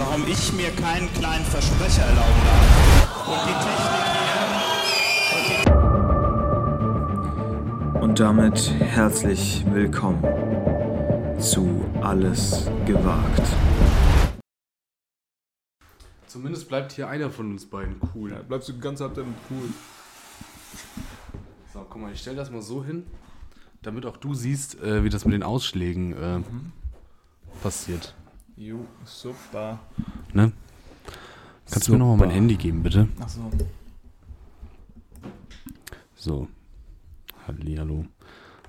warum ich mir keinen kleinen Versprecher erlauben darf. Und die Technik hier. Und damit herzlich willkommen zu Alles gewagt. Zumindest bleibt hier einer von uns beiden cool. Ja, bleibst du ganz ab damit cool. So, guck mal, ich stell das mal so hin, damit auch du siehst, äh, wie das mit den Ausschlägen äh, passiert. Jo, super. Ne? Kannst du mir nochmal mein Handy geben, bitte? Achso. So. Hallihallo.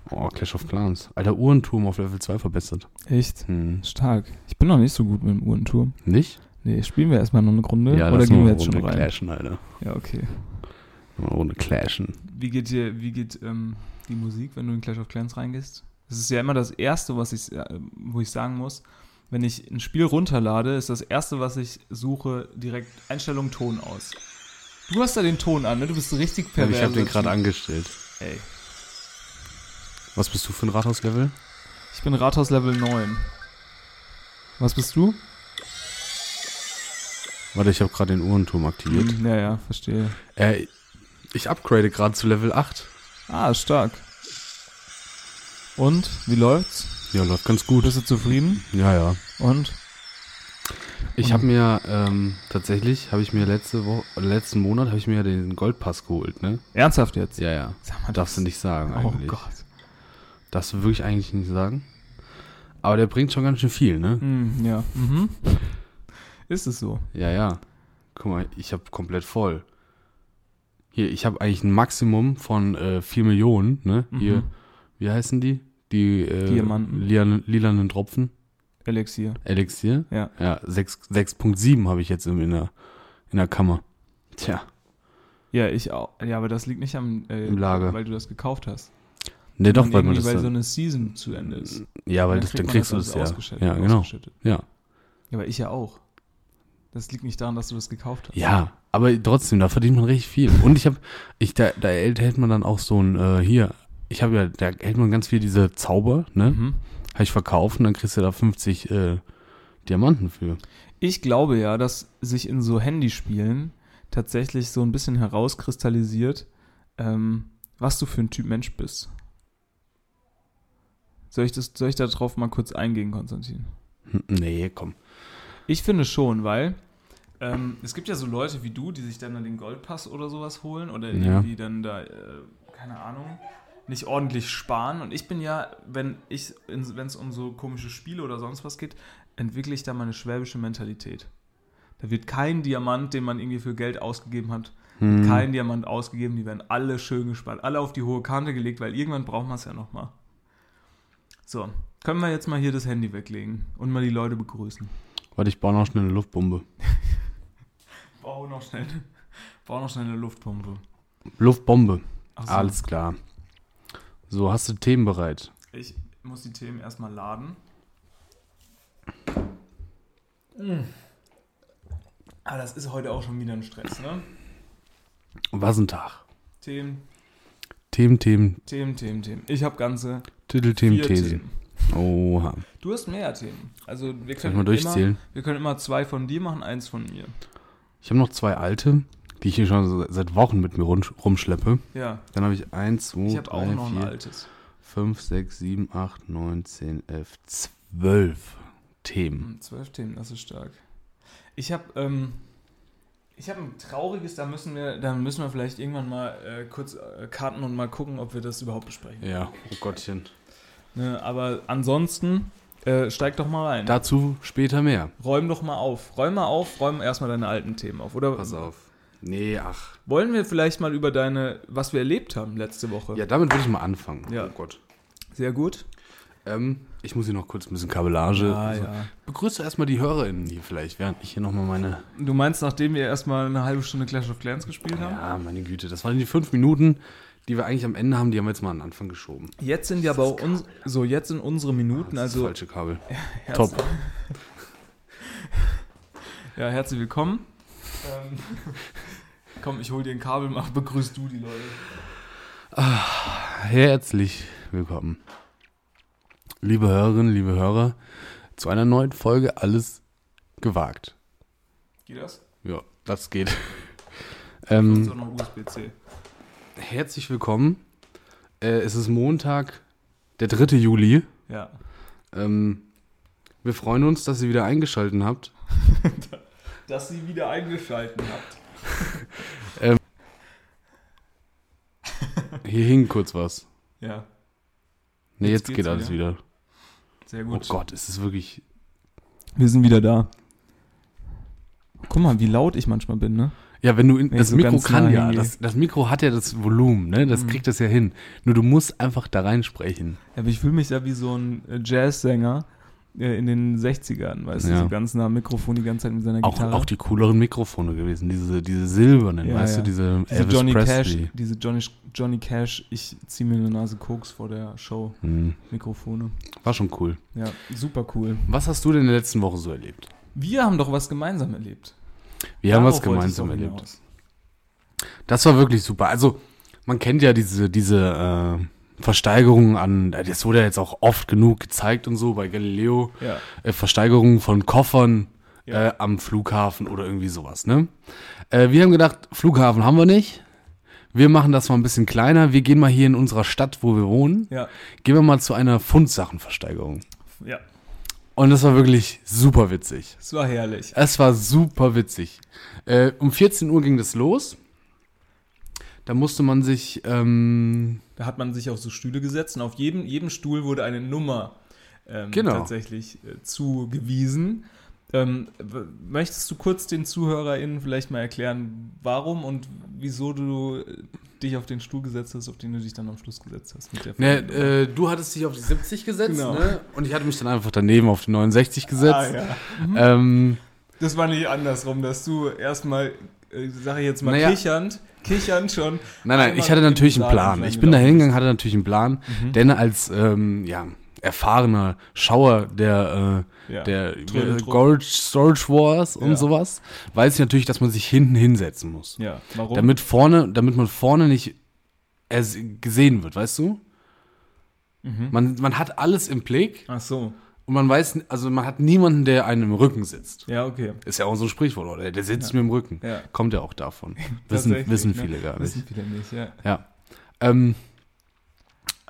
Oh, Clash of Clans. Alter, Uhrenturm auf Level 2 verbessert. Echt? Hm. Stark. Ich bin noch nicht so gut mit dem Uhrenturm. Nicht? Nee, spielen wir erstmal noch eine Runde? Ja, oder gehen wir eine jetzt schon Runde rein? clashen, Alter. Ja, okay. Eine Runde clashen. Wie geht dir, wie geht ähm, die Musik, wenn du in Clash of Clans reingehst? Das ist ja immer das Erste, was ich, äh, wo ich sagen muss, wenn ich ein Spiel runterlade, ist das Erste, was ich suche, direkt Einstellung Ton aus. Du hast da den Ton an, ne? Du bist richtig pervers. ich habe den gerade angestellt. Ey. Was bist du für ein Rathauslevel? Ich bin Rathaus Level 9. Was bist du? Warte, ich habe gerade den Uhrenturm aktiviert. Hm, Ja, ja, verstehe. Äh, ich upgrade gerade zu Level 8. Ah, stark. Und, wie läuft's? Ja, läuft ganz gut. Bist du zufrieden? Ja, ja. Und? Ich habe mir ähm, tatsächlich, habe ich mir letzte Woche, letzten Monat habe ich mir den Goldpass geholt, ne? Ernsthaft jetzt? Ja, ja. Sag mal, Darfst du nicht sagen Oh eigentlich. Gott. Darfst du wirklich eigentlich nicht sagen. Aber der bringt schon ganz schön viel, ne? Hm, ja. Mhm. Ist es so? Ja, ja. Guck mal, ich habe komplett voll. Hier, ich habe eigentlich ein Maximum von äh, 4 Millionen, ne? Hier, Mhm. wie heißen die? Die äh, lilanen Tropfen. Elixier. Elixier. Ja. Ja, 6 6.7 habe ich jetzt in der, in der Kammer. Tja. Ja, ich auch. Ja, aber das liegt nicht am äh, Im Lager. weil du das gekauft hast. Ne, doch, weil man das weil so eine Season zu Ende ist. Ja, weil Dann das, dann kriegst du das ja. ausgeschüttet- Ja, genau. Ja. Ja, aber ich ja auch. Das liegt nicht daran, dass du das gekauft hast. Ja, aber trotzdem, da verdient man richtig viel. Und ich habe, ich, da, da erhält man dann auch so ein, äh, hier, ich habe ja, da erhält man ganz viel diese Zauber, ne? Mhm. Habe ich verkauft und dann kriegst du da 50 äh, Diamanten für. Ich glaube ja, dass sich in so Handyspielen tatsächlich so ein bisschen herauskristallisiert, ähm, was du für ein Typ Mensch bist. Soll ich, das, soll ich da drauf mal kurz eingehen, Konstantin? Hm, Nee, komm. Ich finde schon, weil ähm, es gibt ja so Leute wie du, die sich dann, dann den Goldpass oder sowas holen oder Ja. irgendwie dann da, äh, keine Ahnung, nicht ordentlich sparen. Und ich bin ja, wenn ich, wenn es um so komische Spiele oder sonst was geht, entwickle ich da meine schwäbische Mentalität. Da wird kein Diamant, den man irgendwie für Geld ausgegeben hat, Hm. kein Diamant ausgegeben. Die werden alle schön gespart, alle auf die hohe Kante gelegt, weil irgendwann braucht man es ja nochmal. So, können wir jetzt mal hier das Handy weglegen und mal die Leute begrüßen. Warte, ich baue noch schnell eine Luftbombe. Bau noch schnell, bau noch schnell eine Luftpumpe. Luftbombe. Ach so, Alles klar. So, hast du Themen bereit? Ich muss die Themen erstmal laden. Ah, das ist heute auch schon wieder ein Stress, ne? Was ein Tag. Themen, Themen, Themen, Themen, Themen, Themen. Ich habe ganze Titel, Themen, Thesen. Themen. Oha. Du hast mehr Themen. Also wir können, mal durchzählen? Immer, wir können immer zwei von dir machen, eins von mir. Ich habe noch zwei alte, die ich hier schon seit Wochen mit mir rum- rumschleppe. Ja, Dann habe ich eins, zwei, ich habe auch drei, noch ein vier, altes. 5, 6, 7, 8, 9, 10, 11, 12 Themen. Hm, Zwölf Themen, das ist stark. Ich habe ähm, ich habe ein trauriges, da müssen wir, da müssen wir vielleicht irgendwann mal äh, kurz äh, karten und mal gucken, ob wir das überhaupt besprechen. Ja, oh Gottchen. Ne, aber ansonsten äh, steig doch mal rein. Dazu später mehr. Räum doch mal auf. Räum mal auf, räum erstmal deine alten Themen auf. Oder Pass auf. Nee, ach. wollen wir vielleicht mal über deine, was wir erlebt haben letzte Woche? Ja, damit würde ich mal anfangen. Ja. Oh Gott. Sehr gut. Ähm, ich muss hier noch kurz ein bisschen Kabellage. Ja, also, ja. Begrüße erstmal die HörerInnen hier vielleicht, während ich hier nochmal meine. Du meinst, nachdem wir erstmal eine halbe Stunde Clash of Clans gespielt haben? Ja, meine Güte. Das waren die fünf Minuten, die wir eigentlich am Ende haben, die haben wir jetzt mal an den Anfang geschoben. Jetzt sind ja bei uns, so jetzt sind unsere Minuten, Das ist also das falsche Kabel. Herz- Top. Ja, herzlich willkommen. Ähm, komm, ich hol dir ein Kabel, mach, begrüßt du die Leute. Herzlich willkommen. Liebe Hörerinnen, liebe Hörer, zu einer neuen Folge Alles gewagt. Geht das? Ja, das geht. Ähm, auch noch USB-C. herzlich willkommen. Äh, es ist Montag, der 3. Juli. Ja. Ähm, wir freuen uns, dass ihr wieder eingeschaltet habt. Dass sie wieder eingeschalten habt. Hier hing kurz was. Ja, Nee, Jetzt jetzt, geht alles wieder. sehr Oh gut. Gott, es ist wirklich. Wir sind wieder da. Guck mal, wie laut ich manchmal bin, ne? Ja, wenn du in, Wenn das so Mikro kann ja, das, das Mikro hat ja das Volumen, ne? Das Mhm. kriegt das ja hin. Nur du musst einfach da reinsprechen. Aber ich fühle mich ja wie so ein Jazzsänger äh, in den 60ern, weißt du, Ja. so ganz nah am Mikrofon die ganze Zeit mit seiner Auch, Gitarre. auch die cooleren Mikrofone gewesen, diese, diese silbernen, Ja, weißt ja. du, diese, diese Elvis Johnny Presley. Cash, diese Johnny, Johnny Cash, ich ziehe mir eine Nase Koks vor der Show, Hm, Mikrofone. war schon cool. Ja, super cool. Was hast du denn in der letzten Woche so erlebt? Wir haben doch was gemeinsam erlebt. Wir haben was Darauf wollte ich gemeinsam erlebt. hinaus. Das war wirklich super. Also, man kennt ja diese, diese äh, Versteigerungen an, das wurde ja jetzt auch oft genug gezeigt und so bei Galileo, Ja, äh, Versteigerungen von Koffern Ja. äh, am Flughafen oder irgendwie sowas, ne? Äh, wir haben gedacht, Flughafen haben wir nicht. Wir machen das mal ein bisschen kleiner. Wir gehen mal hier in unserer Stadt, wo wir wohnen, ja, gehen wir mal zu einer Fundsachenversteigerung. ja. Und das war wirklich super witzig. Es war herrlich. Es war super witzig. Äh, um 14 Uhr ging das los. Da musste man sich, ähm, Da hat man sich auf so Stühle gesetzt und auf jedem, jedem Stuhl wurde eine Nummer ähm, Genau. tatsächlich äh, zugewiesen. Ähm, möchtest du kurz den ZuhörerInnen vielleicht mal erklären, warum und wieso du äh, dich auf den Stuhl gesetzt hast, auf den du dich dann am Schluss gesetzt hast? Mit der ne, Folgennummer? äh, du hattest dich auf die 70 gesetzt, Genau. ne? Und ich hatte mich dann einfach daneben auf die 69 gesetzt. Ah, ja. ähm, Das war nicht andersrum, dass du erstmal, äh, sag ich jetzt mal, Naja. kichernd, kichernd schon. nein, nein, einmal ich hatte natürlich einen Plan. Ich bin da hingegangen, hatte natürlich einen Plan. Mhm. Denn als, ähm, ja, erfahrener Schauer der, äh, Ja. der Trödeltrupp. Gold Storage Wars und Ja. sowas, weiß ich natürlich, dass man sich hinten hinsetzen muss. Ja, warum? Damit vorne, damit man vorne nicht gesehen wird, weißt du? Mhm. Man, man hat alles im Blick Ach so, und man weiß, also man hat niemanden, der einem im Rücken sitzt. ja, okay. Ist ja auch so ein Sprichwort, oder? Der sitzt mir im Rücken. Ja. Kommt ja auch davon. Wissen, wissen ne? viele gar nicht. Wissen viele nicht, ja. Ja. Ähm,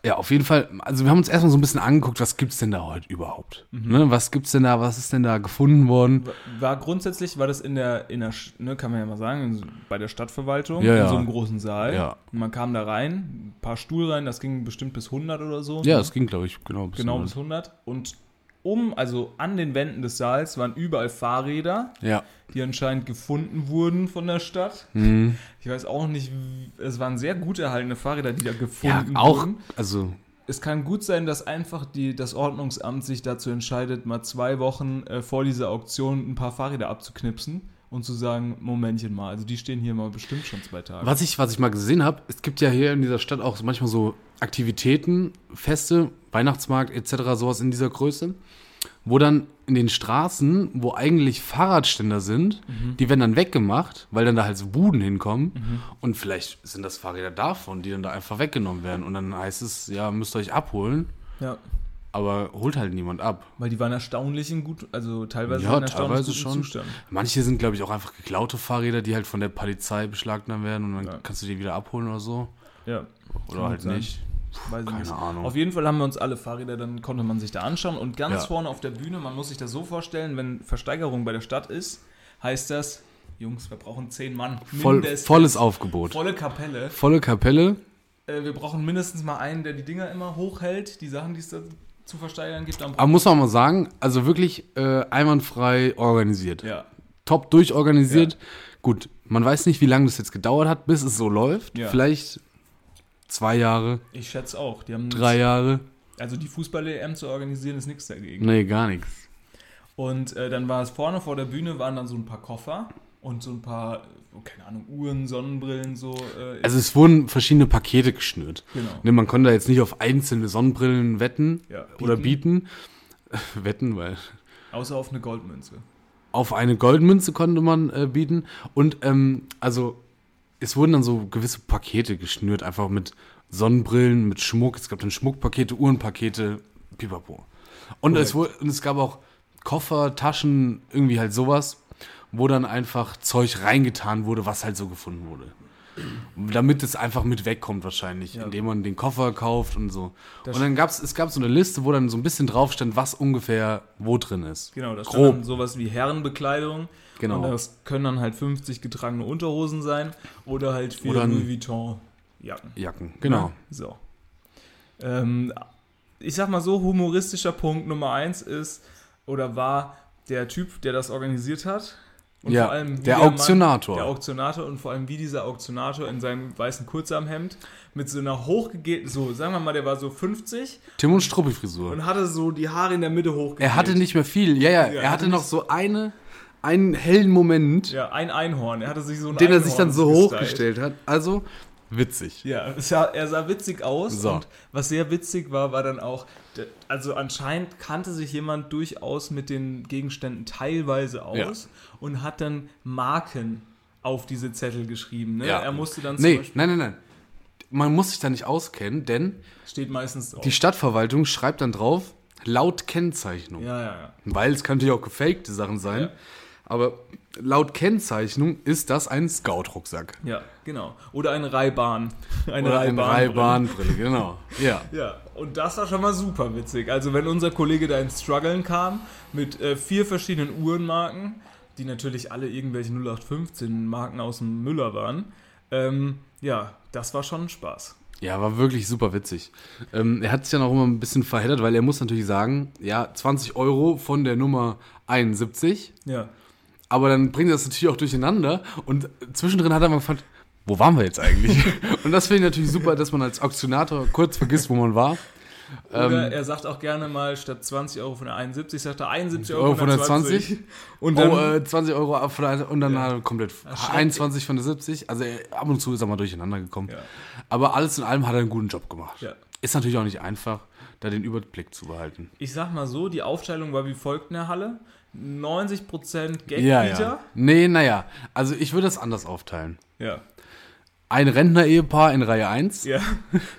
ja, auf jeden Fall, also wir haben uns erstmal so ein bisschen angeguckt, was gibt's denn da heute überhaupt? Mhm. Ne, was gibt's denn da, was ist denn da gefunden worden? War grundsätzlich, war das in der, in der ne, kann man ja mal sagen, in bei der Stadtverwaltung, Ja, in ja. so einem großen Saal. Ja. Und man kam da rein, ein paar Stuhlreihen, das ging bestimmt bis 100 oder so. Ja, ne? es ging, glaube ich, genau bis genau dahin. bis 100. Und um, also an den Wänden des Saals waren überall Fahrräder, Ja. die anscheinend gefunden wurden von der Stadt. Mhm. Ich weiß auch nicht, wie- es waren sehr gut erhaltene Fahrräder, die da Ja, gefunden auch, wurden. also, Es kann gut sein, dass einfach die, das Ordnungsamt sich dazu entscheidet, mal zwei Wochen äh, vor dieser Auktion ein paar Fahrräder abzuknipsen und zu sagen, Momentchen mal, also die stehen hier mal bestimmt schon zwei Tage. was ich, was ich mal gesehen habe, es gibt ja hier in dieser Stadt auch manchmal so Aktivitäten, Feste, Weihnachtsmarkt etc., sowas in dieser Größe, wo dann in den Straßen, wo eigentlich Fahrradständer sind, die werden dann weggemacht, weil dann da halt so Buden hinkommen. Und vielleicht sind das Fahrräder davon, die dann da einfach weggenommen werden. Und dann heißt es, ja, müsst ihr euch abholen, Ja, aber holt halt niemand ab. weil die waren erstaunlich in gut, also teilweise Ja, in teilweise schon. Zustand. Manche sind, glaube ich, auch einfach geklaute Fahrräder, die halt von der Polizei beschlagnahmt werden und dann Ja. kannst du die wieder abholen oder so. Ja, Oder halt sein. nicht. ich Keine nicht. Ahnung. Auf jeden Fall haben wir uns alle Fahrräder, dann konnte man sich da anschauen und ganz Ja. vorne auf der Bühne, man muss sich das so vorstellen, wenn Versteigerung bei der Stadt ist, heißt das, Jungs, wir brauchen zehn Mann. Voll, volles Aufgebot. Volle Kapelle. Volle Kapelle. Äh, wir brauchen mindestens mal einen, der die Dinger immer hochhält, die Sachen, die es da zu versteigern gibt. Am Aber muss man mal sagen, also wirklich äh, einwandfrei organisiert. ja, Top durchorganisiert. Gut, man weiß nicht, wie lange das jetzt gedauert hat, bis es so läuft. Ja. Vielleicht zwei Jahre, ich schätze auch. Die haben drei Jahre. Also die Fußball-EM zu organisieren, ist nichts dagegen. Nee, gar nichts. Und äh, dann war es vorne vor der Bühne, waren dann so ein paar Koffer und so ein paar, keine Ahnung, Uhren, Sonnenbrillen, so. Äh, Also es wurden verschiedene Pakete geschnürt. genau. Ne, man konnte da jetzt nicht auf einzelne Sonnenbrillen wetten Ja, oder bieten. wetten, weil Außer auf eine Goldmünze. auf eine Goldmünze konnte man äh, bieten. Und ähm, also es wurden dann so gewisse Pakete geschnürt, einfach mit Sonnenbrillen, mit Schmuck. Es gab dann Schmuckpakete, Uhrenpakete, pipapo. Und, es, wurde, und es gab auch Koffer, Taschen, irgendwie halt sowas, wo dann einfach Zeug reingetan wurde, was halt so gefunden wurde. Damit es einfach mit wegkommt wahrscheinlich, Ja. indem man den Koffer kauft und so. Das und dann gab's, es gab so eine Liste, wo dann so ein bisschen drauf stand, was ungefähr wo drin ist. Genau, das Grob. Grob. sowas wie Herrenbekleidung. Genau. Und das können dann halt 50 getragene Unterhosen sein oder halt viele Oder Louis Vuitton Jacken. Genau. Ne? So. Ähm, ich sag mal so, humoristischer Punkt Nummer eins ist oder war der Typ, der das organisiert hat. Und Ja, wie der Mann- Auktionator. der Auktionator und vor allem wie dieser Auktionator in seinem weißen Kurzarmhemd mit so einer hochgegelt, so sagen wir mal, der war so 50 Tim und Struppi-Frisur. und hatte so die Haare in der Mitte hochgegelt. Er hatte nicht mehr viel. Ja, ja, Ja, er hatte noch so eine, einen hellen Moment, Ja, ein Einhorn. Er hatte sich so ein den er sich dann so Einhorn gestylt. hochgestellt hat. Also, witzig. Ja, sah, er sah witzig aus. So. Und was sehr witzig war, war dann auch, also anscheinend kannte sich jemand durchaus mit den Gegenständen teilweise aus Ja. und hat dann Marken auf diese Zettel geschrieben. Ne? Ja. Er musste dann zum Nee, Beispiel, nein, nein, nein. Man muss sich da nicht auskennen, denn steht meistens drauf. die Stadtverwaltung schreibt dann drauf, laut Kennzeichnung. ja, ja, ja. Weil es kann natürlich auch gefakte Sachen sein. Ja. Aber laut Kennzeichnung ist das ein Scout-Rucksack. Ja, genau. Oder eine Reihbahn. Eine Oder eine Reihbahnbrille. Reihbahnbrille, genau. Ja. Ja, und das war schon mal super witzig. Also wenn unser Kollege da ins Struggeln kam mit äh, vier verschiedenen Uhrenmarken, die natürlich alle irgendwelche 0815 Marken aus dem Müller waren, ähm, ja, das war schon ein Spaß. Ja, war wirklich super witzig. Ähm, er hat sich dann auch immer ein bisschen verheddert, weil er muss natürlich sagen, ja, 20 Euro von der Nummer 71, Ja. Aber dann bringt er das natürlich auch durcheinander und zwischendrin hat er mal gefragt, wo waren wir jetzt eigentlich? und das finde ich natürlich super, dass man als Auktionator kurz vergisst, wo man war. Oder Ähm, er sagt auch gerne mal, statt 20 Euro von der 71, sagt er 71 Euro Euro von der der 20. 20. Und dann, oh, äh, 20 Euro ab von der, und dann Ja. hat er komplett Erschreckt. 21 von der 70. Also ab und zu ist er mal durcheinander gekommen. ja, Aber alles in allem hat er einen guten Job gemacht. ja. Ist natürlich auch nicht einfach, da den Überblick zu behalten. Ich sag mal so, die Aufteilung war wie folgt in der Halle. 90% Gagbeater. Ja, ja. Nee, naja. Also ich würde es anders aufteilen. ja. Ein Rentner-Ehepaar in Reihe 1. Ja,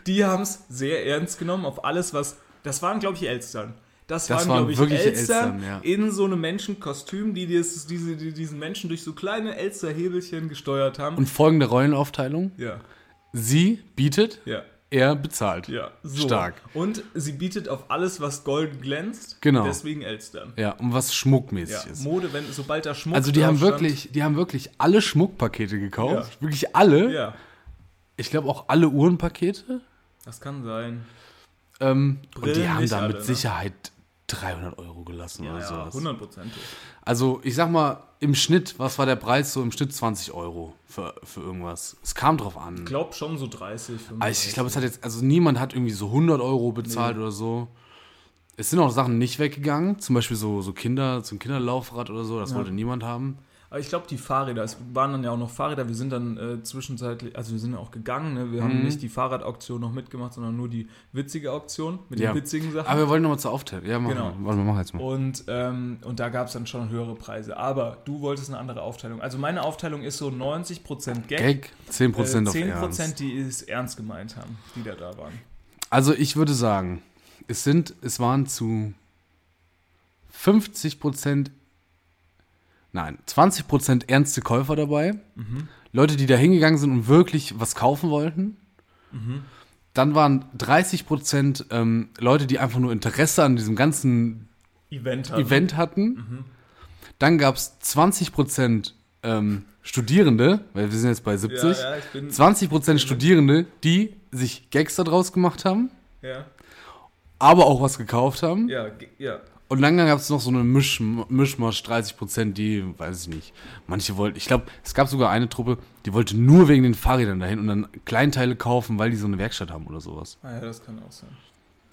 die haben es sehr ernst genommen auf alles, was. Das waren, glaube ich, Elstern. Das, Das waren, waren glaube ich, Elstern, Elstern, ja. in so einem Menschenkostüm, die, dieses, diese, die diesen Menschen durch so kleine Elsterhebelchen gesteuert haben. Und folgende Rollenaufteilung. ja, Sie bietet, ja, er bezahlt. ja. So. Stark. Und sie bietet auf alles, was golden glänzt. Genau. Deswegen Elstern. Ja, und was schmuckmäßig Ja, ist. Mode, wenn, sobald da Schmuck Also die haben stand- wirklich, die haben wirklich alle Schmuckpakete gekauft. Ja. Wirklich alle. Ja, Ich glaube auch alle Uhrenpakete. das kann sein. Ähm, und die haben da alle, mit ne? Sicherheit 300 Euro gelassen Ja, oder ja, sowas. hundertprozentig. Also ich sag mal, im Schnitt, was war der Preis? So im Schnitt 20 Euro für, für irgendwas. Es kam drauf an. Ich glaube schon so 30, 35. Also ich glaube, es hat jetzt, also niemand hat irgendwie so 100 Euro bezahlt oder so. Es sind auch Sachen nicht weggegangen, zum Beispiel so, so Kinder, so ein Kinderlaufrad oder so, das Ja. wollte niemand haben. Aber ich glaube, die Fahrräder, es waren dann ja auch noch Fahrräder, wir sind dann äh, zwischenzeitlich, also wir sind ja auch gegangen, ne? wir haben Mhm. nicht die Fahrradauktion noch mitgemacht, sondern nur die witzige Auktion mit Ja. den witzigen Sachen. Aber wir wollen nochmal zur Aufteilung. Ja, machen Genau. mal, mach jetzt mal. und, ähm, und da gab es dann schon höhere Preise. Aber du wolltest eine andere Aufteilung. Also meine Aufteilung ist so 90% Gag, Gag, 10% äh, auf 10%, Ernst. die es ernst gemeint haben, die da da waren. Also ich würde sagen, es sind, es waren zu 50%, nein, 20% ernste Käufer dabei. Mhm. Leute, die da hingegangen sind und wirklich was kaufen wollten. Mhm. Dann waren 30% ähm, Leute, die einfach nur Interesse an diesem ganzen Event hatten. Event hatten. Mhm. Dann gab es 20% ähm, Studierende, weil wir sind jetzt bei 70. Ja, ja, ich bin, 20% Studierende, die sich Gags daraus gemacht haben, ja, aber auch was gekauft haben. ja, ja. Und dann gab es noch so eine Misch, Mischmasch, 30 Prozent, die, weiß ich nicht. Manche wollten, ich glaube, es gab sogar eine Truppe, die wollte nur wegen den Fahrrädern dahin und dann Kleinteile kaufen, weil die so eine Werkstatt haben oder sowas. Ah, ja, das kann auch sein.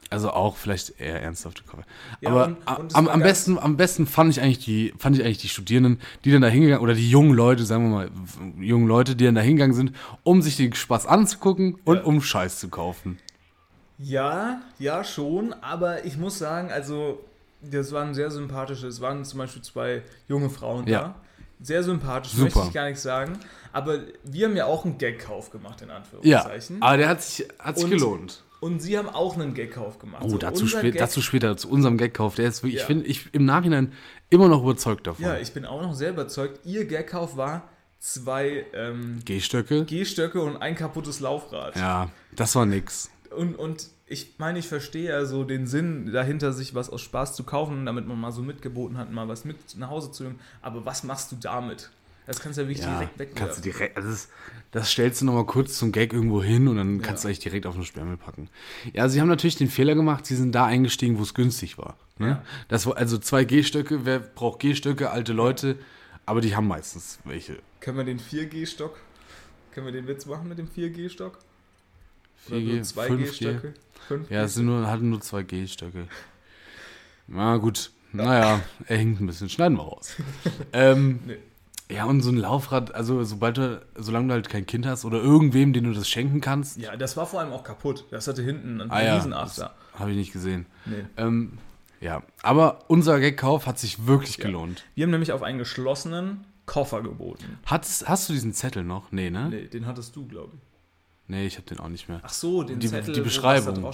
Also auch vielleicht eher ernsthafte Käufe. Ja, Aber und- und am, am besten, am besten fand ich eigentlich die, fand ich eigentlich die Studierenden, die dann da hingegangen, oder die jungen Leute, sagen wir mal, jungen Leute, die dann da hingegangen sind, um sich den Spaß anzugucken und Ja. um Scheiß zu kaufen. Ja, ja, schon, aber ich muss sagen, also, das waren sehr sympathische, es waren zum Beispiel zwei junge Frauen Ja. da. Sehr sympathisch, Super. möchte ich gar nicht sagen. Aber wir haben ja auch einen Gag-Kauf gemacht, in Ja, Anführungszeichen. aber der hat sich, hat sich Und- gelohnt. Und sie haben auch einen Gagkauf gemacht. Oh, So, dazu, spä Gag- dazu später, zu unserem Gagkauf. Der ist wirklich, Ja. ich finde, ich im Nachhinein immer noch überzeugt davon. Ja, ich bin auch noch sehr überzeugt. Ihr Gagkauf war zwei ähm, Gehstöcke. Gehstöcke und ein kaputtes Laufrad. ja, das war nix. Und, und ich meine, ich verstehe ja so den Sinn dahinter, sich was aus Spaß zu kaufen, damit man mal so mitgeboten hat, mal was mit nach Hause zu nehmen. Aber was machst du damit? Das kannst du ja wirklich Ja, direkt wegwerfen. kannst du direkt, also das, das stellst du nochmal kurz zum Gag irgendwo hin und dann kannst du eigentlich direkt auf den Sperrmüll packen. Ja, sie haben natürlich den Fehler gemacht, sie sind da eingestiegen, wo es günstig war. Ne? Ja. Das war also zwei Gehstöcke, wer braucht Gehstöcke? Alte Leute, aber die haben meistens welche. Können wir den 4G-Stock, können wir den Witz machen mit dem 4G-Stock? Oder 4G, nur 2G-Stöcke? 5G? Ja, es sind nur, hatten nur zwei Gehstöcke. Na gut, naja, er hängt ein bisschen, schneiden wir raus. ähm, Nee. Ja, und so ein Laufrad, also sobald du, solange du halt kein Kind hast oder irgendwem, den du das schenken kannst, Ja, das war vor allem auch kaputt. Das hatte hinten einen Ah ja, habe ich nicht gesehen. Nee. Ähm, ja, aber unser Gagkauf hat sich wirklich gelohnt. Wir haben nämlich auf einen geschlossenen Koffer geboten. Hast, hast du diesen Zettel noch? Nee, ne? Nee, Nee, den hattest du, glaube ich. Ich habe den auch nicht mehr. Ach so, den Die- Zettel, die Beschreibung.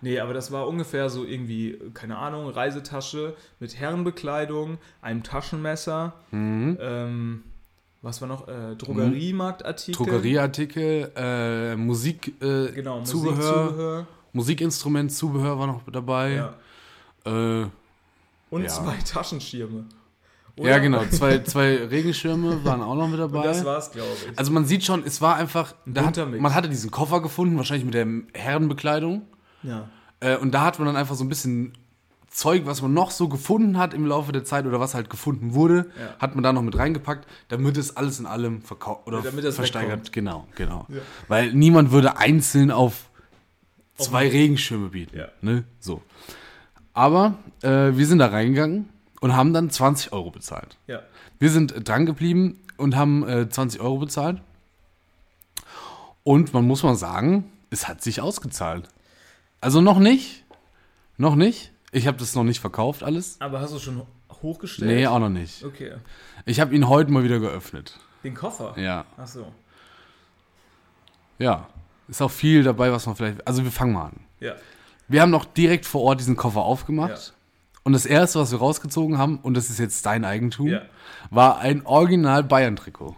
Nee, aber das war ungefähr so irgendwie, keine Ahnung, Reisetasche mit Herrenbekleidung, einem Taschenmesser, Mhm. ähm, was war noch? Äh, Drogeriemarktartikel. Drogerieartikel, äh, Musik, äh, Genau, Zubehör, Musikzubehör. Musikinstrument, Zubehör war noch dabei. Ja. Äh, Und Ja. zwei Taschenschirme. Ja, genau. Zwei, zwei Regenschirme waren auch noch mit dabei. Und das war's, glaube ich. Also man sieht schon, es war einfach, da hat, man hatte diesen Koffer gefunden, wahrscheinlich mit der Herrenbekleidung. ja. Äh, und da hat man dann einfach so ein bisschen Zeug, was man noch so gefunden hat im Laufe der Zeit oder was halt gefunden wurde, Ja. hat man da noch mit reingepackt, damit es alles in allem verkauft oder Ja, damit das versteigert. wegkommt. Genau, genau. Ja. Weil niemand würde einzeln auf zwei Regenschirme bieten. Ja. Ne? So. Aber äh, wir sind da reingegangen und haben dann 20 Euro bezahlt. ja. Wir sind äh, dran geblieben und haben äh, 20 Euro bezahlt. Und man muss mal sagen, es hat sich ausgezahlt. Also noch nicht. Noch nicht. Ich habe das noch nicht verkauft alles. Aber hast du schon hochgestellt? Nee, auch noch nicht. Okay. Ich habe ihn heute mal wieder geöffnet. Den Koffer? Ja. Ach so. Ja. Ist auch viel dabei, was man vielleicht. Also wir fangen mal an. Ja. Wir haben noch direkt vor Ort diesen Koffer aufgemacht. Ja. Und das erste, was wir rausgezogen haben, und das ist jetzt dein Eigentum, Ja. war ein Original Bayern-Trikot.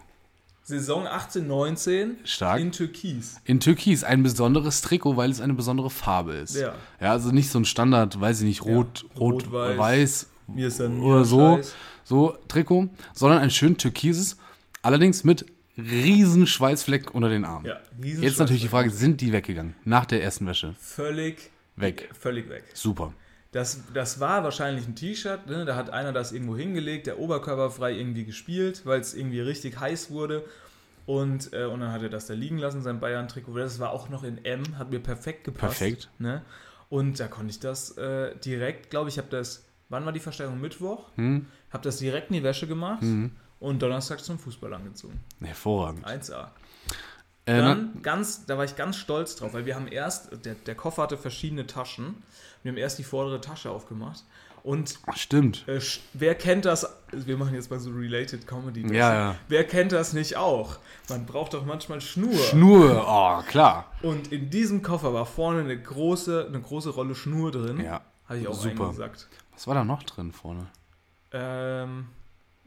Saison 18, 19 Stark. in Türkis. In Türkis ein besonderes Trikot, weil es eine besondere Farbe ist. Ja. Ja, also nicht so ein Standard, weiß ich nicht, rot, rot, Rot-Weiß. weiß, Mir ist dann oder so, Scheiß. so Trikot, sondern ein schön türkises, allerdings mit riesen Schweißfleck unter den Armen. Ja, Jetzt natürlich die. Frage, sind die weggegangen nach der ersten Wäsche? Völlig Weg. Völlig weg. Super. Das, das war wahrscheinlich ein T-Shirt, ne? da hat einer das irgendwo hingelegt, der Oberkörper frei irgendwie gespielt, weil es irgendwie richtig heiß wurde. Und, äh, und dann hat er das da liegen lassen, sein Bayern-Trikot. Das war auch noch in M, hat mir perfekt gepasst. Perfekt. Ne? Und da konnte ich das äh, direkt, glaube ich, habe das, wann war die Verstärkung? Mittwoch? Hm? Habe das direkt in die Wäsche gemacht Mhm. und Donnerstag zum Fußball angezogen. Hervorragend. 1A. Äh, Dann ganz, da war ich ganz stolz drauf, weil wir haben erst, der, der Koffer hatte verschiedene Taschen. Wir haben erst die vordere Tasche aufgemacht. Und stimmt. äh, wer kennt das? Wir machen jetzt mal so Related Comedy. Ja, ja. Wer kennt das nicht auch? Man braucht doch manchmal Schnur. Schnur, oh, klar. Und in diesem Koffer war vorne eine große, eine große Rolle Schnur drin. Ja, Habe ich auch super. eingesackt. Was war da noch drin vorne? Ähm,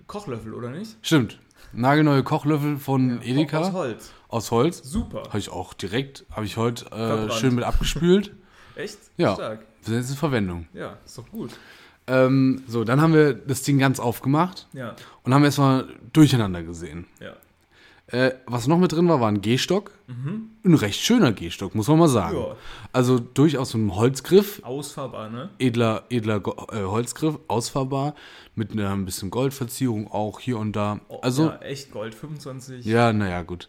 Kochlöffel, oder nicht? Stimmt. Nagelneue Kochlöffel von Edeka. Aus Holz. Aus Holz. Super. Habe ich auch direkt, habe ich heute äh, schön mit abgespült. Echt? Ja. Stark. Ist in Verwendung. Ja, ist doch gut. Ähm, so, dann haben wir das Ding ganz aufgemacht Ja, und haben erstmal durcheinander gesehen. ja. Äh, was noch mit drin war, war ein Gehstock. Ein recht schöner Gehstock, muss man mal sagen. Mhm. Ja. Also durchaus so ein Holzgriff, Ausfahrbar, ne? edler, edler äh, Holzgriff, ausfahrbar, mit einer ein bisschen Goldverzierung auch hier und da. Oh, Also, ja, echt Gold, 25 ja, naja, gut.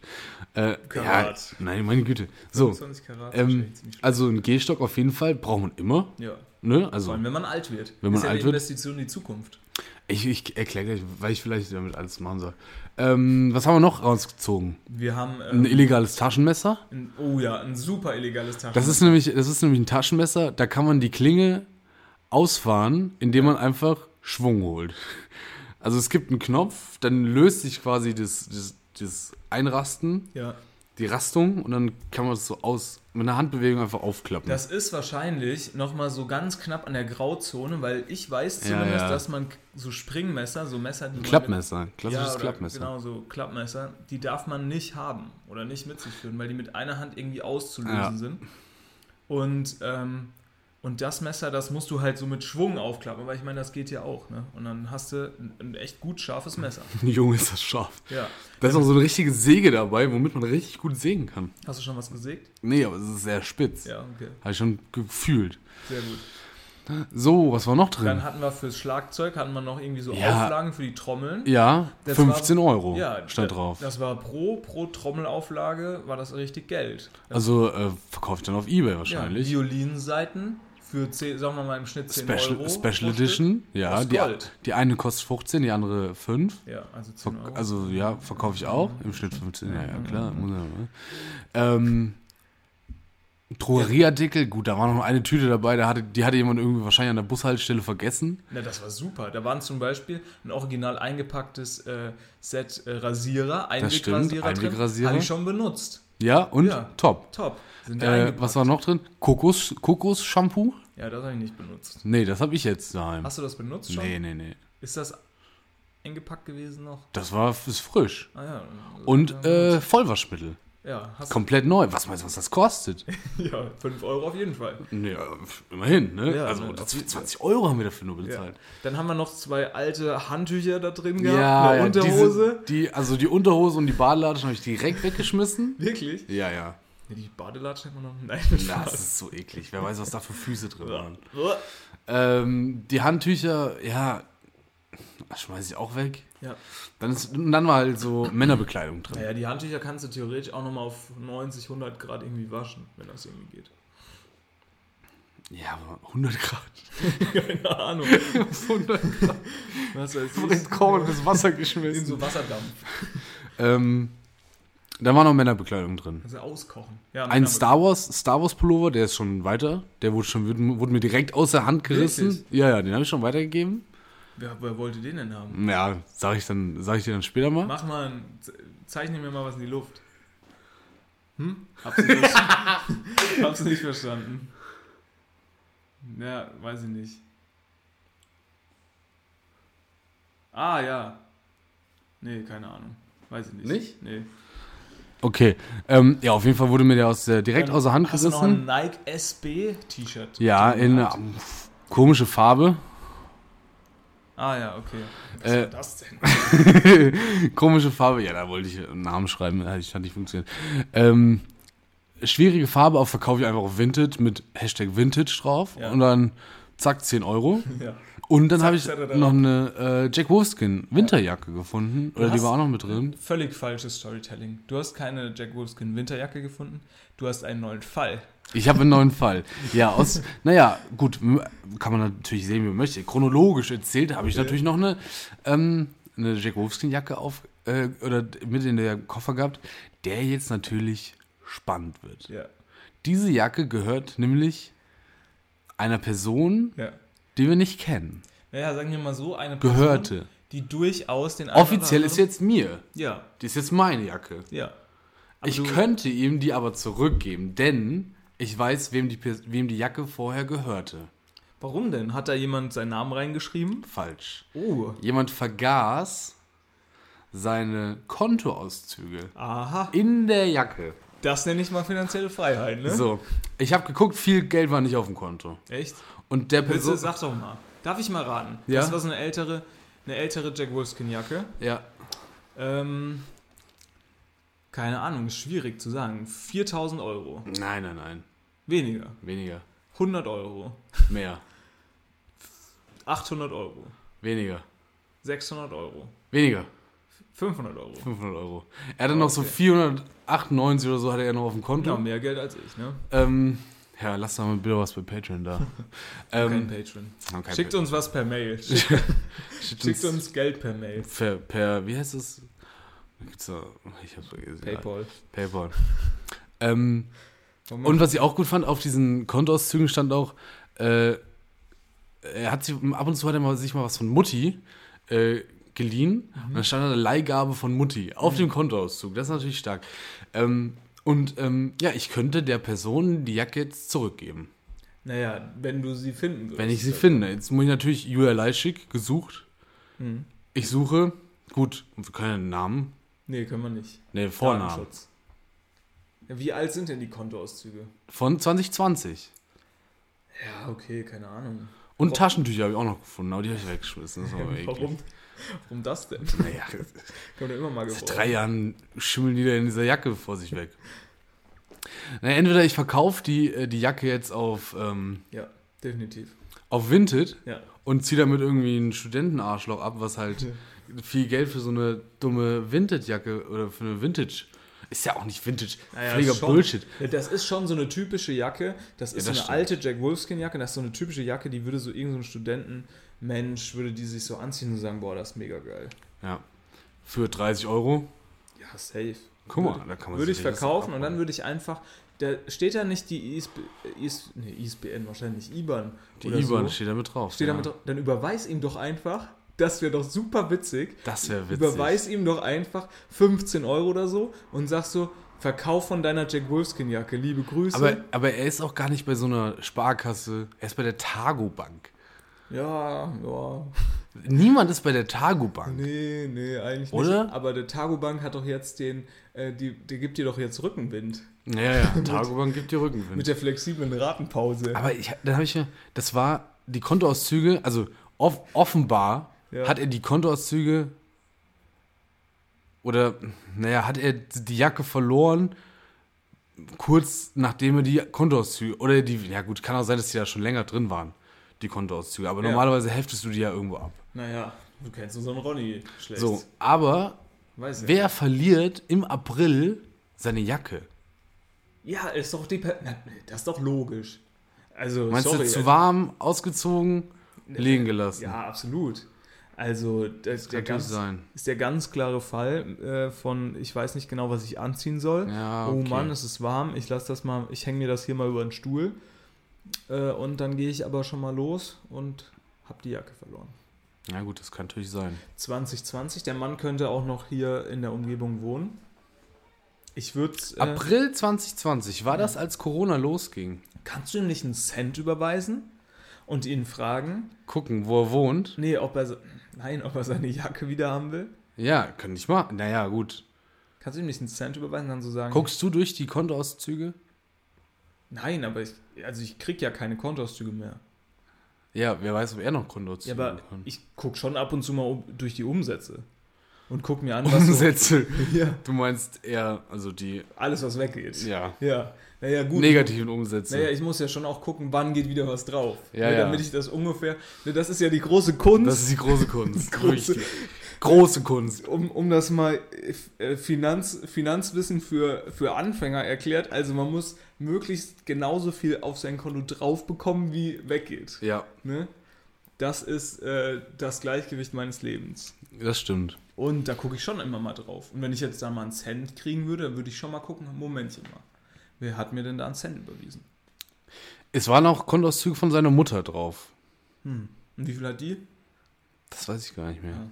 Äh, ja, Karat. nein, meine Güte. So, 25 Karat. ähm, also ein Gehstock auf jeden Fall braucht man immer. Ja. Ne? Vor Also, allem, wenn man alt wird. Wenn man ist ja alt eine wird. Investition in die Zukunft. ich, ich erkläre gleich, weil ich vielleicht damit alles machen soll. Ähm, was haben wir noch rausgezogen? Wir haben. Ein Ähm, illegales Taschenmesser. ein, oh ja, ein super illegales Taschenmesser. Das ist nämlich, das ist nämlich ein Taschenmesser, da kann man die Klinge ausfahren, indem man einfach Schwung holt. Also es gibt einen Knopf, dann löst sich quasi das, das, das Einrasten Ja. Die Rastung und dann kann man das so aus, mit einer Handbewegung einfach aufklappen. Das ist wahrscheinlich nochmal so ganz knapp an der Grauzone, weil ich weiß Ja, zumindest, ja. dass man so Springmesser, so Messer, die man Klappmesser, Mit, klassisches ja, Klappmesser. Genau, so Klappmesser, die darf man nicht haben oder nicht mit sich führen, weil die mit einer Hand irgendwie auszulösen Ja. sind. Und, ähm, und das Messer, das musst du halt so mit Schwung aufklappen, weil ich meine, das geht ja auch. Ne? Und dann hast du ein, ein echt gut scharfes Messer. Junge, ist das scharf. Ja. Da ist auch so eine richtige Säge dabei, womit man richtig gut sägen kann. Hast du schon was gesägt? Nee, aber es ist sehr spitz. Ja, okay. Habe ich schon gefühlt. Sehr gut. So, was war noch drin? Dann hatten wir fürs Schlagzeug hatten wir noch irgendwie so Ja. Auflagen für die Trommeln. ja, Das 15 war- Euro Ja, stand drauf. Das war pro, pro Trommelauflage war das richtig Geld. Das, Also äh, verkaufe ich dann auf Ebay ja, wahrscheinlich. Violinseiten für 10, sagen wir mal im Schnitt 10 Special, Euro. Special. Edition, ja. Die, die eine kostet 15, die andere 5. Ja, also 10 Ver Euro. also ja, verkaufe ich auch. Im Schnitt 15, ja, ja klar. Muss ja, ne? ähm, Drogerieartikel, gut, da war noch eine Tüte dabei, da hatte, die hatte jemand irgendwie wahrscheinlich an der Bushaltestelle vergessen. Na, das war super. Da waren zum Beispiel ein original eingepacktes äh, Set äh, Rasierer, Einwegrasierer. Einwegrasierer. Habe ich schon benutzt. Ja, und Ja. top. Top. Äh, was war noch drin? Kokos, Kokos-Shampoo? Ja, das habe ich nicht benutzt. Nee, das habe ich jetzt daheim. Hast du das benutzt schon? Nee, nee, nee. Ist das eingepackt gewesen noch? Das war ist frisch. Ah ja. Und äh, Vollwaschmittel. Ja, hast Komplett neu. Was meinst du, was das kostet? Ja, 5 Euro auf jeden Fall. Nee, ja, immerhin, ne? Ja, also ne, das auf jeden 20 Euro haben wir dafür nur Ja. bezahlt. Dann haben wir noch zwei alte Handtücher da drin gehabt. Ja, eine ja Unterhose. Diese, die, also die Unterhose und die Badelatschen habe ich direkt weggeschmissen. Wirklich? Ja, ja. Ja, die Badelatschen haben wir noch. Nein, mit Das ist so eklig. Wer weiß, was da für Füße drin waren. Ja. Ähm, die Handtücher, ja, schmeiße ich auch weg. Ja. Dann, ist, und dann war halt so Männerbekleidung drin. Naja, die Handtücher kannst du theoretisch auch nochmal auf 90, 100 Grad irgendwie waschen, wenn das irgendwie geht. Ja, aber 100 Grad. Keine Ahnung. 100 Grad. Was weiß ins ich. kochendes Wasser In geschmissen. so Wasserdampf. Ähm, da war noch Männerbekleidung drin. Also auskochen. Ja, Ein Star Wars, Star Wars Pullover, der ist schon weiter. Der wurde schon wurde, mir direkt aus der Hand gerissen. Wirklich? Ja, ja, den habe ich schon weitergegeben. Wer, wer wollte den denn haben? Ja, sage ich dann, sage ich dir dann später mal. Mach mal, ein, ze- zeichne mir mal was in die Luft. Hm? Hab's nicht, verstanden. Hab's nicht verstanden. Ja, weiß ich nicht. Ah, ja. Nee, keine Ahnung. Weiß ich nicht. Nicht? Nee. Okay, ähm, ja, auf jeden Fall wurde mir der aus der, direkt aus der Hand hast du noch ein gerissen. Nike SB T-Shirt. Ja, in ähm, komische Farbe. Ah, ja, okay. Was Äh, war das denn? Komische Farbe, ja, da wollte ich einen Namen schreiben, hat nicht, hat nicht funktioniert. Ähm, schwierige Farbe, auch verkaufe ich einfach auf Vintage mit Hashtag Vintage drauf Ja. und dann zack, 10 Euro. Ja. Und dann habe ich noch eine äh, Jack Wolfskin Winterjacke gefunden. Oder die war auch noch mit drin. Völlig falsches Storytelling. Du hast keine Jack Wolfskin Winterjacke gefunden. Du hast einen neuen Fall. Ich habe einen neuen Fall. Ja, aus, naja, gut, kann man natürlich sehen, wie man möchte. Chronologisch erzählt habe ich natürlich noch eine, ähm, eine Jack Wolfskin-Jacke auf, äh, oder mit in der Koffer gehabt, der jetzt natürlich spannend wird. Ja. Diese Jacke gehört nämlich einer Person, Ja. die wir nicht kennen. Naja, sagen wir mal so, eine Person, Gehörte. die durchaus den einen Offiziell ist anderen- jetzt mir. Ja, Die ist jetzt meine Jacke. ja. Aber Ich könnte ihm die aber zurückgeben, denn ich weiß, wem die, wem die Jacke vorher gehörte. Warum denn? Hat da jemand seinen Namen reingeschrieben? Falsch. Oh. Jemand vergaß seine Kontoauszüge Aha. in der Jacke. Das nenne ich mal finanzielle Freiheit, ne? So, ich habe geguckt, viel Geld war nicht auf dem Konto. Echt? Und der Person. sag doch mal. Darf ich mal raten? Ja. Das war so eine ältere, eine ältere Jack Wolfskin Jacke. Ja, Ähm, keine Ahnung, ist schwierig zu sagen. 4000 Euro. nein, nein, nein. Weniger. Weniger. 100 Euro. Mehr. 800 Euro. Weniger. 600 Euro. Weniger. 500 Euro. 500 Euro. Er hatte noch so 498 oder so hatte er noch auf dem Konto. Ja, mehr Geld als ich, ne? Ähm, ja, lass doch mal bitte was bei Patreon da. Kein ähm, Patreon. haben kein Schickt Patreon. uns was per Mail. Schickt, Schickt schickt uns Geld per Mail. per, per wie heißt das? Gibt's da, ich hab's vergessen. PayPal. Paypal. ähm, und was ich auch gut fand, auf diesen Kontoauszügen stand auch, äh, er hat sich, ab und zu hat er mal, sich mal was von Mutti äh, geliehen. Und dann stand da eine Leihgabe von Mutti auf dem Kontoauszug. Das ist natürlich stark. Ähm, Und ähm, ja, ich könnte der Person die Jacke jetzt zurückgeben. Naja, wenn du sie finden würdest. Wenn ich sie finde. Jetzt muss ich natürlich Julia Leischig gesucht. Hm. Ich suche, gut, wir können ja einen Namen. Nee, können wir nicht. Ne, Vornamen. Ja, wie alt sind denn die Kontoauszüge? Von 2020. Ja, okay, keine Ahnung. Und Warum- Taschentücher habe ich auch noch gefunden, aber die habe ich weggeschmissen. Das war. Warum? Warum das denn? Naja, Kann man ja immer mal seit gebrauchen. drei Jahren schimmeln die da in dieser Jacke vor sich weg. Naja, entweder ich verkaufe die, äh, die Jacke jetzt auf, ähm, Ja, definitiv. auf Vinted Ja. und ziehe damit irgendwie einen Studentenarschloch ab, was halt viel Geld für so eine dumme Vintage-Jacke oder für eine Vintage. Ist ja auch nicht Vintage. Naja, Völliger. Bullshit. Ja, das ist schon so eine typische Jacke. Das ist das so eine stimmt. alte Jack Wolfskin-Jacke. Das ist so eine typische Jacke, die würde so irgendein so Studentenmensch, würde die sich so anziehen und sagen, boah, das ist mega geil. Ja. Für 30 Euro. Ja, safe. Guck mal, Würde- da kann man Würde ich verkaufen und dann würde ich einfach, da steht da nicht die ISB, IS, nee, ISBN, wahrscheinlich IBAN. Die IBAN so. steht damit drauf. Steht ja. damit drauf. Dann überweis ihm doch einfach, das wäre doch super witzig. Das wäre witzig. Überweis ihm doch einfach 15 Euro oder so und sagst so, Verkauf von deiner Jack Wolfskin Jacke, liebe Grüße. Aber, aber er ist auch gar nicht bei so einer Sparkasse. Er ist bei der Targo Bank. ja, ja. Niemand ist bei der Targo Bank. Nee, nee, eigentlich Oder? nicht. Aber der Targo Bank hat doch jetzt den, äh, die, der gibt dir doch jetzt Rückenwind. Ja, ja, Targo Bank gibt dir Rückenwind. Mit der flexiblen Ratenpause. aber ich, dann habe ich mir, das war die Kontoauszüge, also off, offenbar Ja. hat er die Kontoauszüge oder, naja, hat er die Jacke verloren, kurz nachdem er die Kontoauszüge, oder die, ja gut, kann auch sein, dass die da schon länger drin waren, die Kontoauszüge, aber Ja. normalerweise heftest du die ja irgendwo ab. Naja, du kennst unseren Ronny schlecht. So, aber Weiß ja. wer verliert im April seine Jacke? Ja, ist doch die. Das ist doch logisch. Also, Meinst sorry. du zu warm, ausgezogen, liegen gelassen? Ja, absolut. Also, das, der kann ganz, ist der ganz klare Fall äh, von, ich weiß nicht genau, was ich anziehen soll. Ja, Oh okay. Mann, es ist warm. Ich lasse das mal, ich hänge mir das hier mal über den Stuhl. Äh, und dann gehe ich aber schon mal los und habe die Jacke verloren. Ja gut, das kann natürlich sein. 2020, der Mann könnte auch noch hier in der Umgebung wohnen. Ich würde. Äh, April 2020, war das, als Corona losging? kannst du ihm nicht einen Cent überweisen und ihn fragen, Gucken, wo er wohnt. nee, ob er, se- nein, ob er seine Jacke wieder haben will? Ja, kann ich machen. Naja, gut. Kannst du ihm nicht einen Cent überweisen dann so sagen, Guckst du durch die Kontoauszüge? nein, aber ich, also ich krieg ja keine Kontoauszüge mehr. Ja, wer weiß, ob er noch Ja, Kontoauszüge aber kann. ich guck schon ab und zu mal um, durch die Umsätze und guck mir an, was so, Umsätze. ja, Du meinst eher, also die alles was weggeht. ja, Ja, naja, gut. negativen Umsätze. Naja, ich muss ja schon auch gucken, wann geht wieder was drauf. Ja, ne, ja. Damit ich das ungefähr. Ne, das ist ja die große Kunst. das ist die große Kunst. Große- große Kunst. um, um das mal äh, Finanz, Finanzwissen für, für Anfänger erklärt. Also man muss möglichst genauso viel auf sein Konto drauf bekommen, wie weggeht. Ja, Ne? Das ist äh, das Gleichgewicht meines Lebens. das stimmt. Und da gucke ich schon immer mal drauf. Und wenn ich jetzt da mal einen Cent kriegen würde, dann würde ich schon mal gucken, Momentchen mal. Wer hat mir denn da einen Cent überwiesen? Es waren auch Kontoauszüge von seiner Mutter drauf. Hm. Und wie viel hat die? Das weiß ich gar nicht mehr. Ja.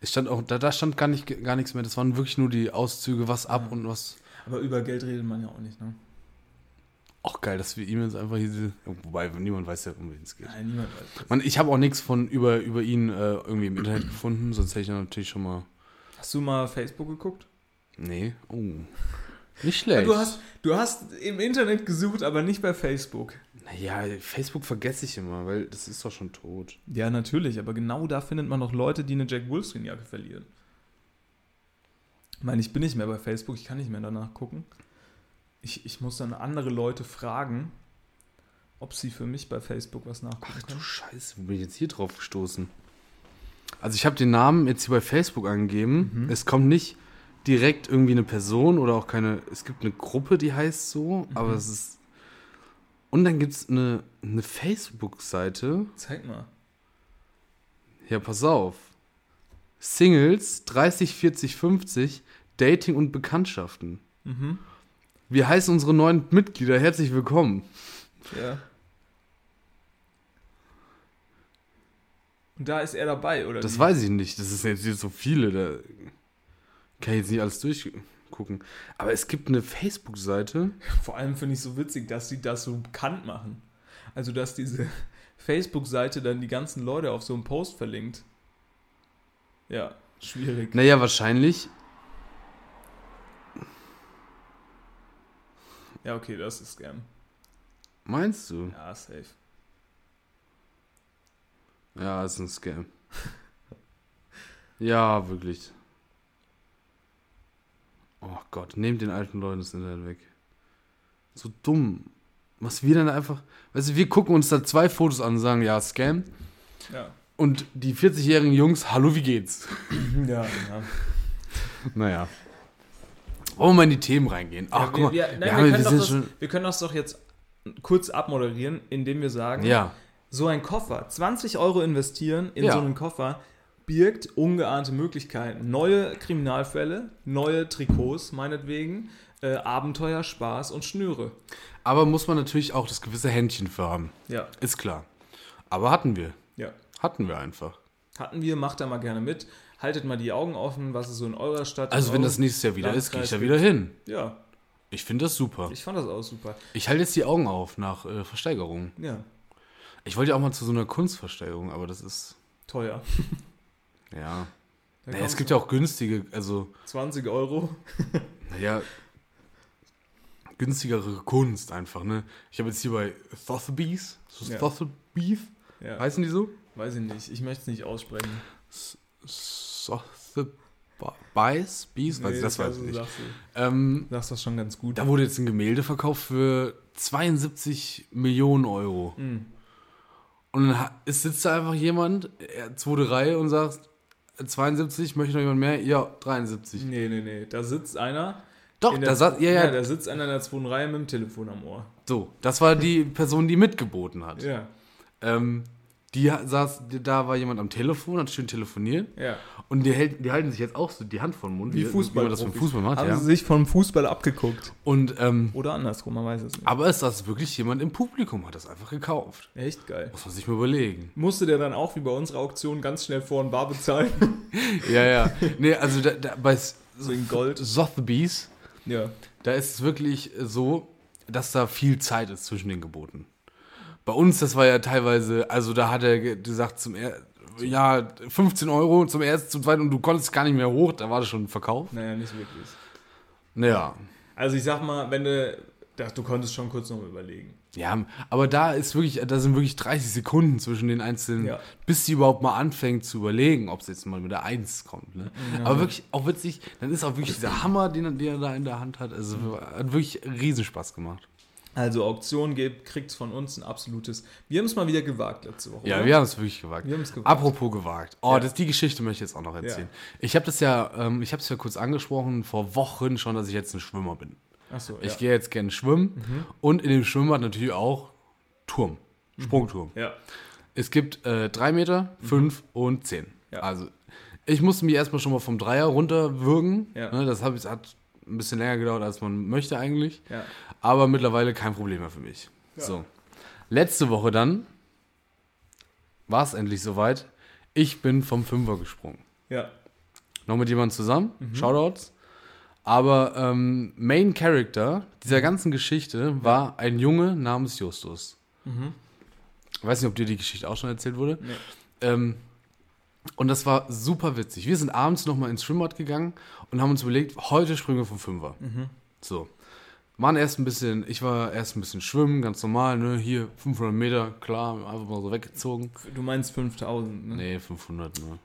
Es stand auch, da, da stand gar, nicht, gar nichts mehr. Das waren wirklich nur die Auszüge, was ab Ja. und was. Aber über Geld redet man ja auch nicht, ne? Auch geil, dass wir ihm jetzt einfach diese. Wobei niemand weiß ja, um wen es geht. Nein, niemand weiß. Man, ich habe auch nichts von über, über ihn äh, irgendwie im Internet gefunden, sonst hätte ich natürlich schon mal. Hast du mal Facebook geguckt? Nee. Oh. Nicht schlecht. Du hast, du hast im Internet gesucht, aber nicht bei Facebook. Naja, Facebook vergesse ich immer, weil das ist doch schon tot. Ja, natürlich, aber genau da findet man noch Leute, die eine Jack Wolfskin-Jacke verlieren. Ich meine, ich bin nicht mehr bei Facebook, ich kann nicht mehr danach gucken. Ich, ich muss dann andere Leute fragen, ob sie für mich bei Facebook was nachgucken Ach du. Scheiße, wo bin ich jetzt hier drauf gestoßen? Also ich habe den Namen jetzt hier bei Facebook angegeben. Mhm. Es kommt nicht direkt irgendwie eine Person oder auch keine. Es gibt eine Gruppe, die heißt so, aber Mhm. es ist. Und dann gibt es eine, eine Facebook-Seite. Zeig mal. Ja, pass auf. Singles 30, 40, 50, Dating und Bekanntschaften. Mhm. Wir heißen unsere neuen Mitglieder herzlich willkommen. Ja. Und da ist er dabei, oder? Das wie? weiß ich nicht. Das ist jetzt so viele. Da kann ich jetzt nicht alles durchgucken. gucken. Aber es gibt eine Facebook-Seite. Vor allem finde ich so witzig, dass sie das so bekannt machen. Also, dass diese Facebook-Seite dann die ganzen Leute auf so einen Post verlinkt. Ja, schwierig. Naja, wahrscheinlich. Ja, okay, das ist Scam. Meinst du? Ja, safe. Ja, ist ein Scam. ja, wirklich. Oh Gott, nehmt den alten Leuten das Internet weg. So dumm. Was wir dann einfach. Weißt du, wir gucken uns da zwei Fotos an und sagen, ja, Scam. Ja. Und die 40-jährigen Jungs, hallo, wie geht's? Ja, ja. Naja. Wollen wir mal in die Themen reingehen? Ach, ja, guck mal. wir, wir, nein, haben- wir, können das, schon. wir können das doch jetzt kurz abmoderieren, indem wir sagen, Ja. so ein Koffer, 20 Euro investieren in Ja. so einen Koffer, birgt ungeahnte Möglichkeiten. Neue Kriminalfälle, neue Trikots meinetwegen, äh, Abenteuer, Spaß und Schnüre. Aber muss man natürlich auch das gewisse Händchen für haben. Ja, Ist klar. Aber hatten wir. ja. Hatten wir einfach. Hatten wir, macht da mal gerne mit. Haltet mal die Augen offen, was es so in eurer Stadt Also, wenn das nächstes Jahr wieder ist, gehe ich da Landkreis wieder hin. Ja, Ich finde das super. ich fand das auch super. Ich halte jetzt die Augen auf nach äh, Versteigerungen. Ja, Ich wollte ja auch mal zu so einer Kunstversteigerung, aber das ist. teuer. Ja. Naja, es gibt ja auch günstige, also, du 20 Euro. naja, günstigere Kunst einfach, ne? Ich habe jetzt hier bei Sotheby's, Ja. Sotheby's, Ja, heißen die so? weiß ich nicht. Ich möchte es nicht aussprechen. Sotheby's? Bees? Weiß ich, das weiß ich nicht. Sagst, du Ähm, sagst das schon ganz gut. da wurde jetzt ein Gemälde verkauft für 72 Millionen Euro. Mhm. Und dann sitzt da einfach jemand, er- zweite Reihe, und sagt, 72, möchte noch jemand mehr? Ja, 73. Nee, nee, nee. Da sitzt einer. Doch, da saß, ja, ja, da sitzt einer in der zweiten Reihe mit dem Telefon am Ohr. so. Das war die Person, die mitgeboten hat. Ja, Ähm, die saß, da war jemand am Telefon, hat schön telefoniert. ja. Und die, hält, die halten sich jetzt auch so die Hand vor den Mund. Wie Fußball. man das beim Fußball macht, Haben ja. sie sich vom Fußball abgeguckt. Und, ähm, Oder andersrum, man weiß es nicht. aber es saß wirklich jemand im Publikum, hat das einfach gekauft. Echt geil. Muss man sich mal überlegen. Musste der dann auch wie bei unserer Auktion ganz schnell vor ein Bar bezahlen? Ja, ja. Nee, also da, da, bei so in Gold. Sotheby's, Ja. da ist es wirklich so, dass da viel Zeit ist zwischen den Geboten. Bei uns, das war ja teilweise, also da hat er ge- gesagt zum er ja, 15 Euro zum ersten, zum zweiten und du konntest gar nicht mehr hoch, da war das schon verkauft. Naja, nicht wirklich. Naja. Also ich sag mal, wenn du. Du konntest schon kurz noch überlegen. Ja, aber da ist wirklich, da sind wirklich 30 Sekunden zwischen den einzelnen, Ja. bis sie überhaupt mal anfängt zu überlegen, ob es jetzt mal mit der 1 kommt. Ne? Aber wirklich, auch witzig, dann ist auch wirklich dieser Hammer, den, er- den er da in der Hand hat. Also hat wirklich Riesenspaß gemacht. Also Auktion gibt, kriegt's von uns ein absolutes. Wir haben es mal wieder gewagt letzte Woche. Ja, oder? wir haben es wirklich gewagt. Wir haben es gewagt. Apropos gewagt. Oh, Ja. das, die Geschichte möchte ich jetzt auch noch erzählen. Ja. Ich habe das ja, ähm, ich habe es ja kurz angesprochen, vor Wochen schon, dass ich jetzt ein Schwimmer bin. Achso, Ich ja. gehe jetzt gerne schwimmen und in dem Schwimmbad natürlich auch Turm, Sprungturm. ja. Es gibt äh, 3 Meter, 5 und 10. Mhm. Ja. Also ich musste mich erstmal schon mal vom Dreier runterwürgen. Ja. Ne, das hab ich, hat ein bisschen länger gedauert, als man möchte eigentlich. Ja. Aber mittlerweile kein Problem mehr für mich. So. Letzte Woche dann war es endlich soweit. Ich bin vom Fünfer gesprungen. Ja. Noch mit jemandem zusammen. Mhm. Shoutouts. Aber ähm, Main Character Mhm. dieser ganzen Geschichte war ein Junge namens Justus. Mhm. Ich weiß nicht, ob dir die Geschichte auch schon erzählt wurde. Nee. Ähm, und das war super witzig. Wir sind abends nochmal ins Schwimmbad gegangen und haben uns überlegt, heute springen wir vom Fünfer. Mhm. So. Waren erst ein bisschen, ich war erst ein bisschen schwimmen, ganz normal, ne? Hier 500 Meter, klar, einfach mal so weggezogen. Du meinst 5000, ne? Nee, 500, ne?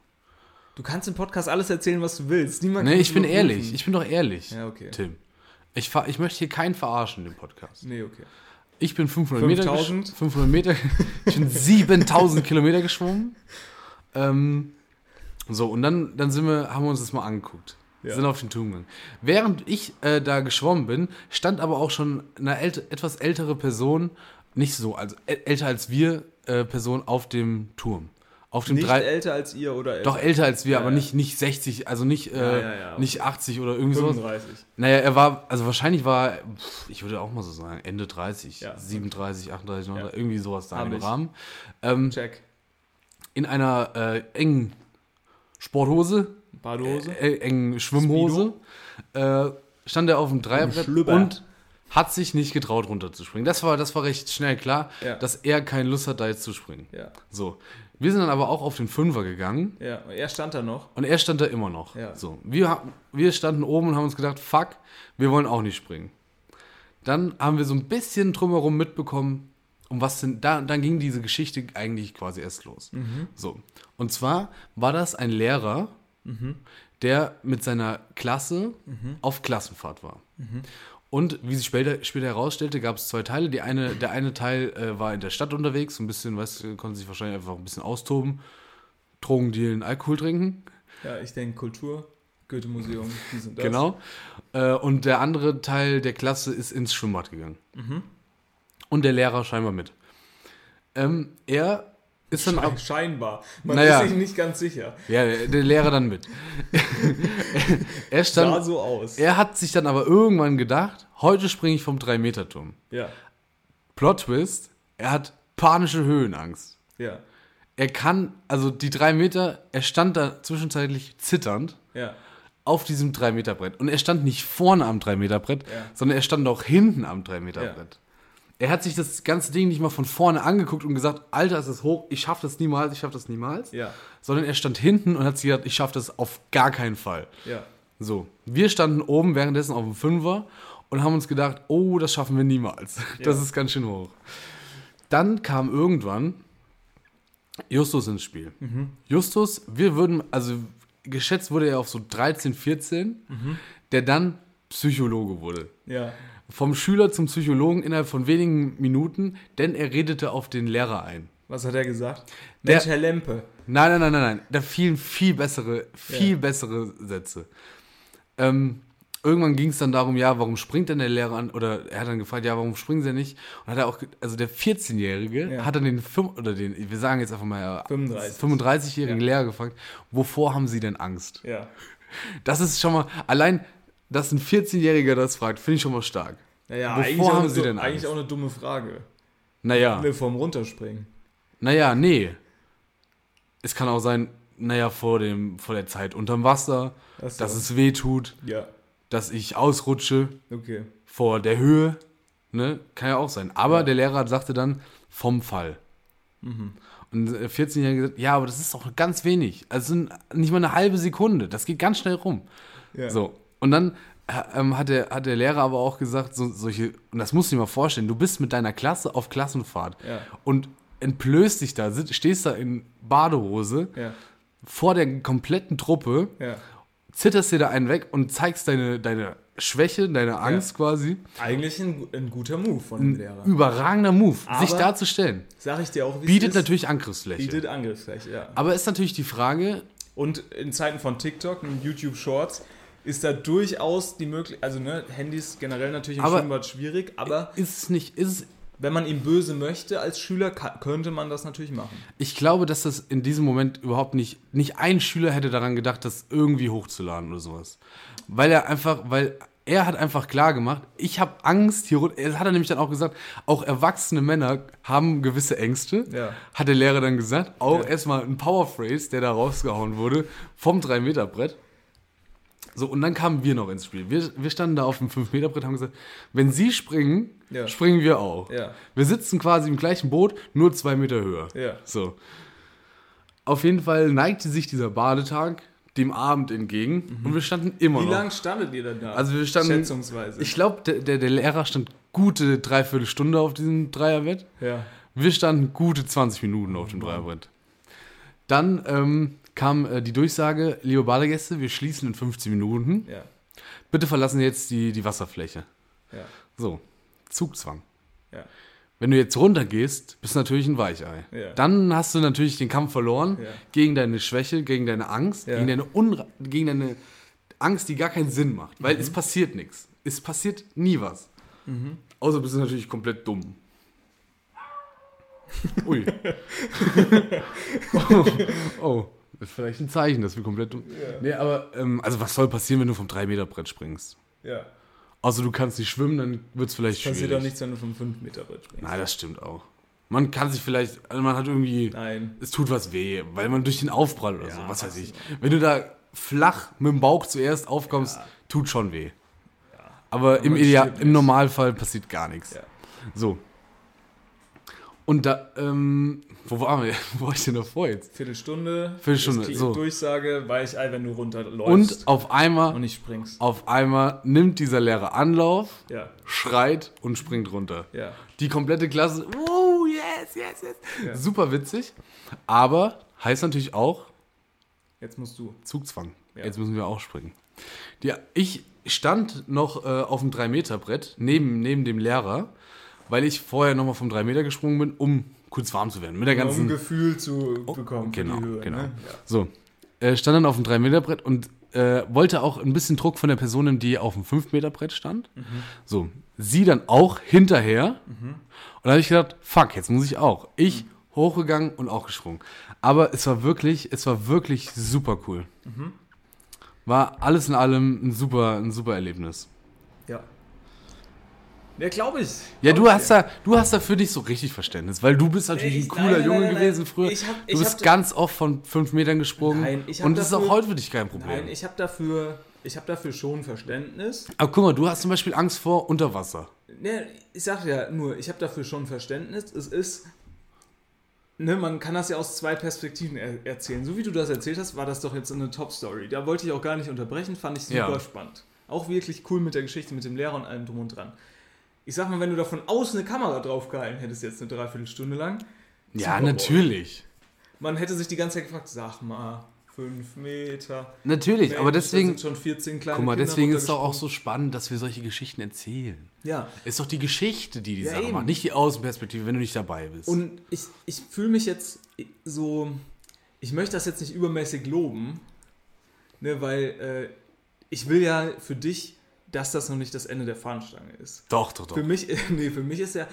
Du kannst im Podcast alles erzählen, was du willst. Niemand Nee, ich bin überprüfen. ehrlich. Ich bin doch ehrlich, Ja, okay. Tim. Ich, ich möchte hier keinen verarschen dem Podcast. Nee, okay. Ich bin 500 Meter, 5000? gesch- 500 Meter, ich bin 7000 Kilometer geschwommen. Ähm, so, und dann, dann sind wir, haben wir uns das mal angeguckt. Ja. Sind auf den Turm gegangen. Während ich äh, da geschwommen bin, stand aber auch schon eine ält etwas ältere Person, nicht so, also äl- älter als wir, äh, Person auf dem Turm. Auf dem Nicht drei, älter als ihr oder älter? doch älter als wir, Ja, aber ja. nicht, nicht 60, also nicht, äh, nicht 80 oder irgendwie sowas. 35. Naja, er war, also wahrscheinlich war, er, pff, ich würde auch mal so sagen, Ende 30, Ja. 37, 38, 39, Ja. irgendwie sowas da im. Rahmen. Ähm, Check. in einer äh, engen Sporthose, Badehose? äh, engen Schwimmhose, äh, stand er auf dem Dreierbrett und hat sich nicht getraut, runterzuspringen. Das war, das war recht schnell klar, Ja. dass er keine Lust hat, da jetzt zu springen. Ja. So. Wir sind dann aber auch auf den Fünfer gegangen Ja, er stand da noch. und er stand da immer noch. Ja. So. Wir, wir standen oben und haben uns gedacht, fuck, wir wollen auch nicht springen. Dann haben wir so ein bisschen drumherum mitbekommen, um was denn, da, dann ging diese Geschichte eigentlich quasi erst los. So. Und zwar war das ein Lehrer, der mit seiner Klasse auf Klassenfahrt war. Und wie sich später, später herausstellte, gab es zwei Teile. Die eine, der eine Teil äh, war in der Stadt unterwegs, so ein bisschen, weißt du, konnte sich wahrscheinlich einfach ein bisschen austoben, Drogen dealen, Alkohol trinken. Ja, ich denke Kultur, Goethe-Museum, dies und das. Genau. Äh, und der andere Teil der Klasse ist ins Schwimmbad gegangen. Und der Lehrer scheinbar mit. Ähm, er ist dann auch. Scheinbar. Man Naja. ist sich nicht ganz sicher. Ja, der Lehrer dann mit. er Sah stand. so aus. Er hat sich dann aber irgendwann gedacht, heute springe ich vom 3-Meter-Turm. Ja, Plot Twist, er hat panische Höhenangst. ja, Er kann, also die drei Meter, er stand da zwischenzeitlich zitternd ja. auf diesem 3-Meter-Brett. Und er stand nicht vorne am 3-Meter-Brett, Ja. sondern er stand auch hinten am 3-Meter-Brett. Er hat sich das ganze Ding nicht mal von vorne angeguckt und gesagt, Alter, ist das hoch, ich schaff das niemals, ich schaff das niemals. Ja. Sondern er stand hinten und hat sich gedacht, ich schaff das auf gar keinen Fall. Ja. So, wir standen oben währenddessen auf dem Fünfer und haben uns gedacht, oh, das schaffen wir niemals. Das Ja. ist ganz schön hoch. Dann kam irgendwann Justus ins Spiel. Justus, wir würden, also geschätzt wurde er auf so 13, 14, der dann Psychologe wurde. Ja. Vom Schüler zum Psychologen innerhalb von wenigen Minuten, denn er redete auf den Lehrer ein. Was hat er gesagt? Der- Mensch, Herr Lempe. Nein, nein, nein, nein, nein. Da fielen viel bessere, viel Ja. bessere Sätze. Ähm, irgendwann ging es dann darum, ja, warum springt denn der Lehrer an? Oder er hat dann gefragt, ja, warum springen sie nicht? Und hat er auch, also der 14-Jährige Ja. hat dann den, fünf- oder den, wir sagen jetzt einfach mal, ja, 35. 35-jährigen Ja. Lehrer gefragt, wovor haben sie denn Angst? Ja. Das ist schon mal, allein, dass ein 14-Jähriger das fragt, finde ich schon mal stark. Naja, Wovor eigentlich, auch haben eine, Sie denn eigentlich auch eine dumme Frage. Naja, Will vom Runterspringen. naja, nee. Es kann auch sein, naja, vor, dem, vor der Zeit unterm Wasser, so. dass es weh tut, Ja, dass ich ausrutsche okay. vor der Höhe. Ne? Kann ja auch sein. Aber Ja. der Lehrer sagte dann vom Fall. Mhm. Und der 14-Jährige gesagt, ja, aber das ist doch ganz wenig. Also nicht mal eine halbe Sekunde. Das geht ganz schnell rum. Ja. So. Und dann äh, ähm, hat, der, hat der Lehrer aber auch gesagt, so, solche, und das musst du dir mal vorstellen, du bist mit deiner Klasse auf Klassenfahrt Ja. und entblößt dich da, stehst da in Badehose Ja, vor der kompletten Truppe ja. zitterst dir da einen weg und zeigst deine, deine Schwäche, deine Angst quasi. Eigentlich ein, ein guter Move von dem Lehrer. überragender Move, sich Aber- darzustellen. Sag ich dir auch, wie Bietet natürlich Angriffsfläche. Bietet Angriffsfläche, ja. Aber ist natürlich die Frage, Und in Zeiten von TikTok und YouTube Shorts ist da durchaus die Möglichkeit, also ne, Handys generell natürlich im Aber- Schwimmbad schwierig, aber ist es nicht, ist es, wenn man ihm böse möchte als Schüler, könnte man das natürlich machen. ich glaube, dass das in diesem Moment überhaupt nicht, nicht ein Schüler hätte daran gedacht, das irgendwie hochzuladen oder sowas. Weil er einfach, weil er hat einfach klar gemacht, ich habe Angst hier runter. Er hat er nämlich dann auch gesagt, auch erwachsene Männer haben gewisse Ängste. Ja. Hat der Lehrer dann gesagt. Auch Ja. erstmal ein Powerphrase, der da rausgehauen wurde vom 3-Meter-Brett. So, und dann kamen wir noch ins Spiel. Wir, wir standen da auf dem 5-Meter-Brett und haben gesagt, wenn sie springen, Ja. springen wir auch. Ja. Wir sitzen quasi im gleichen Boot, nur zwei Meter höher. Ja. So. Auf jeden Fall neigte sich dieser Badetag dem Abend entgegen und wir standen immer Mhm. Wie noch. lange standet ihr denn da? Also wir standen- Schätzungsweise. Ich glaube, der, der, der Lehrer stand gute dreiviertel Stunde auf diesem Dreierbett. ja. Wir standen gute 20 Minuten auf dem Dreierbrett. Dann ähm, kam äh, die Durchsage, liebe Badegäste, wir schließen in 15 Minuten. Ja. Bitte verlassen jetzt die, die Wasserfläche. Ja. So, Zugzwang. Ja. Wenn du jetzt runtergehst, bist du natürlich ein Weichei. Dann hast du natürlich den Kampf verloren gegen deine Schwäche, gegen deine Angst, gegen, deine Unra gegen deine Angst, die gar keinen Sinn macht. Weil Mhm. es passiert nichts. Es passiert nie was. Außer bist du natürlich komplett dumm. Ui. oh, oh, das ist vielleicht ein Zeichen, dass wir komplett dumm Nee, aber ähm, also was soll passieren, wenn du vom 3-Meter-Brett springst? ja. Außer du kannst nicht schwimmen, dann wird es vielleicht Passiert schwierig. auch nichts, wenn du vom 5 Meter Brett springst. Nein, das stimmt auch. Man kann sich vielleicht, also man hat irgendwie, Nein. es tut was weh, weil man durch den Aufprall oder so, was weiß ich. Wenn du da flach mit dem Bauch zuerst aufkommst, tut schon weh. Aber im, Ideal, im. Normalfall passiert gar nichts. Ja. So. Und da, ähm, wo waren wir? Wo war ich denn davor jetzt? Viertelstunde. Viertelstunde, so. Durchsage, Weichei, wenn du runterläufst. Und auf einmal, und nicht springst. auf einmal nimmt dieser Lehrer Anlauf, Ja, schreit und springt runter. ja. Die komplette Klasse, oh, yes, yes, yes. Ja. Super witzig. Aber heißt natürlich auch Jetzt musst du. Zugzwang. Ja. Jetzt müssen wir auch springen. Die, ich stand noch äh, auf dem 3-Meter-Brett neben, neben dem Lehrer, weil ich vorher nochmal vom 3 Meter gesprungen bin, um kurz warm zu werden. Mit der Um ein ganzen. Gefühl zu bekommen. für genau, die Höhe, genau. Ne? Ja. So. Äh, stand dann auf dem 3-Meter-Brett und äh, wollte auch ein bisschen Druck von der Person nehmen, die auf dem 5-Meter-Brett stand. Mhm. So. Sie dann auch hinterher. Und da habe ich gedacht, fuck, jetzt muss ich auch. Ich Mhm. hochgegangen und auch gesprungen. Aber es war wirklich, es war wirklich super cool. Mhm. War alles in allem ein super, ein super Erlebnis. Ja. Ja, glaube ich. Ja, Glaub du hast dir. da, du hast da für dich so richtig Verständnis, weil du bist natürlich Ich- ein cooler nein, nein, Junge nein, gewesen früher. Ich hab- ich du hab bist ganz oft von fünf Metern gesprungen. Nein, ich hab und das ist auch heute für dich kein Problem. Nein, ich habe dafür, ich habe dafür schon Verständnis. Aber guck mal, du hast zum Beispiel Angst vor Unterwasser. Ne, ich sag ja nur, ich habe dafür schon Verständnis. Es ist, ne, man kann das ja aus zwei Perspektiven er erzählen. So wie du das erzählt hast, war das doch jetzt eine Top-Story. Da wollte ich auch gar nicht unterbrechen, fand ich super Ja. spannend. Auch wirklich cool mit der Geschichte, mit dem Lehrer und allem drum und dran. Ich sag mal, wenn du da von außen eine Kamera draufgehalten hättest, jetzt eine Dreiviertelstunde lang, Ja, natürlich. man hätte sich die ganze Zeit gefragt, sag mal, fünf Meter. Natürlich, aber Mensch, da deswegen, sind schon 14 kleine guck mal, Kinder deswegen ist es doch auch so spannend, dass wir solche Geschichten erzählen. Ja, Ist doch die Geschichte, die die Ja, Sache eben. macht, nicht die Außenperspektive, wenn du nicht dabei bist. Und ich, ich fühle mich jetzt so, ich möchte das jetzt nicht übermäßig loben, ne, weil äh, ich will ja für dich, dass das noch nicht das Ende der Fahnenstange ist. doch, doch, doch. Für mich, nee, für mich ist ja,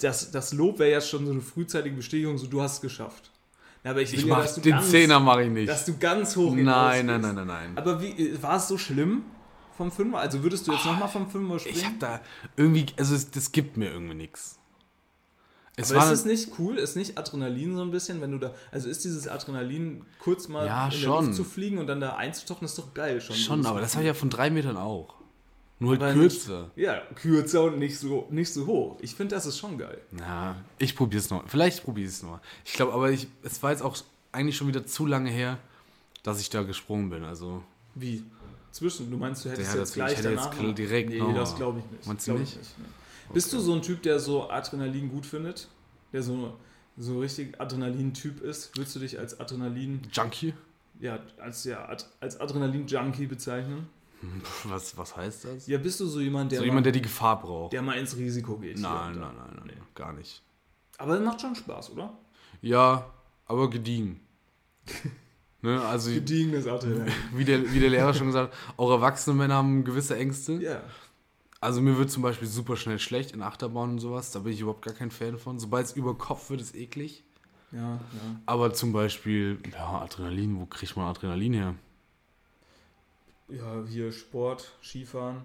das, das Lob wäre ja schon so eine frühzeitige Bestätigung, so du hast es geschafft. Aber ich ich ja, mach du den ganz, Zehner mache ich nicht. dass du ganz hoch Nein, nein, nein, nein, nein. Aber wie, war es so schlimm vom Fünfer? Also würdest du jetzt nochmal vom Fünfer springen? Ich habe da irgendwie, also es, das gibt mir irgendwie nichts. Es Aber ist es nicht cool? Ist nicht Adrenalin so ein bisschen, wenn du da. Also ist dieses Adrenalin kurz mal Ja, in der schon. Luft zu fliegen und dann da einzutauchen, ist doch geil schon. schon, aber das habe ich ja von drei Metern auch. Nur halt kürzer. Ja, kürzer und nicht so, nicht so hoch. Ich finde, das ist schon geil. Ja, ich probiere es noch. Vielleicht probiere ich es noch. Ich glaube, aber ich, es war jetzt auch eigentlich schon wieder zu lange her, dass ich da gesprungen bin. Also, Wie? Zwischen, du meinst, du hättest Ja, jetzt das- gleich ich hätte jetzt danach. kl- direkt nee, noch- das glaube ich nicht. Meinst du Glaub ich nicht? nee. Bist du so ein Typ, der so Adrenalin gut findet? Der so, so richtig Adrenalin-Typ ist? Würdest du dich als Adrenalin, Junkie? ja, als, ja, Ad- als Adrenalin-Junkie bezeichnen? Was, was heißt das? Ja, bist du so jemand, der, so mal, jemand, der die Gefahr braucht. der mal ins Risiko geht? nein, nein, nein, nein, gar nicht. Aber es macht schon Spaß, oder? Ja, aber gediegen. ne, also, Gediegenes Adrenalin. wie der, wie der Lehrer schon gesagt hat, auch erwachsene Männer haben gewisse Ängste. ja. Also mir wird zum Beispiel super schnell schlecht in Achterbahnen und sowas. Da bin ich überhaupt gar kein Fan von. Sobald es über Kopf wird, ist eklig. Ja, ja. Aber zum Beispiel, ja, Adrenalin, wo kriegt man Adrenalin her? Ja, hier Sport, Skifahren.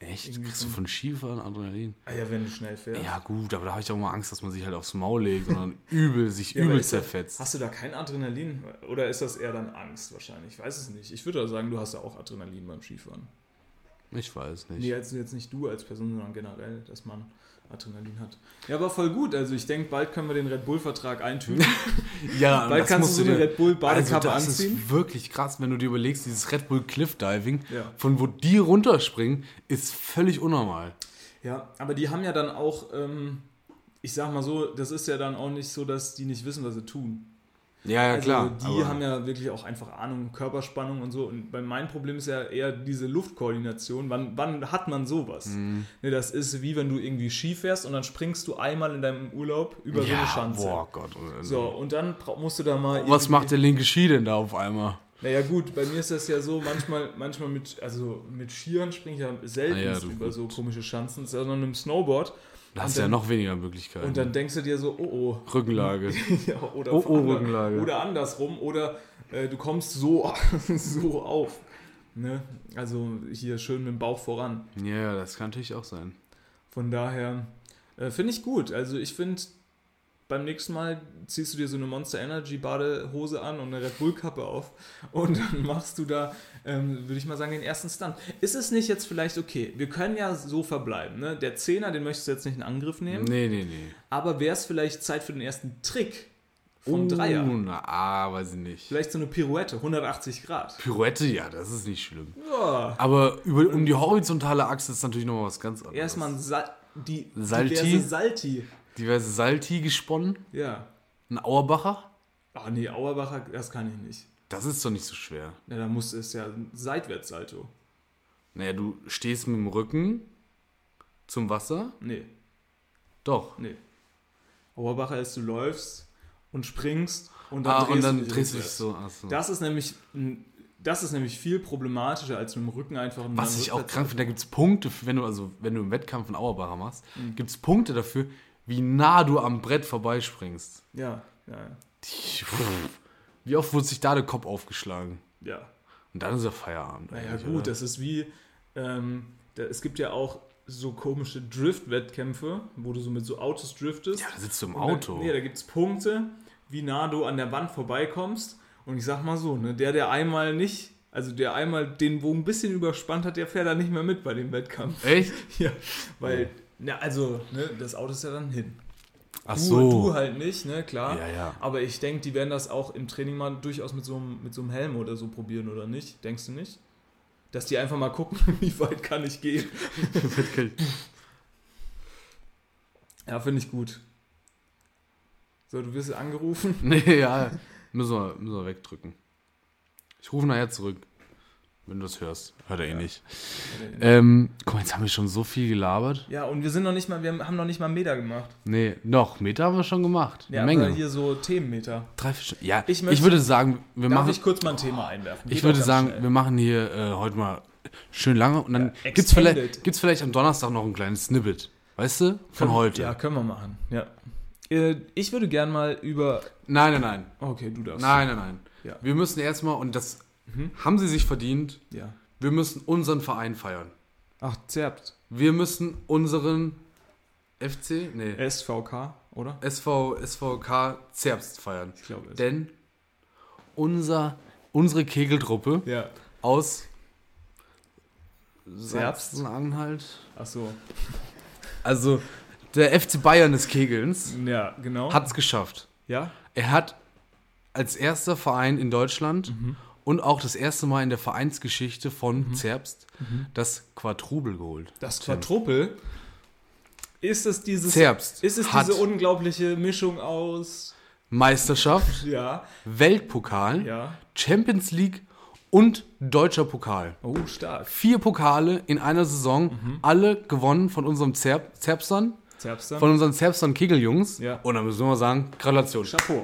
Echt? Irgendwie Kriegst du von Skifahren Adrenalin? Ah ja, wenn du schnell fährst. Ja gut, aber da habe ich auch mal Angst, dass man sich halt aufs Maul legt und dann übel, sich Ja, übel zerfetzt. Hast du da kein Adrenalin? Oder ist das eher dann Angst wahrscheinlich? Ich weiß es nicht. Ich würde da sagen, du hast da auch Adrenalin beim Skifahren. Ich weiß nicht. Nee, jetzt, jetzt nicht du als Person, sondern generell, dass man Adrenalin hat. Ja, aber voll gut. Also ich denke, bald können wir den Red Bull-Vertrag eintüten. Ja, Bald das kannst du so eine dir- Red Bull Badekappe also das anziehen. ist wirklich krass, wenn du dir überlegst, dieses Red Bull Cliff Diving, Ja. von wo die runterspringen, ist völlig unnormal. Ja, aber die haben ja dann auch, ähm, ich sag mal so, das ist ja dann auch nicht so, dass die nicht wissen, was sie tun. Ja, ja, also klar. die haben ja wirklich auch einfach Ahnung, Körperspannung und so. Und bei mein Problem ist ja eher diese Luftkoordination. Wann, wann hat man sowas? Mhm. Ne, das ist wie wenn du irgendwie Ski fährst und dann springst du einmal in deinem Urlaub über so eine ja, Schanze. boah Gott. So, und dann musst du da mal. Was macht der linke Ski denn da auf einmal? Naja, gut, bei mir ist das ja so, manchmal, manchmal mit, also mit Skiern springe ich ja selten Ah ja, über so komische Schanzen, sondern mit dem Snowboard. Da hast du ja noch weniger Möglichkeiten. Und dann denkst du dir so, oh oh, Rückenlage. Ja, oder, Oh, oh, Rückenlage. oder andersrum. Oder äh, du kommst so, so auf. Ne? Also hier schön mit dem Bauch voran. ja, das kann natürlich auch sein. Von daher äh, finde ich gut. Also ich finde, beim nächsten Mal ziehst du dir so eine Monster Energy Badehose an und eine Red Bull Kappe auf und dann machst du da, ähm, würde ich mal sagen, den ersten Stunt. Ist es nicht jetzt vielleicht okay? Wir können ja so verbleiben, ne? Der Zehner, den möchtest du jetzt nicht in Angriff nehmen, Nee, nee, nee. aber wäre es vielleicht Zeit für den ersten Trick vom Oh, Dreier? Na, ah, weiß ich nicht. Vielleicht so eine Pirouette, 180 Grad. Pirouette, ja, das ist nicht schlimm. Ja. Aber über, um die horizontale Achse ist natürlich noch mal was ganz anderes. Erstmal ein Sal die Salti? diverse Salti. Diverse Salti gesponnen. Ja. Ein Auerbacher. Ach nee, Auerbacher, das kann ich nicht. Das ist doch nicht so schwer. Ja, da muss es ja ein Seitwärtssalto. Naja, du stehst mit dem Rücken zum Wasser. Nee, Doch. nee. Auerbacher ist, du läufst und springst und dann ah, drehst und dann du dich drehst du dich so. Ach so. Das ist nämlich das ist nämlich viel problematischer als mit dem Rücken einfach Was ich auch krank finde, da gibt es Punkte, wenn du also wenn du im Wettkampf einen Auerbacher machst, Mhm. gibt es Punkte dafür, wie nah du am Brett vorbeispringst. Ja, ja, ja. Wie oft wurde sich da der Kopf aufgeschlagen? ja. Und dann ist ja Feierabend. Naja gut, oder? das ist wie, ähm, da, es gibt ja auch so komische Drift-Wettkämpfe, wo du so mit so Autos driftest. Ja, da sitzt du im Auto. Dann, nee, da gibt es Punkte, wie nah du an der Wand vorbeikommst. Und ich sag mal so, ne, der, der einmal nicht, also der einmal den Bogen ein bisschen überspannt hat, der fährt da nicht mehr mit bei dem Wettkampf. Echt? ja, weil, na, also, ne, das Auto ist ja dann hin. Ach Du, so. du halt nicht, ne, klar. Ja, ja. Aber ich denke, die werden das auch im Training mal durchaus mit so, einem, mit so einem Helm oder so probieren, oder nicht? Denkst du nicht? Dass die einfach mal gucken, wie weit kann ich gehen. Ja, finde ich gut. So, du wirst angerufen. nee, ja. Müssen wir, müssen wir wegdrücken. Ich rufe nachher zurück. Wenn du das hörst. Hört er eh nicht. Ähm, guck mal, jetzt haben wir schon so viel gelabert. Ja, und wir sind noch nicht mal, wir haben noch nicht mal Meter gemacht. Nee, noch. Meter haben wir schon gemacht. Ja, Eine Menge. aber hier so Themenmeter. Drei. Ja, Ich ich, möchte- würde sagen, wir Darf machen. ich kurz mal ein Thema einwerfen? Ich Geht würde auch ganz sagen, schnell. wir machen hier äh, heute mal schön lange und dann Ja, gibt's vielleicht, gibt's vielleicht am Donnerstag noch ein kleines Snippet. Weißt du? Von heute. Ja, können wir machen. Ja. Äh, Ich würde gern mal über. Nein, nein, nein. Okay, du darfst. Nein, nein, nein. Ja. Wir müssen erstmal, und das Mhm. haben sie sich verdient, Ja. wir müssen unseren Verein feiern. Ach, zerbt. Wir müssen unseren FC, nee, SVK, oder? SV, SVK Zerbst feiern. Ich glaube es. Denn unser, unsere Kegeltruppe Ja. aus Zerbst? Sachsen-Anhalt. Ach so. Also der FC Bayern des Kegelns Ja, genau. hat es geschafft. ja? Er hat als erster Verein in Deutschland und auch das erste Mal in der Vereinsgeschichte von Zerbst das Quadrubel geholt. Das Quadruple. Ist es dieses. Zerbst Ist es diese unglaubliche Mischung aus. Meisterschaft, Ja. Weltpokal, Ja. Champions League und deutscher Pokal. Oh, stark. Vier Pokale in einer Saison, alle gewonnen von unserem Zerb Zerbstern, Zerbstern. von unseren Zerbstern Kegeljungs. Ja. Und dann müssen wir sagen, Gratulation. Chapeau.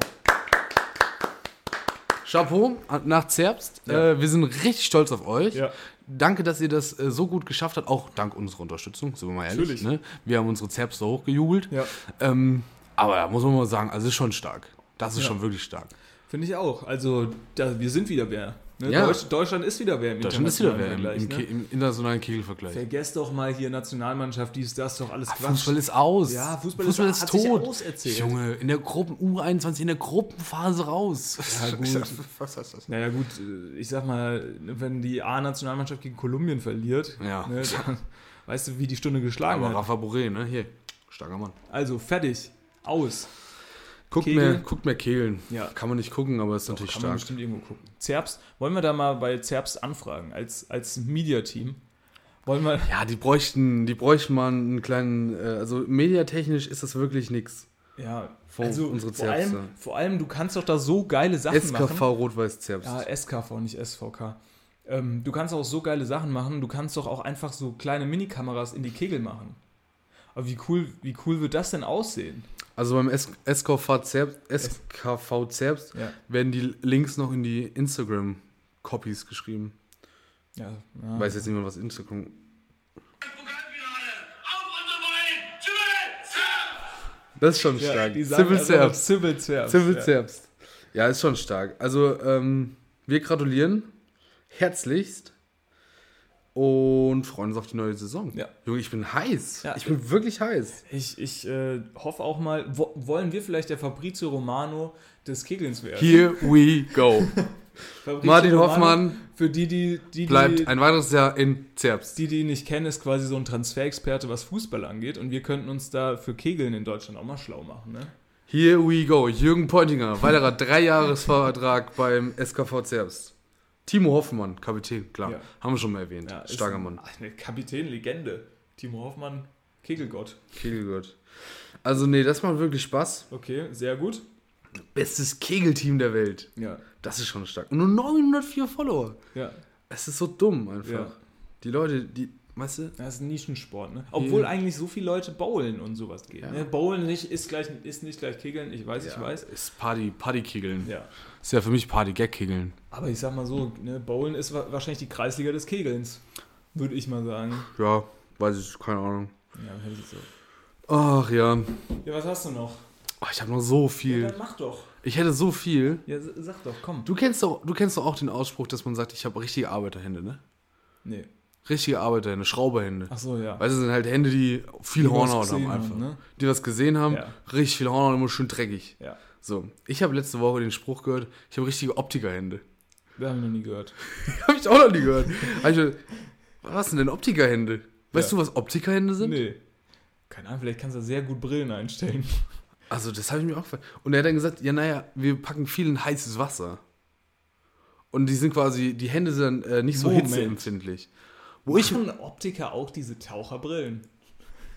Chapeau nach Zerbst. Ja. Äh, wir sind richtig stolz auf euch. Ja. Danke, dass ihr das äh, so gut geschafft habt, auch dank unserer Unterstützung, sind wir mal ehrlich. Natürlich. Ne? Wir haben unsere Zerbster hochgejubelt. Ja. Ähm, aber da muss man mal sagen, also ist schon stark. Das ist schon wirklich stark. Finde ich auch. Also, da, wir sind wieder wer. Ne? Ja. Deutsch, Deutschland ist wieder wer im Deutschland ist wieder internationalen wer im, im, ne? im internationalen Kegelvergleich. Vergesst doch mal hier Nationalmannschaft, dies, das, doch alles Quatsch. Fußball ist aus. Ja, Fußball Fußball ist- ist, tot. auserzählt. Junge, in der Gruppen U21 in der Gruppenphase raus. Ja, gut. Naja, gut, äh, ich sag mal, wenn die A-Nationalmannschaft gegen Kolumbien verliert, Ja. ne, dann, weißt du, wie die Stunde geschlagen Aber hat. Rafa Boré, ne? Hier, starker Mann. Also, fertig. Aus. Guckt Kegel. mehr, guckt mehr Kehlen. Ja. Kann man nicht gucken, aber ist natürlich Kann man stark. bestimmt irgendwo gucken. Zerbst, wollen wir da mal bei Zerbst anfragen, als, als Media-Team? Wollen wir. Ja, die bräuchten, die bräuchten mal einen kleinen, äh, also mediatechnisch ist das wirklich nix. Ja, Vor also unsere vor allem, vor allem, du kannst doch da so geile Sachen SKV machen. Rot-Weiß Zerbst. Ja, SKV, nicht SVK. Ähm, du kannst auch so geile Sachen machen. Du kannst doch auch einfach so kleine Minikameras in die Kegel machen. Aber wie cool, wie cool wird das denn aussehen? Also beim SKV Zerbst, SKV Zerbst Ja. werden die Links noch in die Instagram-Copies geschrieben. Ja, ja. Weiß jetzt nicht mehr, was Instagram. Das ist schon Ja, stark. Civil Zerbst. Civil Zerbst. Civil ja. Zerbst. Ja, ist schon stark. Also, ähm, wir gratulieren herzlichst und freuen uns auf die neue Saison. Ja. Junge, ich bin heiß. Ja. Ich bin wirklich heiß. Ich, ich äh, hoffe auch mal, wo, wollen wir vielleicht der Fabrizio Romano des Kegelns werden? Here we go. Martin Romano, Hoffmann Für die, die, die, Bleibt die, ein weiteres Jahr in Zerbst. die, die ihn nicht kennen, ist quasi so ein Transferexperte, was Fußball angeht. Und wir könnten uns da für Kegeln in Deutschland auch mal schlau machen. Ne? Here we go. Jürgen Pointinger, weiterer Dreijahresvertrag beim SKV Zerbst. Timo Hoffmann, Kapitän, klar. Ja. haben wir schon mal erwähnt. Ja, Starker ein- Mann. Ach, ne, Kapitän, Legende. Timo Hoffmann, Kegelgott. Kegelgott. Also, nee, das macht wirklich Spaß. Okay, sehr gut. Bestes Kegelteam der Welt. Ja, Das ist schon stark. Und nur 904 Follower. ja. Es ist so dumm einfach. Ja. Die Leute, die, weißt du, Das ist ein Nischensport, ne? Obwohl eigentlich so viele Leute bowlen und sowas geht. Ja. Ne? Bowlen nicht, ist, gleich, ist nicht gleich Kegeln, ich weiß, ich ja, weiß. ist Party, Partykegeln. Ja. Ist ja für mich Party-Gag-Kegeln. Aber ich sag mal so, ne, Bowlen ist wa wahrscheinlich die Kreisliga des Kegelns. Würde ich mal sagen. Ja, weiß ich, keine Ahnung. Ja, hätte ich so. Ach ja. Ja, was hast du noch? Oh, ich habe noch so Ja, viel. dann mach doch. Ich hätte so viel. Ja, sag doch, komm. Du kennst doch, du kennst doch auch den Ausspruch, dass man sagt, ich habe richtige Arbeiterhände, ne? Nee. Richtige Arbeiterhände, Schrauberhände. Ach so, ja. Du, das sind halt Hände, die viel Die Hornhaut haben einfach. haben, ne? Die was gesehen haben, Ja. richtig viel Hornhaut und immer schön dreckig. Ja. So, ich habe letzte Woche den Spruch gehört, ich habe richtige Optikerhände. Wir haben noch nie gehört. habe ich auch noch nie gehört. Ich gedacht, was sind denn Optikerhände? Weißt Ja. du, was Optikerhände sind? Nee. Keine Ahnung, vielleicht kannst du sehr gut Brillen einstellen. Also, das habe ich mir auch gefallen. Und er hat dann gesagt, ja, naja, wir packen viel in heißes Wasser. Und die sind quasi, die Hände sind äh, nicht so Moment. hitzeempfindlich. Wo ich, Machen Optiker auch diese Taucherbrillen?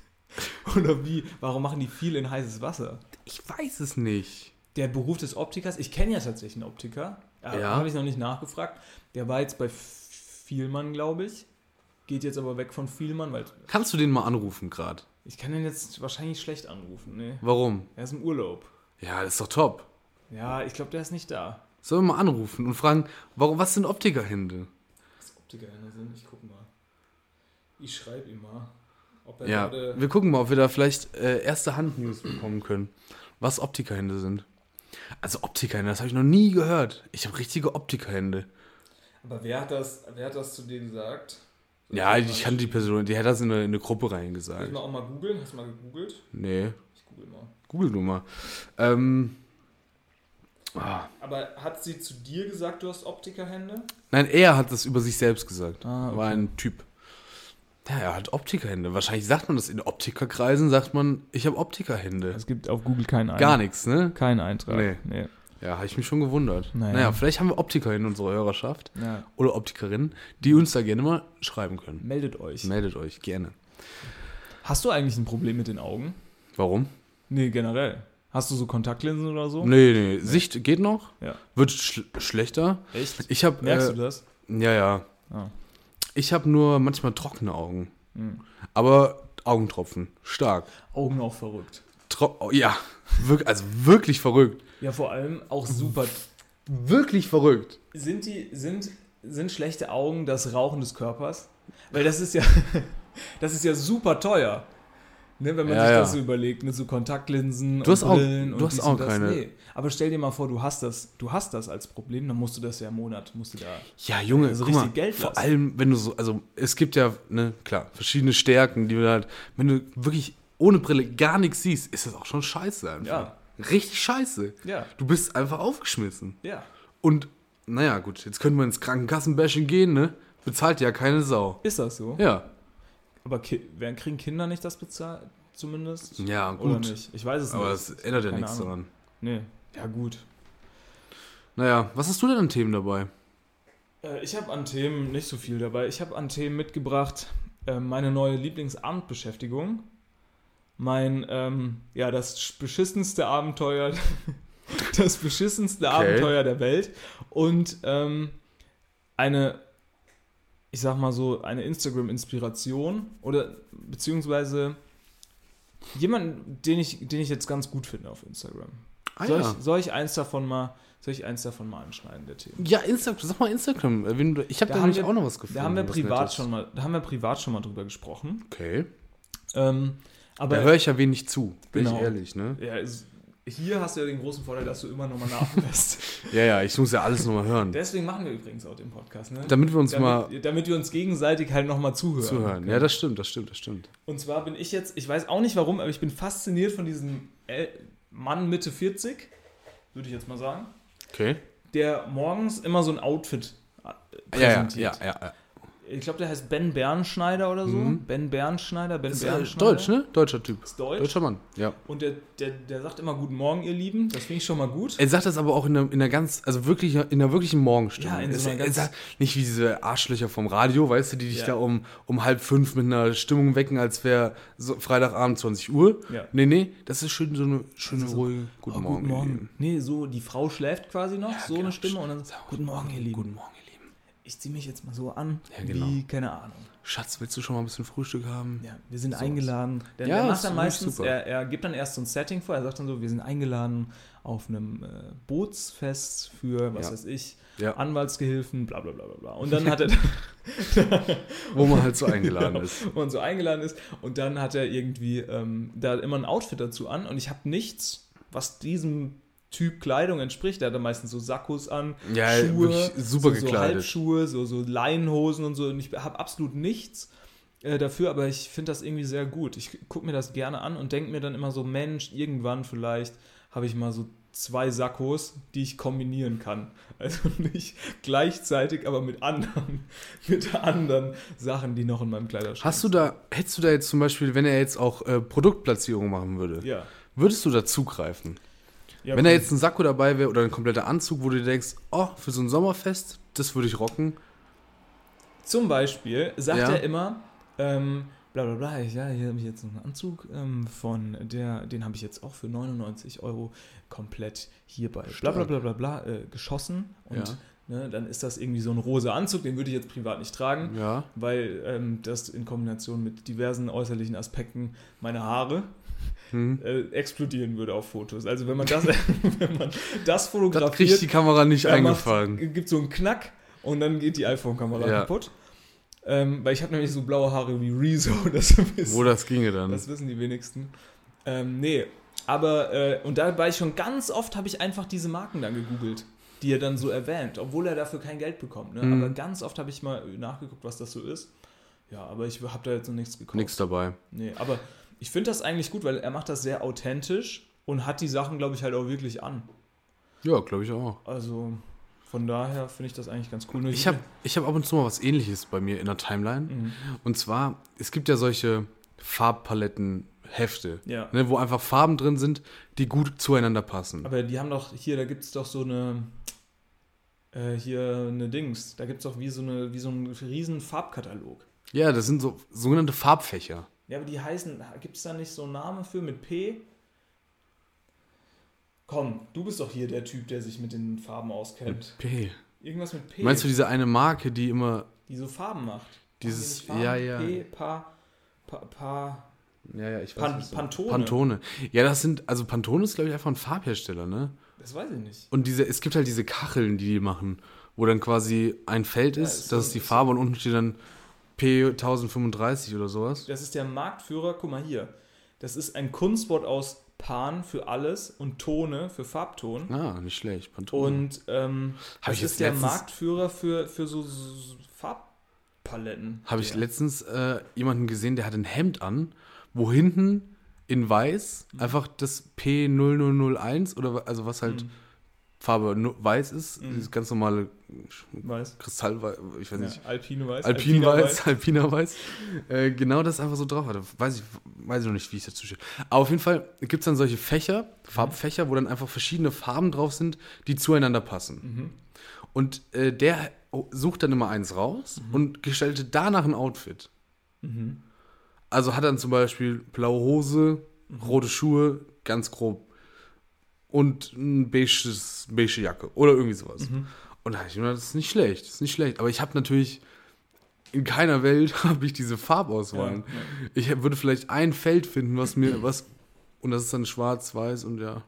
Oder wie? Warum machen die viel in heißes Wasser? ich weiß es nicht. Der Beruf des Optikers, ich kenne ja tatsächlich einen Optiker, ja. Ja. habe ich noch nicht nachgefragt. Der war jetzt bei Vielmann, glaube ich. Geht jetzt aber weg von Vielmann, weil Kannst du den mal anrufen gerade? ich kann ihn jetzt wahrscheinlich schlecht anrufen. Nee. Warum? Er ist im Urlaub. Ja, das ist doch top. Ja, ich glaube, der ist nicht da. Sollen wir mal anrufen und fragen, warum, was sind Optikerhände? Was Optikerhände sind, ich guck mal. Ich schreibe ihm mal, ob er Ja, wir gucken mal, ob wir da vielleicht äh, erste Hand-News bekommen können, was Optikerhände sind. Also Optikerhände, das habe ich noch nie gehört. Ich habe richtige Optikerhände. Aber wer hat das, wer hat das zu dir gesagt? Ja, ich kannte die Person, die hat das in eine, in eine Gruppe reingesagt. Soll ich mal auch mal googeln? Hast du mal gegoogelt? Nee, Ich google mal. google du mal. Ähm, ah. Aber hat sie zu dir gesagt, du hast Optikerhände? Nein, er hat das über sich selbst gesagt. Ah, okay. War ein Typ. Ja, er hat Optikerhände. Wahrscheinlich sagt man das in Optikerkreisen, sagt man, ich habe Optikerhände. Es gibt auf Google keinen Eintrag. Gar nichts, ne? Keinen Eintrag. Nee. nee. Ja, habe ich mich schon gewundert. Naja. Naja, vielleicht haben wir Optiker in unserer Hörerschaft Ja. oder Optikerinnen, die uns da gerne mal schreiben können. Meldet euch. Meldet euch gerne. Hast du eigentlich ein Problem mit den Augen? Warum? Nee, generell. Hast du so Kontaktlinsen oder so? Nee, nee, Sicht geht noch, Ja. wird schl schlechter. Echt? Ich habe Merkst äh, du das? Ja, ja. Ah. Ich habe nur manchmal trockene Augen. Hm. Aber Augentropfen, stark. Augen auch verrückt. Tro oh, ja, wirk also wirklich verrückt. Ja, vor allem auch super. Wirklich verrückt. Sind die, sind, sind schlechte Augen das Rauchen des Körpers? Weil das ist ja, das ist ja super teuer. Ne, wenn man Ja, sich das so überlegt, mit so Kontaktlinsen Du hast auch- Brillen du und hast auch und das. keine- Nee. Aber stell dir mal vor, du hast das, du hast das als Problem, dann musst du das ja im Monat, musst du da. Ja, Junge, Also guck mal, richtig Geld vor lassen. allem, wenn du so, also es gibt ja, ne, klar, verschiedene Stärken, die du halt, wenn du wirklich ohne Brille gar nichts siehst, ist das auch schon scheiße einfach. Ja. Richtig scheiße. Ja. Du bist einfach aufgeschmissen. Ja. Und, naja, gut, jetzt können wir ins Krankenkassenbashing gehen, ne? Bezahlt ja keine Sau. Ist das so? Ja. Aber ki werden, kriegen Kinder nicht das bezahlt, zumindest? Ja, Oder gut. nicht? Ich weiß es Aber nicht. es ändert ja Keine nichts Ahnung. daran. Nee. Ja, gut. Naja, was hast du denn an Themen dabei? Äh, Ich habe an Themen nicht so viel dabei. Ich habe an Themen mitgebracht äh, meine neue Lieblingsabendbeschäftigung. Mein, ähm, ja, das sch- beschissenste Abenteuer, das beschissenste Okay. Abenteuer der Welt und ähm, eine, ich sag mal so, eine Instagram-Inspiration oder beziehungsweise jemanden, den ich, den ich jetzt ganz gut finde auf Instagram. Ah, soll, ja. ich, soll ich eins davon mal, soll ich eins davon mal anschneiden, der Themen? Ja, Instagram, sag mal Instagram. äh, ich habe Da da nämlich wir- auch noch was gefunden. Da haben wir privat schon mal, da haben wir privat schon mal drüber gesprochen. Okay. Ähm, aber Da höre ich ja wenig zu, bin Genau. ich ehrlich, ne? ja, ist, hier hast du ja den großen Vorteil, dass du immer nochmal nachlässt. Ja, ja, ich muss ja alles nochmal hören. Deswegen machen wir übrigens auch den Podcast, ne? Damit wir uns mal damit, damit wir uns gegenseitig halt nochmal zuhören. zuhören. Ja, das stimmt, das stimmt, das stimmt. Und zwar bin ich jetzt, ich weiß auch nicht warum, aber ich bin fasziniert von diesem El- Mann Mitte 40, würde ich jetzt mal sagen, Okay. der morgens immer so ein Outfit äh, Ja, ja, präsentiert. ja, ja. ja. Ich glaube, der heißt Ben Bernschneider oder so. Ben Bernschneider, Ben Ist, äh, Bernschneider. Deutsch, ne? Deutscher Typ. Ist deutsch. Deutscher Mann, ja. Und der, der, der sagt immer Guten Morgen, ihr Lieben. Das finde ich schon mal gut. Er sagt das aber auch in einer, in einer ganz, also wirklich in einer wirklichen Morgenstimme. Ja, in so einer er, er ganz- sagt nicht wie diese Arschlöcher vom Radio, weißt du, die dich Ja. da um, um halb fünf mit einer Stimmung wecken, als wäre so Freitagabend 20 Uhr. Ja. Nee, nee, das ist schön so eine schöne, so, ruhige Guten Oh, Morgen. guten Morgen. Nee, so, die Frau schläft quasi noch, so genau. eine Stimme. Und dann sagt Guten Morgen, ihr Lieben. Guten Morgen, ihr Lieben. Ich ziehe mich jetzt mal so an, Ja, genau. wie, keine Ahnung. Schatz, willst du schon mal ein bisschen Frühstück haben? Ja, wir sind eingeladen. Der, Ja, der macht dann meistens, er, er gibt dann erst so ein Setting vor, er sagt dann so, wir sind eingeladen auf einem äh, Bootsfest für, was Ja. weiß ich, Ja. Anwaltsgehilfen, bla bla bla bla bla. Und dann hat er Wo man halt so eingeladen Genau, ist. wo man so eingeladen ist. Und dann hat er irgendwie ähm, da immer ein Outfit dazu an. Und ich habe nichts, was diesem Typ Kleidung entspricht. Er hat dann meistens so Sakkos an, Ja, Schuhe, super so, so gekleidet. Halbschuhe, so, so Leinenhosen und so. Und ich habe absolut nichts äh, dafür, aber ich finde das irgendwie sehr gut. Ich gucke mir das gerne an und denke mir dann immer so, Mensch, irgendwann vielleicht habe ich mal so zwei Sakkos, die ich kombinieren kann. Also nicht gleichzeitig, aber mit anderen, mit anderen Sachen, die noch in meinem Kleiderschrank Hast du da, hättest du da jetzt zum Beispiel, wenn er jetzt auch äh, Produktplatzierung machen würde, sind. Ja. würdest du da zugreifen? Ja Wenn da jetzt ein Sakko dabei wäre oder ein kompletter Anzug, wo du dir denkst, oh, für so ein Sommerfest, das würde ich rocken. Zum Beispiel sagt Ja. er immer, ähm, bla bla bla, ja, hier habe ich jetzt einen Anzug ähm, von der, den habe ich jetzt auch für 99 Euro komplett hier bei bla bla bla bla bla äh, geschossen. Und Ja. Ne, dann ist das irgendwie so ein rosa Anzug, den würde ich jetzt privat nicht tragen, Ja. weil ähm, das in Kombination mit diversen äußerlichen Aspekten meiner Haare Hm. äh, explodieren würde auf Fotos. Also wenn man das, wenn man das Das fotografiert, kriegt die Kamera nicht eingefangen. Macht, gibt so einen Knack und dann geht die iPhone-Kamera Ja. kaputt. Ähm, weil ich habe nämlich so blaue Haare wie Rezo. Das, wissen, Wo das ginge dann. das wissen die wenigsten. Ähm, nee, aber, äh, und da war ich schon ganz oft, habe ich einfach diese Marken dann gegoogelt, die er dann so erwähnt, obwohl er dafür kein Geld bekommt. Ne? Mhm. Aber ganz oft habe ich mal nachgeguckt, was das so ist. Ja, aber ich habe da jetzt noch nichts gekauft. Nix dabei. Nee, aber ich finde das eigentlich gut, weil er macht das sehr authentisch und hat die Sachen, glaube ich, halt auch wirklich an. Ja, glaube ich auch. Also von daher finde ich das eigentlich ganz cool. Nur Ich habe ich hab ab und zu mal was ähnliches bei mir in der Timeline. Mhm. Und zwar, es gibt ja solche Farbpaletten-Hefte, Ja. ne, wo einfach Farben drin sind, die gut zueinander passen. Aber die haben doch, hier, da gibt es doch so eine, äh, hier eine Dings, da gibt es doch wie so, eine, wie so einen riesen Farbkatalog. Ja, das sind so sogenannte Farbfächer. Ja, aber die heißen, gibt es da nicht so einen Namen für mit P? Komm, du bist doch hier der Typ, der sich mit den Farben auskennt. P. Irgendwas mit P, Meinst du diese eine Marke, die immer die so Farben macht? Dieses- nicht ja, Farben? ja. P, Pa, Pa, Pa, Ja, ja, ich Pan, was du- Pantone. Pantone. Ja, das sind, also Pantone ist, glaube ich, einfach ein Farbhersteller, ne? Das weiß ich nicht. Und diese, es gibt halt diese Kacheln, die die machen, wo dann quasi ein Feld Ja, ist, das ist die Farbe und unten steht dann P1035 oder sowas. Das ist der Marktführer, guck mal hier. Das ist ein Kunstwort aus Pan für alles und Tone für Farbton. Ah, nicht schlecht, Pantone. Und ähm, das ich ist der Marktführer für, für so, so Farbpaletten. Habe ich letztens äh, jemanden gesehen, der hat ein Hemd an, wo hinten in weiß Mhm. einfach das P0001 oder also was halt Mhm. Farbe weiß ist, Mhm. dieses ganz normale Weiß. Kristallweiß, ich weiß nicht, Ja, Alpine Weiß. Alpinweiß, Alpiner Weiß, äh, genau das einfach so drauf hatte. Weiß ich, weiß ich noch nicht, wie ich dazu stehe. Aber auf jeden Fall gibt es dann solche Fächer, Farbfächer, wo dann einfach verschiedene Farben drauf sind, die zueinander passen. Mhm. Und äh, der sucht dann immer eins raus und gestaltet danach ein Outfit. Mhm. Also hat dann zum Beispiel blaue Hose, rote Schuhe, ganz grob. Und ein beiges, beige Jacke oder irgendwie sowas. Mhm. Und da dachte ich mir, das ist nicht schlecht, das ist nicht schlecht. Aber ich habe natürlich, in keiner Welt habe ich diese Farbauswahl. Ja, Ich würde vielleicht ein Feld finden, was mir, was, und das ist dann schwarz, weiß und ja.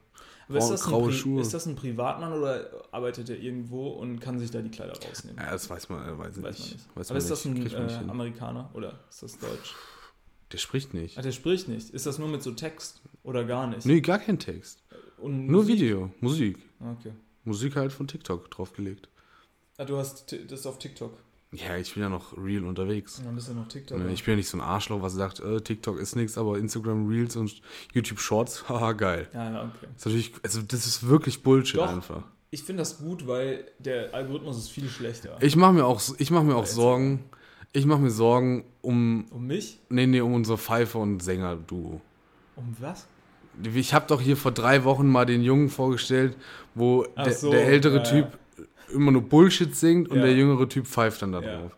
Aber ist das, ein graue Schuhe. ist das ein Privatmann oder arbeitet er irgendwo und kann sich da die Kleider rausnehmen? Ja, das weiß man, äh, weiß ich Weiß man nicht. nicht. Weiß Aber man ist das nicht. ein man nicht äh. Amerikaner oder ist das Deutsch? Der spricht nicht. Ach, der spricht nicht. Ist das nur mit so Text oder gar nicht? Nee, gar kein Text. Und Nur Musik? Video, Musik. Okay. Musik halt von TikTok draufgelegt. Ah, du hast das auf TikTok. Ja, ich bin ja noch real unterwegs. Und dann bist du noch TikTok. Ne, Ich bin ja nicht so ein Arschloch, was sagt, äh, TikTok ist nichts, aber Instagram Reels und YouTube Shorts, haha, geil. ja, ja, okay. Das ist natürlich, also das ist wirklich Bullshit Doch. einfach. Ich finde das gut, weil der Algorithmus ist viel schlechter. Ich mache mir auch, ich mache mir auch. Sorgen. Ich mache mir Sorgen um, um mich? nee, nee, um unser Pfeifer und Sänger-Duo. Um was? Ich habe doch hier vor drei Wochen mal den Jungen vorgestellt, wo der, so, der ältere ja, Typ immer nur Bullshit singt und Ja. der jüngere Typ pfeift dann da drauf.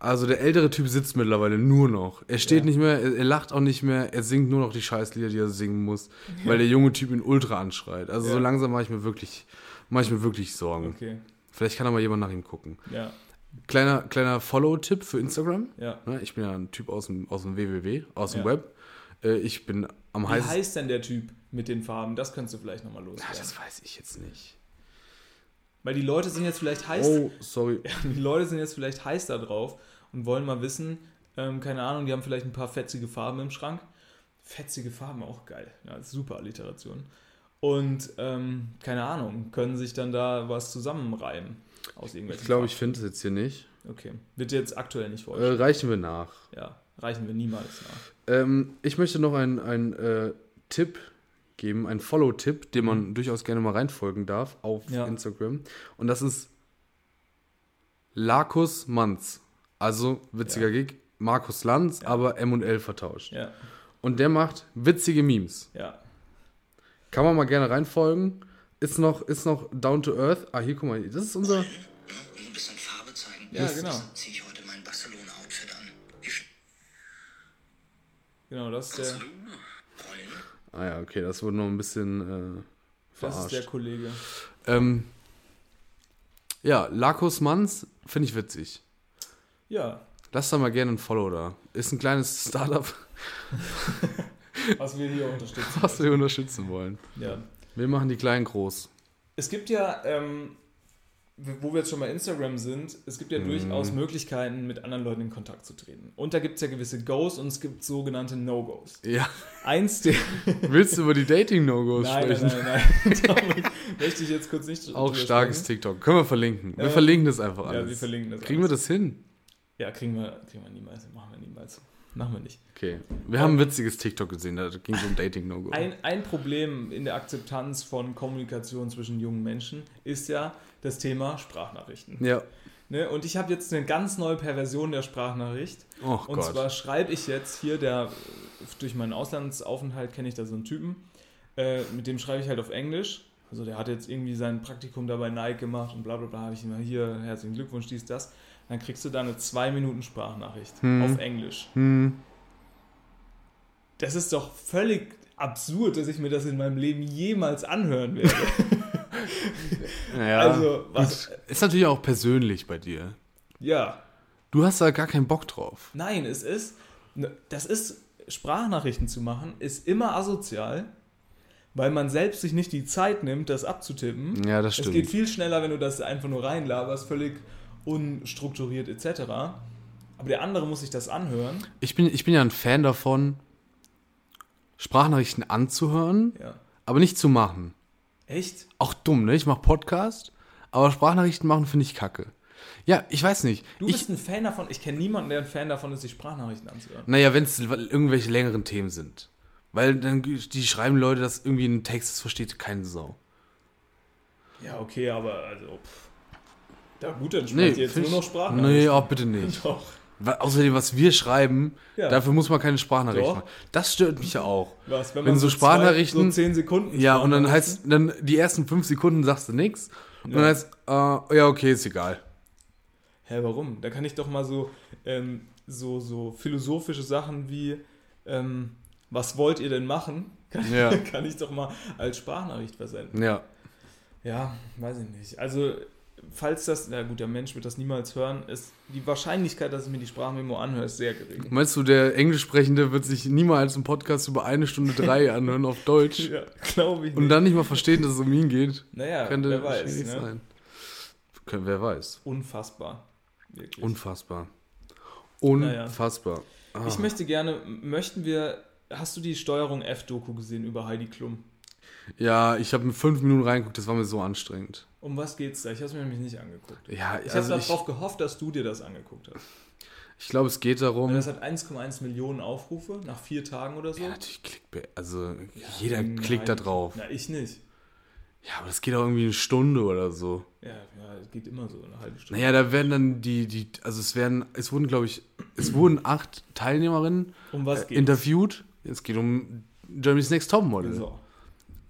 Also der ältere Typ sitzt mittlerweile nur noch. Er steht nicht mehr, er, er lacht auch nicht mehr, er singt nur noch die Scheißlieder, die er singen muss, weil der junge Typ ihn ultra anschreit. Also so langsam mache ich mir wirklich, mache ich mir wirklich Sorgen. Okay. Vielleicht kann da mal jemand nach ihm gucken. Ja, Kleiner, kleiner Follow-Tipp für Instagram. ja. Ne, Ich bin ja ein Typ aus dem, aus dem WWW, aus dem Ja. Web. Äh, Ich bin am Wie heißesten. heißt denn der Typ mit den Farben? Das könntest du vielleicht nochmal Ja, loswerden. das weiß ich jetzt nicht. Weil die Leute sind jetzt vielleicht heiß. Oh, sorry. Die Leute sind jetzt vielleicht heiß da drauf und wollen mal wissen, ähm, keine Ahnung, die haben vielleicht ein paar fetzige Farben im Schrank. Fetzige Farben, auch geil. Ja, super Alliteration. Und ähm, keine Ahnung, können sich dann da was zusammenreimen aus irgendwelchen Ich glaube, ich finde es jetzt hier nicht. Okay. Wird jetzt aktuell nicht Äh, vorgestellt. reichen wir nach. ja, reichen wir niemals nach. Ähm, ich möchte noch einen äh, Tipp geben, einen Follow-Tipp, den man durchaus gerne mal reinfolgen darf auf Mhm. Ja. Instagram. Und das ist Larkus Manz. Also, witziger Ja. Gig, Markus Lanz, Ja. aber M und L vertauscht. Ja, Und der macht witzige Memes. ja. Kann man mal gerne reinfolgen. Ist noch, ist noch down to earth. Ah, hier, guck mal, das ist unser. Und ein bisschen Farbe zeigen. Ja, genau. Deshalb ziehe ich heute mein Barcelona-Outfit an. Genau, das ist der. Ah ja, okay, das wurde noch ein bisschen äh, das ist der verarscht. Kollege. Ähm, ja, Larkus Manz finde ich witzig. Ja, Lass da mal gerne ein Follow da. Ist ein kleines Startup, was wir hier unterstützen. was wir unterstützen wollen. Ja. Wir machen die Kleinen groß. Es gibt ja, ähm, wo wir jetzt schon bei Instagram sind, es gibt ja Mhm. durchaus Möglichkeiten, mit anderen Leuten in Kontakt zu treten. Und da gibt es ja gewisse Goes und es gibt sogenannte No-Gos. Ja. Eins der. Willst du über die Dating-No-Gos nein, sprechen? nein, nein, nein. Damit möchte ich jetzt kurz nicht Auch starkes sprechen. TikTok. Können wir verlinken. Wir Ähm, verlinken das einfach Ja, alles. wir verlinken das. Kriegen wir alles. das hin? Ja, kriegen wir, kriegen wir niemals. Machen wir niemals. Machen wir nicht. Okay. Wir haben ein witziges TikTok gesehen, da ging es um Dating-No-Go. Ein, ein Problem in der Akzeptanz von Kommunikation zwischen jungen Menschen ist ja das Thema Sprachnachrichten. Ja. Ne? Und ich habe jetzt eine ganz neue Perversion der Sprachnachricht. Oh Und Gott. zwar schreibe ich jetzt hier, der durch meinen Auslandsaufenthalt kenne ich da so einen Typen, äh, mit dem schreibe ich halt auf Englisch. Also der hat jetzt irgendwie sein Praktikum da bei Nike gemacht und bla bla bla, habe ich immer hier, herzlichen Glückwunsch, dies, das. Dann kriegst du da eine 2 Minuten Sprachnachricht auf Englisch. Hm. Das ist doch völlig absurd, dass ich mir das in meinem Leben jemals anhören werde. Ja. Also, was-. Ist natürlich auch persönlich bei dir. ja, Du hast da gar keinen Bock drauf. Nein, es ist, ne, das ist, Sprachnachrichten zu machen, ist immer asozial, weil man selbst sich nicht die Zeit nimmt, das abzutippen. Ja, das Es stimmt. geht viel schneller, wenn du das einfach nur reinlaberst, völlig unstrukturiert etc. Aber der andere muss sich das anhören. Ich bin, ich bin ja ein Fan davon, Sprachnachrichten anzuhören, Ja. aber nicht zu machen. Echt? Auch dumm, ne? Ich mache Podcast, aber Sprachnachrichten machen finde ich kacke. Ja, ich weiß nicht. Du ich, bist ein Fan davon. Ich kenne niemanden, der ein Fan davon ist, sich Sprachnachrichten anzuhören. naja, wenn es irgendwelche längeren Themen sind. Weil dann die schreiben Leute, dass irgendwie ein Text das versteht keine Sau. Ja, okay, aber also. Pff. Ja, gut, dann Nee, sprecht ihr jetzt nur noch Sprachnachrichten. Nee, oh, bitte nicht. Doch. Außerdem, was wir schreiben, Ja. dafür muss man keine Sprachnachrichten Doch. machen. Das stört mich ja auch. Was, wenn, Wenn man so zwei- Sprachnachrichten- so 10 Sekunden. Ja, und dann heißt, dann die ersten fünf Sekunden sagst du nichts. Und Ja. dann heißt, äh, ja, okay, ist egal. Hä, warum? Da kann ich doch mal so, ähm, so, so philosophische Sachen wie, ähm, was wollt ihr denn machen? Kann, Ja. kann ich doch mal als Sprachnachricht versenden. Ja. Ja, weiß ich nicht. Also, falls das, na gut, der Mensch wird das niemals hören, ist die Wahrscheinlichkeit, dass ich mir die Sprachmemo anhöre, ist sehr gering. Meinst du, der Englischsprechende wird sich niemals einen Podcast über eine Stunde drei anhören auf Deutsch Ja, glaube ich nicht. und dann nicht mal verstehen, dass es um ihn geht? naja, Könnte wer weiß. Ne? sein. Wer weiß. Unfassbar. Wirklich. Unfassbar. Unfassbar. Ah. Ich möchte gerne, möchten wir, hast du die Steuerung F-Doku gesehen über Heidi Klum? Ja, ich habe mir fünf Minuten reingeguckt, das war mir so anstrengend. Um was geht's da? Ich habe es mir nämlich nicht angeguckt. Ja, Ich also habe darauf gehofft, dass du dir das angeguckt hast. ich glaube, es geht darum. Das hat 1,1 Millionen Aufrufe nach vier Tagen oder so. Ja, natürlich Clickbait. Also jeder Nein. klickt da drauf. Na, ich nicht. Ja, aber das geht auch irgendwie eine Stunde oder so. Ja, ja, es geht immer so eine halbe Stunde. Naja, da werden dann die, die, also es werden, es wurden, glaube ich, es wurden acht Teilnehmerinnen Um was äh, interviewt. Es geht um Germany's Next Topmodel. So,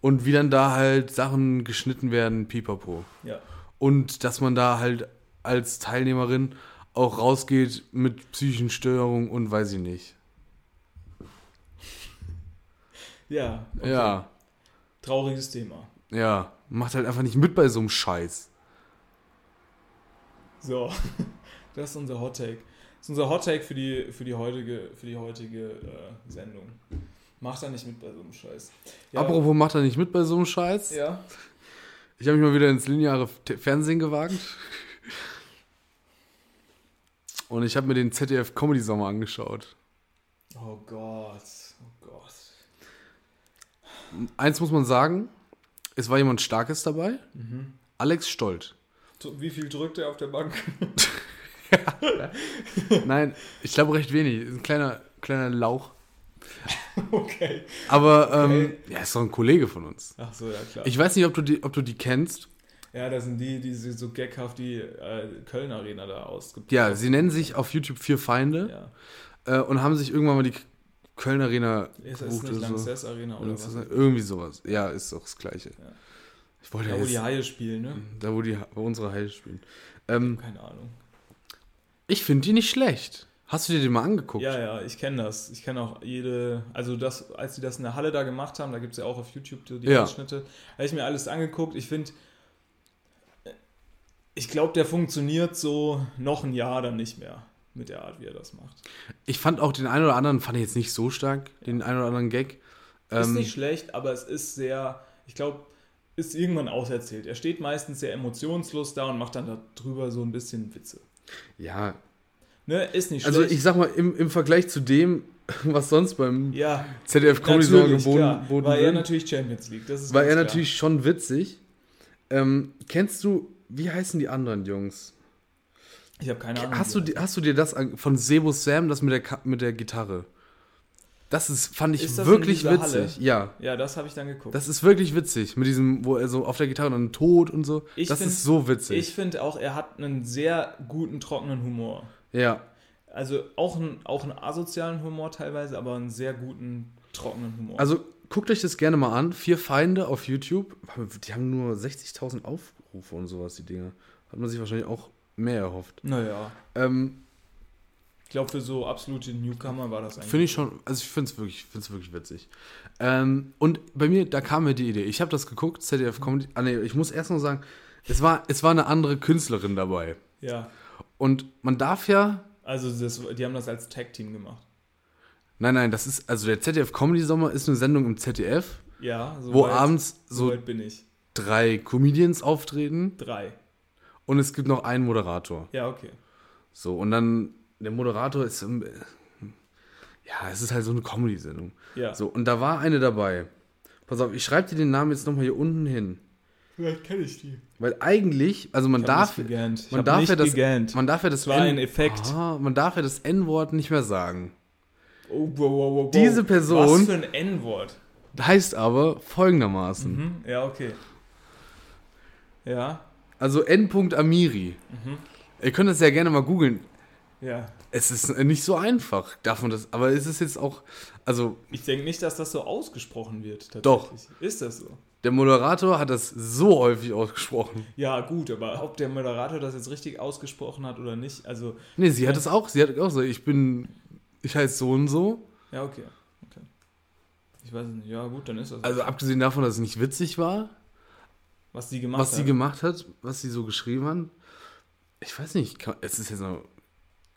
Und wie dann da halt Sachen geschnitten werden, pipapo. ja. Und dass man da halt als Teilnehmerin auch rausgeht mit psychischen Störungen und weiß ich nicht. Ja, okay. Ja, trauriges Thema. ja. Macht halt einfach nicht mit bei so einem Scheiß. So, das ist unser Hot Take. Das ist unser Hot Take für die, für die heutige, für die heutige äh, Sendung. Macht da nicht mit bei so einem Scheiß. Ja, Apropos macht er nicht mit bei so einem Scheiß. Ja. Ich habe mich mal wieder ins lineare Fernsehen gewagt. Und ich habe mir den ZDF Comedy Sommer angeschaut. Oh Gott. Oh Gott. Eins muss man sagen, es war jemand Starkes dabei. Mhm. Alex Stolt. Wie viel drückt er auf der Bank? Nein, ich glaube recht wenig. Ein kleiner, kleiner Lauch. okay. Aber ähm, Okay. ja, ist doch ein Kollege von uns. Ach so, ja klar. Ich weiß nicht, ob du die, ob du die kennst. ja, das sind die, die so gaghaft die äh, Köln Arena da ausgibt. Ja, sie nennen sich auf YouTube Vier Feinde Ja. äh, und haben sich irgendwann mal die Köln Arena Ist das nicht oder so. Arena oder was? Irgendwie sowas. Ja, ist doch das Gleiche. Ja. Ich wollte Da, ja wo die jetzt, Haie spielen, ne? da, wo, die, wo unsere Haie spielen. Ähm, Keine Ahnung. ich finde die nicht schlecht. Hast du dir den mal angeguckt? Ja, ja, ich kenne das. Ich kenne auch jede, also das, als die das in der Halle da gemacht haben, da gibt es ja auch auf YouTube die die Ja. Ausschnitte, habe ich mir alles angeguckt. Ich finde, ich glaube, der funktioniert so noch ein Jahr dann nicht mehr mit der Art, wie er das macht. Ich fand auch den einen oder anderen, fand ich jetzt nicht so stark, den einen oder anderen Gag. Ist Ähm, nicht schlecht, aber es ist sehr, ich glaube, ist irgendwann auserzählt. Er steht meistens sehr emotionslos da und macht dann darüber so ein bisschen Witze. ja, Ne, ist nicht also schlecht. ich sag mal, im, im Vergleich zu dem, was sonst beim ja, ZDF Comedy natürlich, geboten, geboten War er wird, natürlich Champions League. Das ist war er klar. natürlich schon witzig. Ähm, kennst du, wie heißen die anderen Jungs? Ich habe keine Ahnung. Hast du, hast du dir das an- von Sebo Sam, das mit der, mit der Gitarre? Das ist, fand ich Ist wirklich witzig. Halle? Ja. Ja, das habe ich dann geguckt. Das ist wirklich witzig. Mit diesem, wo er so auf der Gitarre dann tot und so. Ich das find- ist so witzig. ich finde auch, er hat einen sehr guten, trockenen Humor. Ja. Also auch, ein, auch einen asozialen Humor teilweise, aber einen sehr guten, trockenen Humor. Also guckt euch das gerne mal an. Vier Feinde auf YouTube. Die haben nur 60.000 Aufrufe und sowas, die Dinge. Hat man sich wahrscheinlich auch mehr erhofft. naja, Ähm, ich glaube, für so absolute Newcomer war das eigentlich. finde ich schon, also ich finde es wirklich, find's wirklich witzig. Ähm, und bei mir, da kam mir die Idee. Ich habe das geguckt, ZDF Comedy. Ah, nee, ich muss erst noch sagen, es war, es war eine andere Künstlerin dabei. Ja, Und man darf ja. also das, die haben das als Tag-Team gemacht. Nein, nein, das ist, also der ZDF Comedy Sommer ist eine Sendung im ZDF, Ja, so wo weit, abends so so weit bin ich. drei Comedians auftreten Drei. und es gibt noch einen Moderator. Ja, okay. So, und dann, der Moderator ist, ja, es ist halt so eine Comedy-Sendung. Ja. So, und da war eine dabei. Pass auf, ich schreibe dir den Namen jetzt nochmal hier unten hin. Vielleicht kenne ich die. Weil eigentlich, also man darf, nicht gegähnt. Ich man darf nicht ja das, gegähnt. man darf ja das war ein Effekt. Ah, man darf ja das N-Wort nicht mehr sagen. Oh, wow, wow, wow, wow. Diese Person- Was für ein N-Wort. Heißt aber folgendermaßen. Mhm. Ja, okay. Ja, Also N. Amiri. Mhm. Ihr könnt das ja gerne mal googeln. ja. Es ist nicht so einfach, darf man das, aber es ist jetzt auch, also Ich denke nicht, dass das so ausgesprochen wird. Tatsächlich. Doch. Ist das so? Der Moderator hat das so häufig ausgesprochen. Ja, gut, aber ob der Moderator das jetzt richtig ausgesprochen hat oder nicht, also, Nee, sie hat es auch, sie hat auch so, ich bin, ich heiße so und so. ja, okay. okay. Ich weiß es nicht. Ja, gut, dann ist das. Also abgesehen davon, dass es nicht witzig war, was die gemacht was sie hat. gemacht hat, was sie so geschrieben hat. Ich weiß nicht, es ist jetzt noch,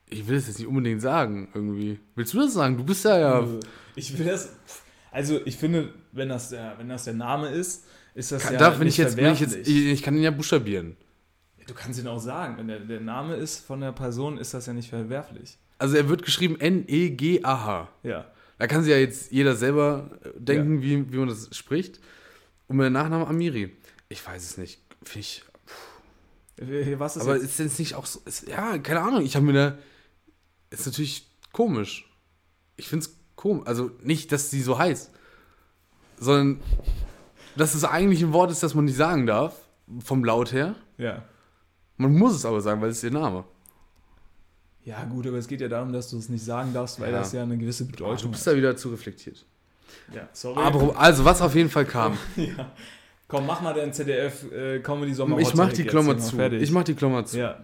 ich will es jetzt nicht unbedingt sagen, irgendwie. Willst du das sagen? Du bist ja ja. Ich will das. Also, ich finde, wenn das der, wenn das der Name ist, ist das kann, ja darf, nicht ich jetzt, ich jetzt, ich, kann ihn ja buchstabieren. Du kannst ihn auch sagen. Wenn der, der Name ist von der Person, ist das ja nicht verwerflich. Also er wird geschrieben N-E-G-A-H. Ja. Da kann sich ja jetzt jeder selber äh, denken, wie, wie man das spricht. Und mit dem Nachnamen Amiri. Ich weiß es nicht. Finde ich. Was ist Aber jetzt? ist denn nicht auch so. Ist, ja, keine Ahnung. Ich habe mir da. Ist natürlich komisch. Ich finde es komisch. Also nicht, dass sie so heißt. Sondern, dass es eigentlich ein Wort ist, das man nicht sagen darf. Vom Laut her. Ja. Man muss es aber sagen, weil es ist ihr Name. Ja, gut, aber es geht ja darum, dass du es nicht sagen darfst, weil Ja. das ja eine gewisse Du Bedeutung bist da wieder zu reflektiert. Ja, sorry. Aber, also, was auf jeden Fall kam. ja. Komm, mach mal dein ZDF äh, Comedy Sommer. Ich mach die Klammer zu. Ich mach die Klammer zu. ja.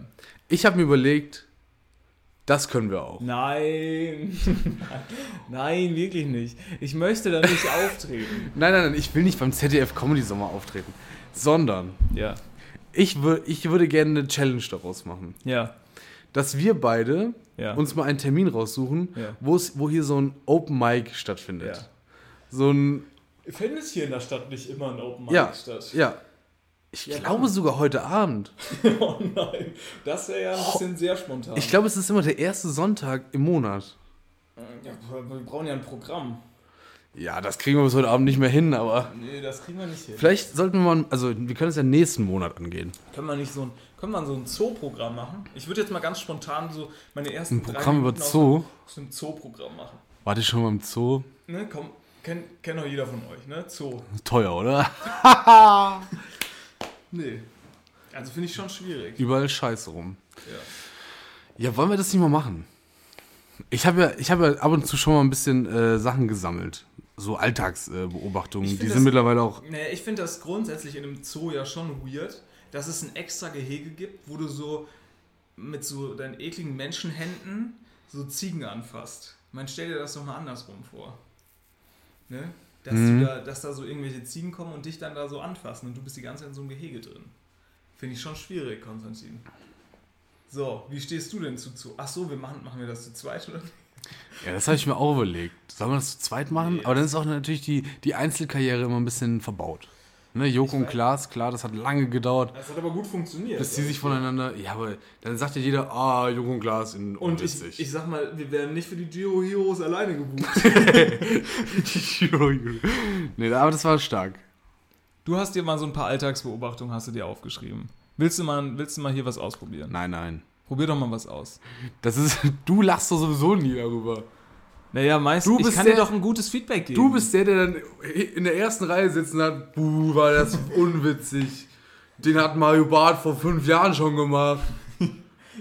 Ich habe mir überlegt, das können wir auch. Nein. Nein, wirklich nicht. Ich möchte da nicht auftreten. Nein, nein, nein, ich will nicht beim ZDF Comedy Sommer auftreten, sondern Ja. ich, wür ich würde gerne eine Challenge daraus machen. Ja. Dass wir beide Ja. uns mal einen Termin raussuchen, Ja. wo hier so ein Open Mic stattfindet. Ja. So ein, Findet hier in der Stadt nicht immer ein Open Mic ja, statt? ja. Ich Ja, glaube komm. sogar heute Abend. Oh nein. Das wäre ja ein bisschen sehr spontan. Ich glaube, es ist immer der erste Sonntag im Monat. ja, wir brauchen ja ein Programm. Ja, das kriegen wir bis heute Abend nicht mehr hin, aber Nee, das kriegen wir nicht hin. vielleicht sollten wir mal, also wir können es ja nächsten Monat angehen. Können wir nicht so ein, können wir so ein Zoo-Programm machen? Ich würde jetzt mal ganz spontan so meine ersten Ein Programm über Zoo? Aus einem Zoo-Programm machen. Warte ich schon mal im Zoo? Ne, komm, kennt kennt doch jeder von euch, ne? Zoo. Teuer, oder? Nee. Also finde ich schon schwierig. Überall Scheiße rum. Ja. Ja, wollen wir das nicht mal machen? Ich habe ja, ich habe ja ab und zu schon mal ein bisschen äh, Sachen gesammelt. So Alltagsbeobachtungen. Ich die find sind das- mittlerweile auch. Nee, ich finde das grundsätzlich in einem Zoo ja schon weird, dass es ein extra Gehege gibt, wo du so mit so deinen ekligen Menschenhänden so Ziegen anfasst. Man stell dir das doch mal andersrum vor. Ne? Dass, Mhm. du da, dass da so irgendwelche Ziegen kommen und dich dann da so anfassen und du bist die ganze Zeit in so einem Gehege drin. Finde ich schon schwierig, Konstantin. So, wie stehst du denn zu Zoo? Ach so, wir machen, machen wir das zu zweit oder? Ja, das habe ich mir auch überlegt. Sollen wir das zu zweit machen? Nee, Aber dann ist auch natürlich die, die Einzelkarriere immer ein bisschen verbaut. Ne, Joko und Klaas, klar, das hat lange gedauert, Das hat aber gut funktioniert. bis die sich voneinander. Ja, aber dann sagt ja jeder, ah, Joko und Klaas in und ich, ich sag mal, wir werden nicht für die Geo Heroes alleine gebucht. nee, aber das war stark. Du hast dir mal so ein paar Alltagsbeobachtungen hast du dir aufgeschrieben. Willst du mal, willst du mal hier was ausprobieren? Nein, nein. Probier doch mal was aus. Das ist. Du lachst doch sowieso nie darüber. Naja, meistens. Du ich bist kann der- dir doch ein gutes Feedback geben. Du bist der, der dann in der ersten Reihe sitzen hat. Buh, war das unwitzig. Den hat Mario Barth vor fünf Jahren schon gemacht.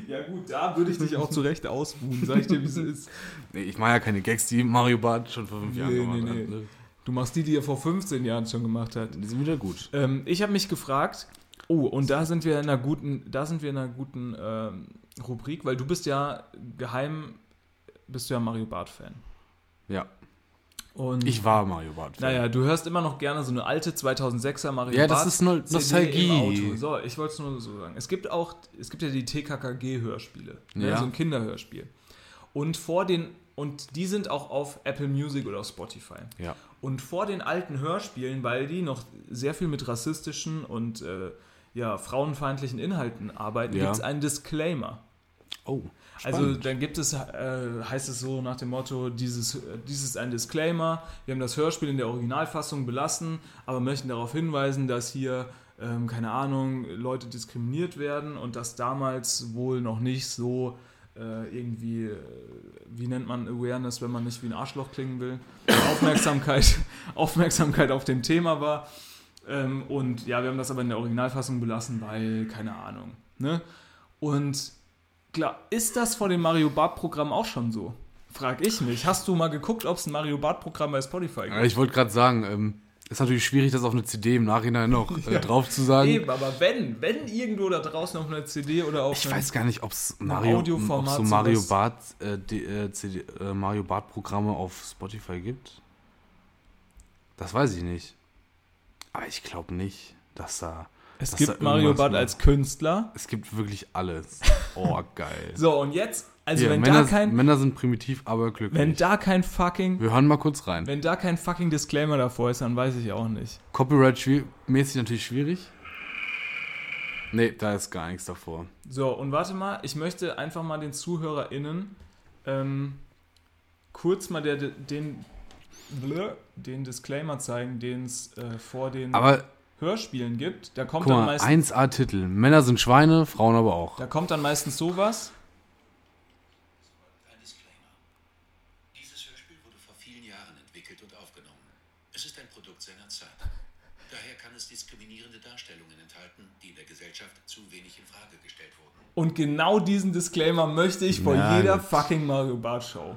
Ja gut, da würde ich dich auch zurecht ausbuhen, sag ich dir, wie es ist. Nee, ich mache ja keine Gags, die Mario Barth schon vor fünf Jahren Nee, gemacht nee, hat. nee. Ne? Du machst die, die er vor 15 Jahren schon gemacht hat. Die sind wieder gut. Ähm, ich habe mich gefragt, oh, und da sind wir in einer guten, da sind wir in einer guten ähm, Rubrik, weil du bist ja geheim, bist du ja Mario Barth-Fan. Ja. Und Ich war Mario Barth. Naja, du hörst immer noch gerne so eine alte 2006er Mario Ja, das Barth ist no Nostalgie. So, ich wollte es nur so sagen. Es gibt auch, es gibt ja die TKKG-Hörspiele, ne? Ja. so ein Kinderhörspiel. Und vor den, und die sind auch auf Apple Music oder auf Spotify. Ja. Und vor den alten Hörspielen, weil die noch sehr viel mit rassistischen und äh, ja, frauenfeindlichen Inhalten arbeiten, Ja. gibt es einen Disclaimer. Oh. Also dann gibt es, äh, heißt es so nach dem Motto, dieses, äh, dies ist ein Disclaimer, wir haben das Hörspiel in der Originalfassung belassen, aber möchten darauf hinweisen, dass hier, ähm, keine Ahnung, Leute diskriminiert werden und dass damals wohl noch nicht so äh, irgendwie, äh, wie nennt man Awareness, wenn man nicht wie ein Arschloch klingen will, Aufmerksamkeit, Aufmerksamkeit auf dem Thema war. Ähm, und ja, wir haben das aber in der Originalfassung belassen, weil, keine Ahnung. Ne? Und klar, ist das vor dem Mario Bart-Programm auch schon so? Frag ich mich. Hast du mal geguckt, ob es ein Mario Bart-Programm bei Spotify Ja, gibt? ich wollte gerade sagen, ähm, ist natürlich schwierig, das auf eine CD im Nachhinein noch äh, drauf zu sagen. Eben, aber wenn, wenn irgendwo da draußen auf einer CD oder auf Ich weiß gar nicht, ob es Mario, ob's so Mario Bart, äh, die, äh, CD, äh, Mario Bart Programme auf Spotify gibt. Das weiß ich nicht. Aber ich glaube nicht, dass da. Es dass gibt Mario Bart macht. als Künstler. Es gibt wirklich alles. Oh, geil. So, und jetzt, also Hier, wenn Männer, da kein, Männer sind primitiv, aber glücklich. wenn da kein fucking, Wir hören mal kurz rein. wenn da kein fucking Disclaimer davor ist, dann weiß ich auch nicht. Copyright-mäßig natürlich schwierig. Nee, da ist gar nichts davor. So, und warte mal, ich möchte einfach mal den ZuhörerInnen ähm, kurz mal der, den, den Disclaimer zeigen, den es äh, vor den Aber Hörspielen gibt. Da kommt guck dann mal, meistens 1A-Titel. Männer sind Schweine, Frauen aber auch. Da kommt dann meistens sowas. Ein Disclaimer. Dieses Hörspiel wurde vor vielen Jahren entwickelt und aufgenommen. Es ist ein Produkt seiner Zeit. Daher kann es diskriminierende Darstellungen enthalten, die in der Gesellschaft zu wenig in Frage gestellt wurden. Und genau diesen Disclaimer möchte ich vor Na jeder fucking Mario Bart Show.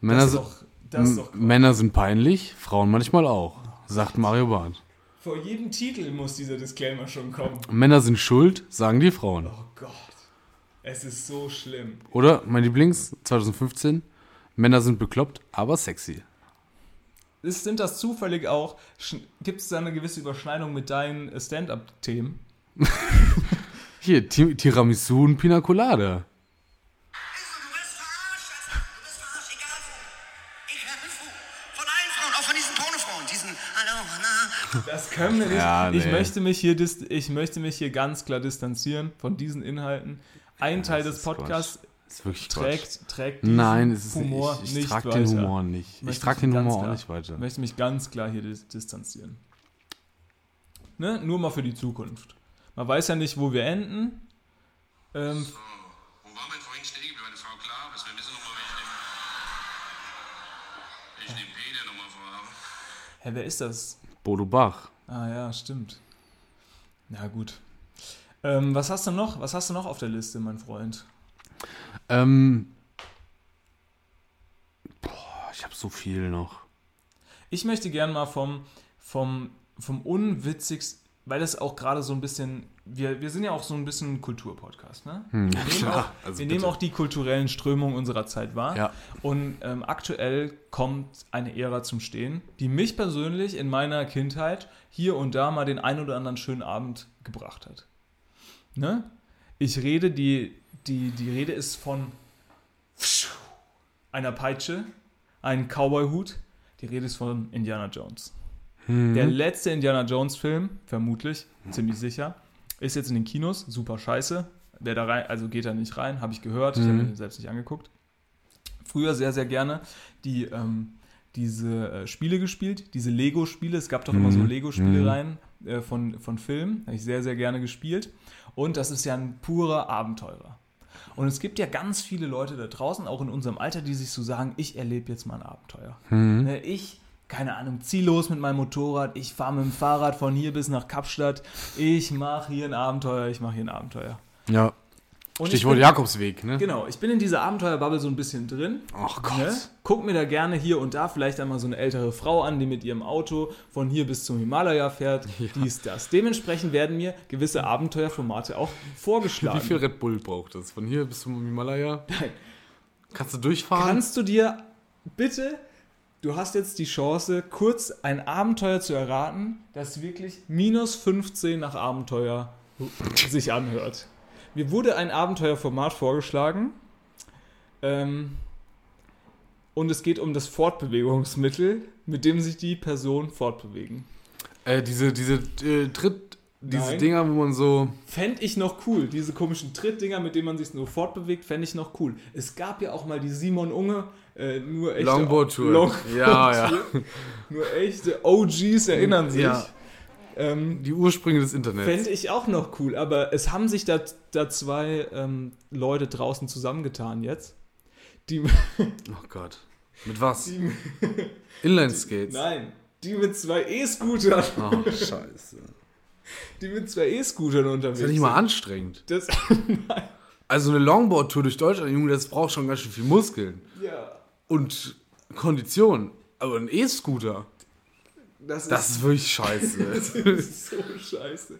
Männer, Das ist sind, doch, das ist doch Männer sind peinlich, Frauen manchmal auch, sagt Mario Barth. Vor jedem Titel muss dieser Disclaimer schon kommen. Männer sind schuld, sagen die Frauen. Oh Gott. Es ist so schlimm. Oder, mein Lieblings, 2015, Männer sind bekloppt, aber sexy. Ist, sind das zufällig auch, gibt es da eine gewisse Überschneidung mit deinen Stand-Up-Themen? Hier, Ti- Tiramisu und Pina Colada. Das können wir nicht. Ja, ich, nee. möchte mich hier ich möchte mich hier ganz klar distanzieren von diesen Inhalten. Ein Teil das des. Podcasts trägt, trägt diesen Nein, es ist Humor ich, ich nicht trage weiter. den Humor nicht. Ich Möchte trage mich den Humor auch nicht weiter. möchte mich ganz klar hier dis distanzieren. Ne? Nur mal für die Zukunft. Man weiß ja nicht, wo wir enden. Ähm, Wo waren wir vorhin stehen geblieben? Frau Klar, was wir wissen nochmal, welchen den Peter nochmal vorhabe. hä, wer ist das? Bodo Bach. Ah ja, stimmt. Na gut. Ähm, was hast du noch? Was hast du noch auf der Liste, mein Freund? Ähm, boah, ich habe so viel noch. Ich möchte gern mal vom, vom, vom unwitzigsten, weil das auch gerade so ein bisschen, wir, wir sind ja auch so ein bisschen ein Kulturpodcast, ne? wir nehmen, klar, auch, also wir nehmen auch die kulturellen Strömungen unserer Zeit wahr. Ja. Und ähm, aktuell kommt eine Ära zum Stehen, die mich persönlich in meiner Kindheit hier und da mal den ein oder anderen schönen Abend gebracht hat. Ne? Ich rede, die, die, die Rede ist von einer Peitsche, einem Cowboy-Hut. Die Rede ist von Indiana Jones. Der letzte Indiana Jones-Film, vermutlich, ziemlich sicher, ist jetzt in den Kinos. Super scheiße. Wer da rein, also geht da nicht rein, habe ich gehört. Ich habe mir den selbst nicht angeguckt. Früher sehr, sehr gerne die, ähm, diese äh, Spiele gespielt, diese Lego-Spiele. Es gab doch immer so Lego-Spiele rein äh, von, von Filmen. Habe ich sehr, sehr gerne gespielt. Und das ist ja ein purer Abenteurer. Und es gibt ja ganz viele Leute da draußen, auch in unserem Alter, die sich so sagen, ich erlebe jetzt mal ein Abenteuer. Ne, Ich, keine Ahnung, zieh los mit meinem Motorrad, ich fahre mit dem Fahrrad von hier bis nach Kapstadt, ich mache hier ein Abenteuer, ich mache hier ein Abenteuer. Ja. Und ich Stichwort bin- Jakobsweg, ne? Genau, ich bin in dieser Abenteuerbubble so ein bisschen drin. Ach Gott. Ne? Guck mir da gerne hier und da vielleicht einmal so eine ältere Frau an, die mit ihrem Auto von hier bis zum Himalaya fährt. Dies, das. Dementsprechend werden mir gewisse Abenteuerformate auch vorgeschlagen. Wie viel Red Bull braucht das? Von hier bis zum Himalaya? Kannst du durchfahren? Kannst du dir bitte, du hast jetzt die Chance, kurz ein Abenteuer zu erraten, das wirklich minus 15 nach Abenteuer sich anhört. Mir wurde ein Abenteuerformat vorgeschlagen. Ähm, und es geht um das Fortbewegungsmittel, mit dem sich die Personen fortbewegen. Äh, diese, diese äh, Tritt, diese Nein. Dinger, wo man so. Fände ich noch cool. Diese komischen Trittdinger, mit denen man sich nur fortbewegt, fände ich noch cool. Es gab ja auch mal die Simon Unge, äh, nur echte Longboard-Tour. Longboard Ja, ja. Tour. Nur echte OGs erinnern sich. Ja. Ähm, Die Ursprünge des Internets. Fände ich auch noch cool, aber es haben sich da, da zwei ähm, Leute draußen zusammengetan jetzt. Die, Oh Gott. Mit was? Inline-Skates. nein, die mit zwei E-Scootern, Oh, scheiße. die mit zwei E-Scootern unterwegs ist ja nicht mal anstrengend. Das, Also eine Longboard-Tour durch Deutschland, Junge, das braucht schon ganz schön viel Muskeln. ja, Und Kondition. Aber ein E-Scooter, das, das ist wirklich scheiße. ist so scheiße.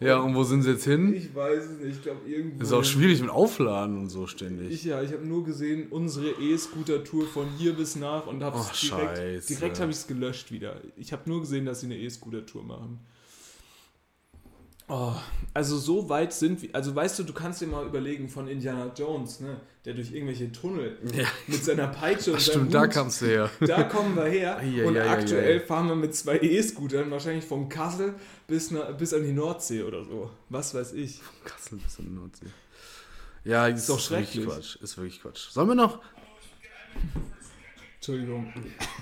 ja, und wo sind sie jetzt hin? Ich weiß es nicht, ich glaube irgendwo. Ist auch schwierig mit Aufladen und so ständig. Ich, ja, ich habe nur gesehen, unsere E-Scooter-Tour von hier bis nach und habe es direkt, scheiße. direkt habe ich es gelöscht wieder. Ich habe nur gesehen, dass sie eine E-Scooter-Tour machen. Oh, also so weit sind wir, also weißt du, du kannst dir mal überlegen von Indiana Jones, ne, der durch irgendwelche Tunnel Ja. mit seiner Peitsche und Ach, stimmt, da Hut, kamst du her. da kommen wir her Ei, und aktuell fahren wir mit zwei E-Scootern wahrscheinlich vom Kassel bis, na, bis an die Nordsee oder so. Was weiß ich. Kassel bis in die Nordsee. Ja, ist, doch ist wirklich schrecklich. Quatsch. Ist wirklich Quatsch. Sollen wir noch Entschuldigung.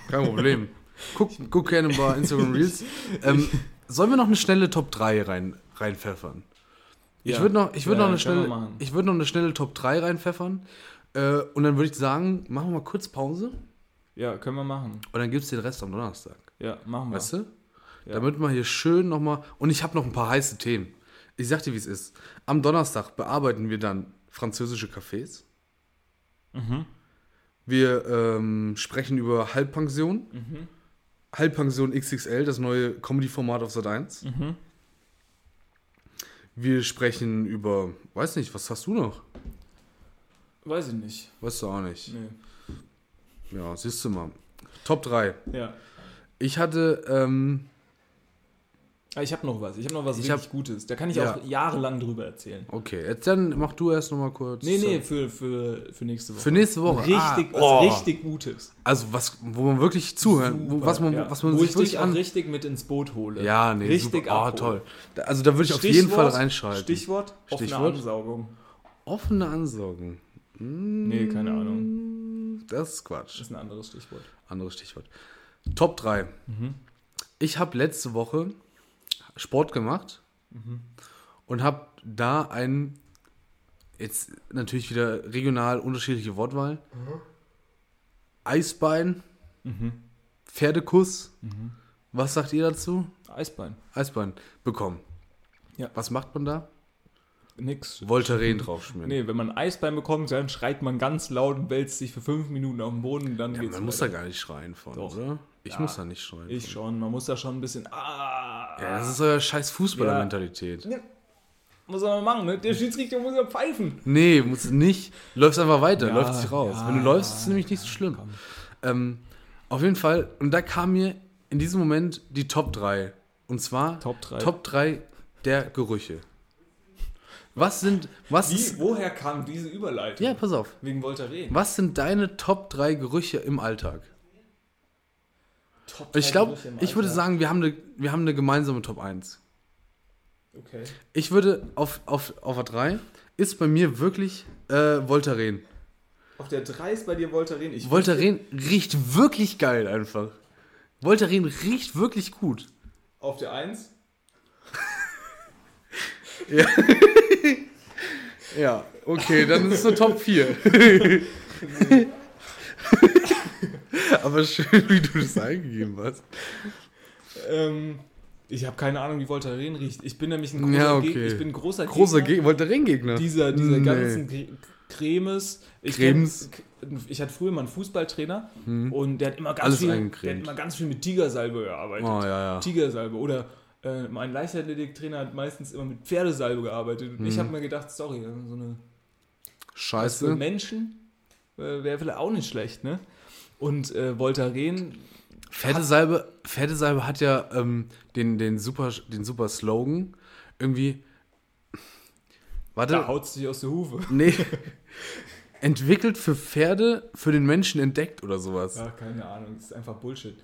Kein Problem. Guck, guck gerne bei Instagram Reels. Ähm, sollen wir noch eine schnelle Top 3 rein, reinpfeffern? Ich Ja. würde noch, ich würd Ja, noch, eine schnelle- ich würd noch eine schnelle Top 3 reinpfeffern. Äh, und dann würde ich sagen, machen wir mal kurz Pause. Ja, können wir machen. Und dann gibt es den Rest am Donnerstag. Ja, machen wir. Weißt du? Ja. Damit wir hier schön nochmal. Und ich habe noch ein paar heiße Themen. Ich sag dir, wie es ist. Am Donnerstag bearbeiten wir dann französische Cafés. Mhm. Wir ähm, sprechen über Halbpension. Mhm. Halbpension XXL, das neue Comedy-Format auf Sat 1. Mhm. Wir sprechen über, weiß nicht, was hast du noch? Weiß ich nicht. Weißt du auch nicht. Nee. Ja, siehst du mal. Top 3. Ja. Ich hatte, ähm, Ich habe noch was. Ich habe noch was Ich richtig hab- Gutes. Da kann ich Ja. auch jahrelang drüber erzählen. okay, jetzt dann mach du erst nochmal kurz. Nee, nee, für, für, für nächste Woche. Für nächste Woche. Richtig, Ah, was oh. richtig Gutes. Also was, wo man wirklich zuhören, Super, was man, ja. was man Wo sich ich wirklich dich auch an. richtig mit ins Boot hole. Ja, nee, richtig super. Oh, toll. Also da würde ich auf jeden Fall reinschalten. Stichwort, offene Stichwort? Ansaugung. Offene Ansaugen. Nee, keine Ahnung. Das ist Quatsch. Das ist ein anderes Stichwort. Anderes Stichwort. Top 3. Mhm. Ich habe letzte Woche Sport gemacht Mhm. und habe da einen, jetzt natürlich wieder regional unterschiedliche Wortwahl, Mhm. Eisbein, Pferdekuss. Was sagt ihr dazu? Eisbein. Eisbein bekommen. Ja. Was macht man da? Nix. Voltaren draufschmieren. Nee, wenn man Eisbein bekommt, dann schreit man ganz laut und wälzt sich für fünf Minuten auf den Boden, dann Ja, geht's man muss da gar nicht schreien von, Doch. oder? Ich Ja. muss da nicht schreien. Ich schon, man muss da schon ein bisschen. Ah, Ja, das ist euer scheiß Fußballermentalität. muss man machen, ne? Der Schiedsrichter muss ja pfeifen. Nee, musst du nicht. Läufst einfach weiter, Ja, läuft sich raus. ja, Wenn du läufst, ist es nämlich nicht so schlimm. Ähm, auf jeden Fall, und da kam mir in diesem Moment die Top 3. Und zwar Top drei. Top 3 der Gerüche. Was sind, was Wie, ist, woher kam diese Überleitung? ja, pass auf. Wegen Voltaren. Was sind deine Top 3 Gerüche im Alltag? Top Und ich drei glaube, ich würde sagen, wir haben, eine, wir haben eine gemeinsame Top 1. Okay. Ich würde auf, auf, auf der 3 ist bei mir wirklich äh, Voltaren. Auf der 3 ist bei dir Voltaren. Ich Voltaren riecht wirklich geil einfach. Voltaren riecht wirklich gut. Auf der 1? Ja, okay, dann ist es eine Top 4. Aber schön, wie du das eingegeben hast. Ähm, ich habe keine Ahnung, wie Voltaren riecht. Ich bin nämlich ein großer, Ja, Geg- okay. ich bin ein großer, Großer Gegner Ge Voltaren-Gegner. dieser, dieser Nee. ganzen Cre- Cremes. Ich Cremes. kenn- Ich hatte früher mal einen Fußballtrainer und der hat immer ganz Alles viel, der hat immer ganz viel mit Tigersalbe gearbeitet. Oh, ja, ja. Tigersalbe. Oder äh, mein Leichtathletiktrainer hat meistens immer mit Pferdesalbe gearbeitet. Und Mhm. ich habe mir gedacht, sorry, so eine für Scheiße. Menschen äh, wäre vielleicht auch nicht schlecht, ne? Und äh, Voltaren, Pferdesalbe, Pferdesalbe hat ja ähm, den, den, super, den super Slogan. Irgendwie. Warte. da haut sich aus der Hufe. Nee. Entwickelt für Pferde, für den Menschen entdeckt oder sowas. Ja, keine Ahnung, das ist einfach Bullshit.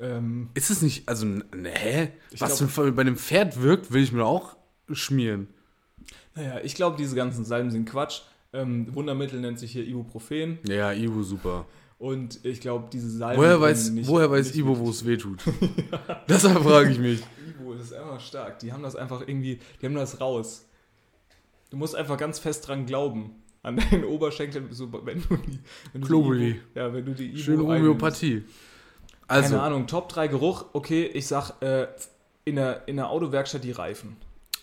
Ähm, Ist es nicht, also, n- hä? Ich Was glaub- bei einem Pferd wirkt, will ich mir auch schmieren. naja, ich glaube, diese ganzen Salben sind Quatsch. Ähm, Wundermittel nennt sich hier Ibuprofen. Ja, Ibu, super. Und ich glaube, diese Salben. Woher weiß, woher weiß wirklich- wo es weh tut? Deshalb frage ich mich. Das ist einfach stark. Die haben das einfach irgendwie, die haben das raus. Du musst einfach ganz fest dran glauben. An deinen Oberschenkeln, so, wenn du die. Wenn du die. Ibu, ja, wenn du die Ibu Schöne. Homöopathie. Also, Keine Ahnung, Top 3 Geruch. Okay, ich sag, äh, in, der, in der Autowerkstatt die Reifen.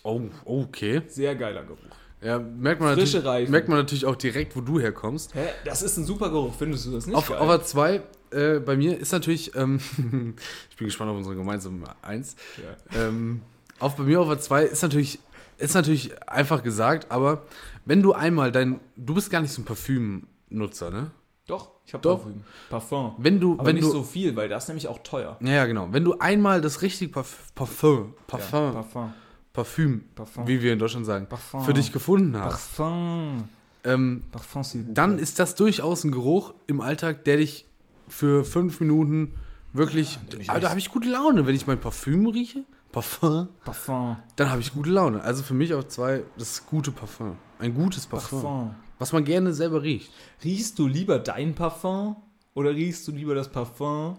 oh, okay. Sehr geiler Geruch. Ja, merkt man, Frische natürlich, Reifen. merkt man natürlich auch direkt, wo du herkommst. Hä? Das ist ein super Geruch, findest du das nicht? Auf, geil? der 2 äh, bei mir ist natürlich, ähm, ich bin gespannt auf unsere gemeinsame 1. ja. Ähm, auf, bei mir auf der 2 ist natürlich, ist natürlich einfach gesagt, aber wenn du einmal dein, du bist gar nicht so ein Parfümnutzer, ne? Doch, ich habe Doch. Parfüm. Parfum. Wenn du, Aber wenn nicht du, so viel, weil das ist nämlich auch teuer. ja, ja, genau, wenn du einmal das richtige Parf Parfum, Parfum, Ja, Parfum. Parfüm, Parfum. wie wir in Deutschland sagen, Parfum. für dich gefunden hast, Parfum. ähm, Parfum, dann ist das durchaus ein Geruch im Alltag, der dich für fünf Minuten wirklich. Aber da habe ich gute Laune, wenn ich mein Parfüm rieche. Parfum, Parfum. dann habe ich gute Laune. Also für mich auf zwei, das ist gute Parfum. Ein gutes Parfum. Parfum. was man gerne selber riecht. Riechst du lieber dein Parfum oder riechst du lieber das Parfum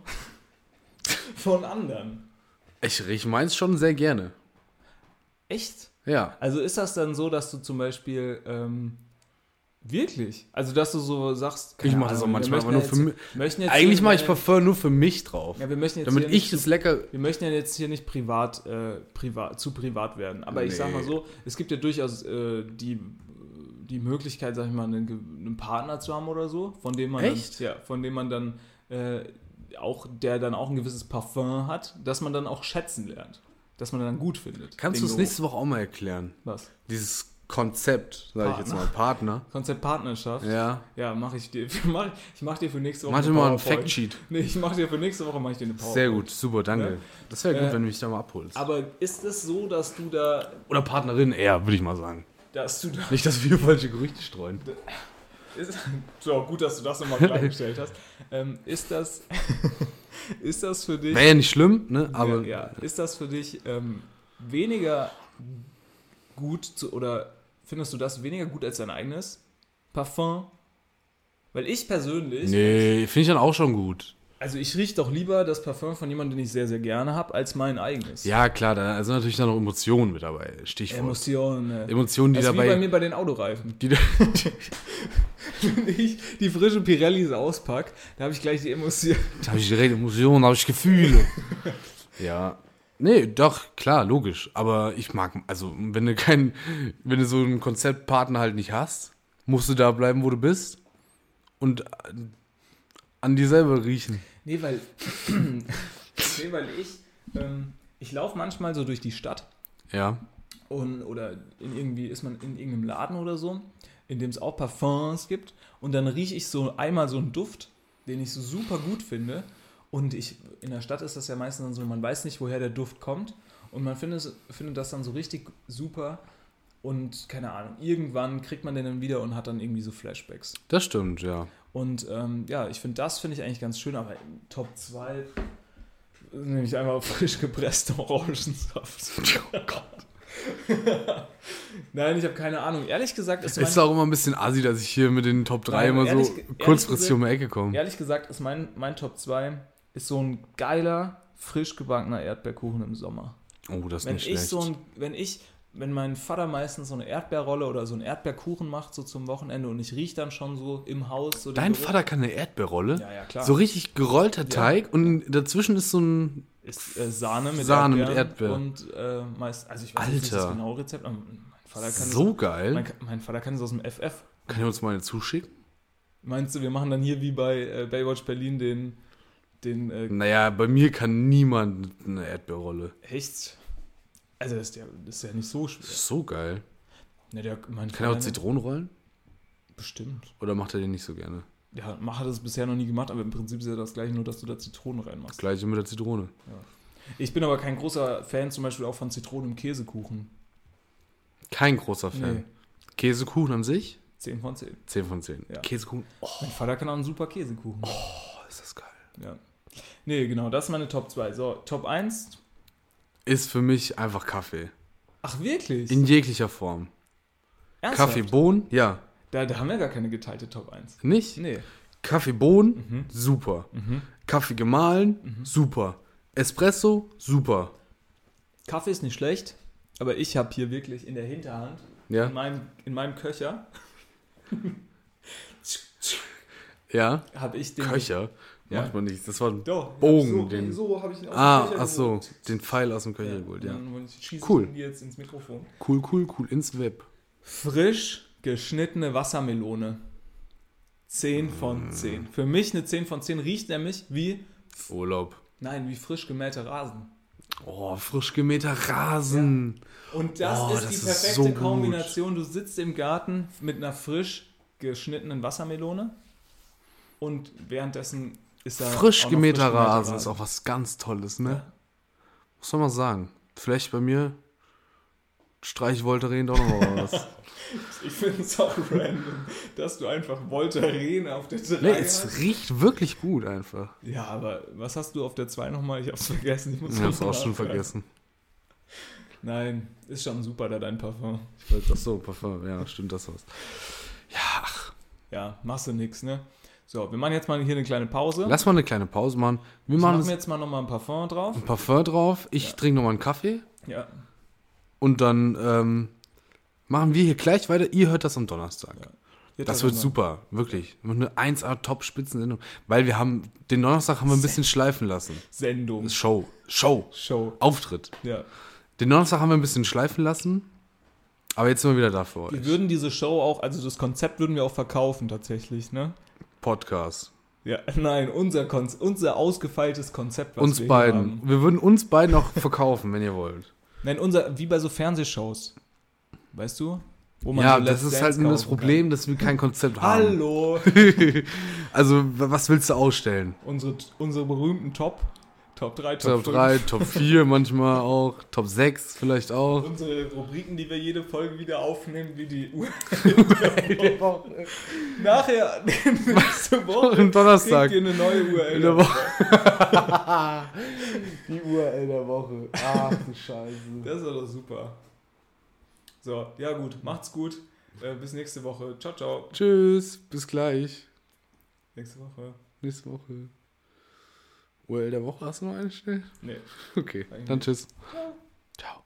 von anderen? Ich rieche meins schon sehr gerne. Echt? Ja. Also ist das dann so, dass du zum Beispiel ähm, wirklich, also dass du so sagst, Ich mache das auch manchmal, aber nur ja für jetzt- mich. jetzt Eigentlich mache ich Parfum nur für mich drauf. Ja, wir möchten jetzt damit ich nicht es lecker. Wir möchten ja jetzt hier nicht privat, äh, privat zu privat werden. Aber ich sag mal Nee. so, es gibt ja durchaus äh, die, die Möglichkeit, sag ich mal, einen, einen Partner zu haben oder so, von dem man Echt? dann, ja, von dem man dann äh, auch, der dann auch ein gewisses Parfum hat, dass man dann auch schätzen lernt. Dass man dann gut findet. Kannst du es nächste Woche auch mal erklären? Was? Dieses Konzept, sage ich jetzt mal, Partner. Konzept Partnerschaft. Ja. Ja, mache ich dir. Mach, ich mache dir für nächste Woche. Mach dir mal ein PowerPoint. Factsheet. Nee, ich mache dir für nächste Woche mache ich dir eine PowerPoint. Sehr gut, super, danke. Ja. Das wäre gut, Äh, wenn du mich da mal abholst. Aber ist es so, dass du da, Oder Partnerin eher, würde ich mal sagen. dass du da Nicht, dass wir falsche Gerüchte streuen. Ist, so, gut, dass du das nochmal klargestellt hast. Ähm, ist, das, ist das für dich. Wäre ja nicht schlimm, ne? Aber ja, ja, ist das für dich ähm, weniger gut zu, oder findest du das weniger gut als dein eigenes Parfum? Weil ich persönlich, nee, finde ich dann auch schon gut. Also ich rieche doch lieber das Parfum von jemandem, den ich sehr, sehr gerne habe, als mein eigenes. Ja, klar, da sind natürlich dann noch Emotionen mit dabei. Stichwort. Emotionen. äh. Emotionen, die Das ist wie bei dabei. mir bei den Autoreifen. Die, Wenn ich die frischen Pirellis auspack, da habe ich gleich die Emotion. da habe ich direkt Emotionen, da habe ich Gefühle. ja. Nee, doch, klar, logisch. Aber ich mag, also, wenn du kein, wenn du so einen Konzeptpartner halt nicht hast, musst du da bleiben, wo du bist und an- dir selber riechen. Nee, weil, nee, weil ich, ähm, ich laufe manchmal so durch die Stadt Ja. und, oder in irgendwie ist man in irgendeinem Laden oder so, in dem es auch Parfums gibt und dann rieche ich so einmal so einen Duft, den ich so super gut finde und ich, in der Stadt ist das ja meistens dann so, man weiß nicht, woher der Duft kommt und man findet, findet das dann so richtig super und keine Ahnung, irgendwann kriegt man den dann wieder und hat dann irgendwie so Flashbacks. Das stimmt, ja. Und ähm, ja, ich finde, das finde ich eigentlich ganz schön, aber Top 2 nehme ich einfach frisch gepresster Orangensaft. Oh Gott. Nein, ich habe keine Ahnung. Ehrlich gesagt ist mein, Ist auch immer ein bisschen assi, dass ich hier mit den Top 3 Nein, immer ehrlich so kurzfristig um die Ecke komme. ehrlich gesagt ist mein, mein Top 2 ist so ein geiler, frisch gebackener Erdbeerkuchen im Sommer. Oh, das ist Wenn nicht ich schlecht. so ein, wenn ich, wenn mein Vater meistens so eine Erdbeerrolle oder so einen Erdbeerkuchen macht, so zum Wochenende und ich rieche dann schon so im Haus so Dein Vater kann eine Erdbeerrolle? Ja, ja, klar. So richtig gerollter Teig und dazwischen ist so ein. ist äh, Sahne mit Sahne mit Erdbeeren Erdbeer. und äh, meist, also ich weiß jetzt nicht das Alter. genaue Rezept, aber mein Vater kann So es, geil. mein, mein Vater kann es aus dem FF. Kann er uns mal eine zuschicken? Meinst du, wir machen dann hier wie bei äh, Baywatch Berlin den, den äh, Naja, bei mir kann niemand eine Erdbeerrolle. echt? Also das ist, ja, das ist ja nicht so schwer. Ist so geil. Ne, der, Kann er auch Zitronen rollen? Bestimmt. Oder macht er den nicht so gerne? Ja, Mach hat das bisher noch nie gemacht, aber im Prinzip ist ja das gleiche, nur dass du da Zitronen reinmachst. Gleiche mit der Zitrone. Ich bin aber kein großer Fan zum Beispiel auch von Zitronen im Käsekuchen. Kein großer Fan. Nee, Käsekuchen an sich? 10 von 10. 10 von 10. Ja. Käsekuchen? Oh, Mein Vater kann auch einen super Käsekuchen. ist das geil. Ja. Nee, genau, das ist meine Top 2. So, Top 1. Ist für mich einfach Kaffee. Ach, wirklich? In jeglicher Form. Ernsthaft? Kaffee, Bohnen? Ja. Da, da haben wir gar keine geteilte Top 1. Nicht? Nee. Kaffee, Bohnen? Super. Kaffee gemahlen? Super. Espresso? Super. Kaffee ist nicht schlecht, aber ich habe hier wirklich in der Hinterhand, Ja? in, meinem, in meinem Köcher, Ja? habe ich den. Köcher? Ja. Macht man nicht. Das war ein Doch, Bogen. So, den, so habe ich ihn aus ah, ach so. Den Pfeil aus dem Köcher Ja, geholt, und ja. dann schieße Cool. jetzt ins Mikrofon. Cool, cool, cool. Ins Web. Frisch geschnittene Wassermelone. 10 von 10. Für mich eine 10 von 10 riecht nämlich wie, Urlaub. nein, wie frisch gemähter Rasen. Oh, frisch gemähter Rasen. Und das Oh, ist das die ist perfekte so gut. Kombination. Du sitzt im Garten mit einer frisch geschnittenen Wassermelone und währenddessen ist da Frisch gemähter frisch Rasen ist auch was ganz Tolles, ne? Ja. Muss man mal sagen. Vielleicht bei mir streich Voltaren doch noch mal was. Ich finde es auch random, dass du einfach Voltaren auf der 3 nee, hast. es riecht wirklich gut einfach. Ja, aber was hast du auf der 2 nochmal? Ich hab's vergessen. Ich, muss Ich hab's auch schon nachfragen. vergessen. Nein, ist schon super, da dein Parfum. Ich weiß, ach so, Parfum, ja, stimmt das was. Ja, ach, Ja, machst du nix, ne? So, wir machen jetzt mal hier eine kleine Pause. Lass mal eine kleine Pause machen. Wir ich machen mach jetzt mal nochmal ein Parfum drauf. ein Parfum drauf. Ich trinke nochmal einen Kaffee. Ja. Und dann ähm, machen wir hier gleich weiter. Ihr hört das am Donnerstag. Jetzt Das wird er- super, wirklich. Eine 1A Top-Spitzensendung. Weil wir haben, den Donnerstag haben wir ein bisschen schleifen lassen. Sendung. Show. Show. Show. Auftritt. Ja. Den Donnerstag haben wir ein bisschen schleifen lassen. Aber jetzt sind wir wieder da für Wir euch. würden diese Show auch, also das Konzept würden wir auch verkaufen tatsächlich, ne? Podcast. Ja, nein, unser, Kon unser ausgefeiltes Konzept, was Uns wir beiden. haben. Wir würden uns beiden auch verkaufen, wenn ihr wollt. Nein, unser, wie bei so Fernsehshows. Weißt du? Wo Ja, so das ist Dance halt nur das Problem, dass wir kein Konzept Kann. haben. Hallo! Also, was willst du ausstellen? unsere, unsere berühmten Top. Top 3, Top, Top 5. 3, Top 4 manchmal auch, Top 6 vielleicht auch. Unsere Rubriken, die wir jede Folge wieder aufnehmen, wie die Uhr. Nachher, nächste Woche, Am Donnerstag. kriegt ihr eine neue URL. In der Woche. Die URL der Woche. Ach du Scheiße. Das ist doch super. So, ja gut, macht's gut. Äh, bis nächste Woche. Ciao, ciao. Tschüss, bis gleich. Nächste Woche. Nächste Woche. URL der Woche hast du noch eine schnell? Nee. Okay, dann tschüss. Ciao.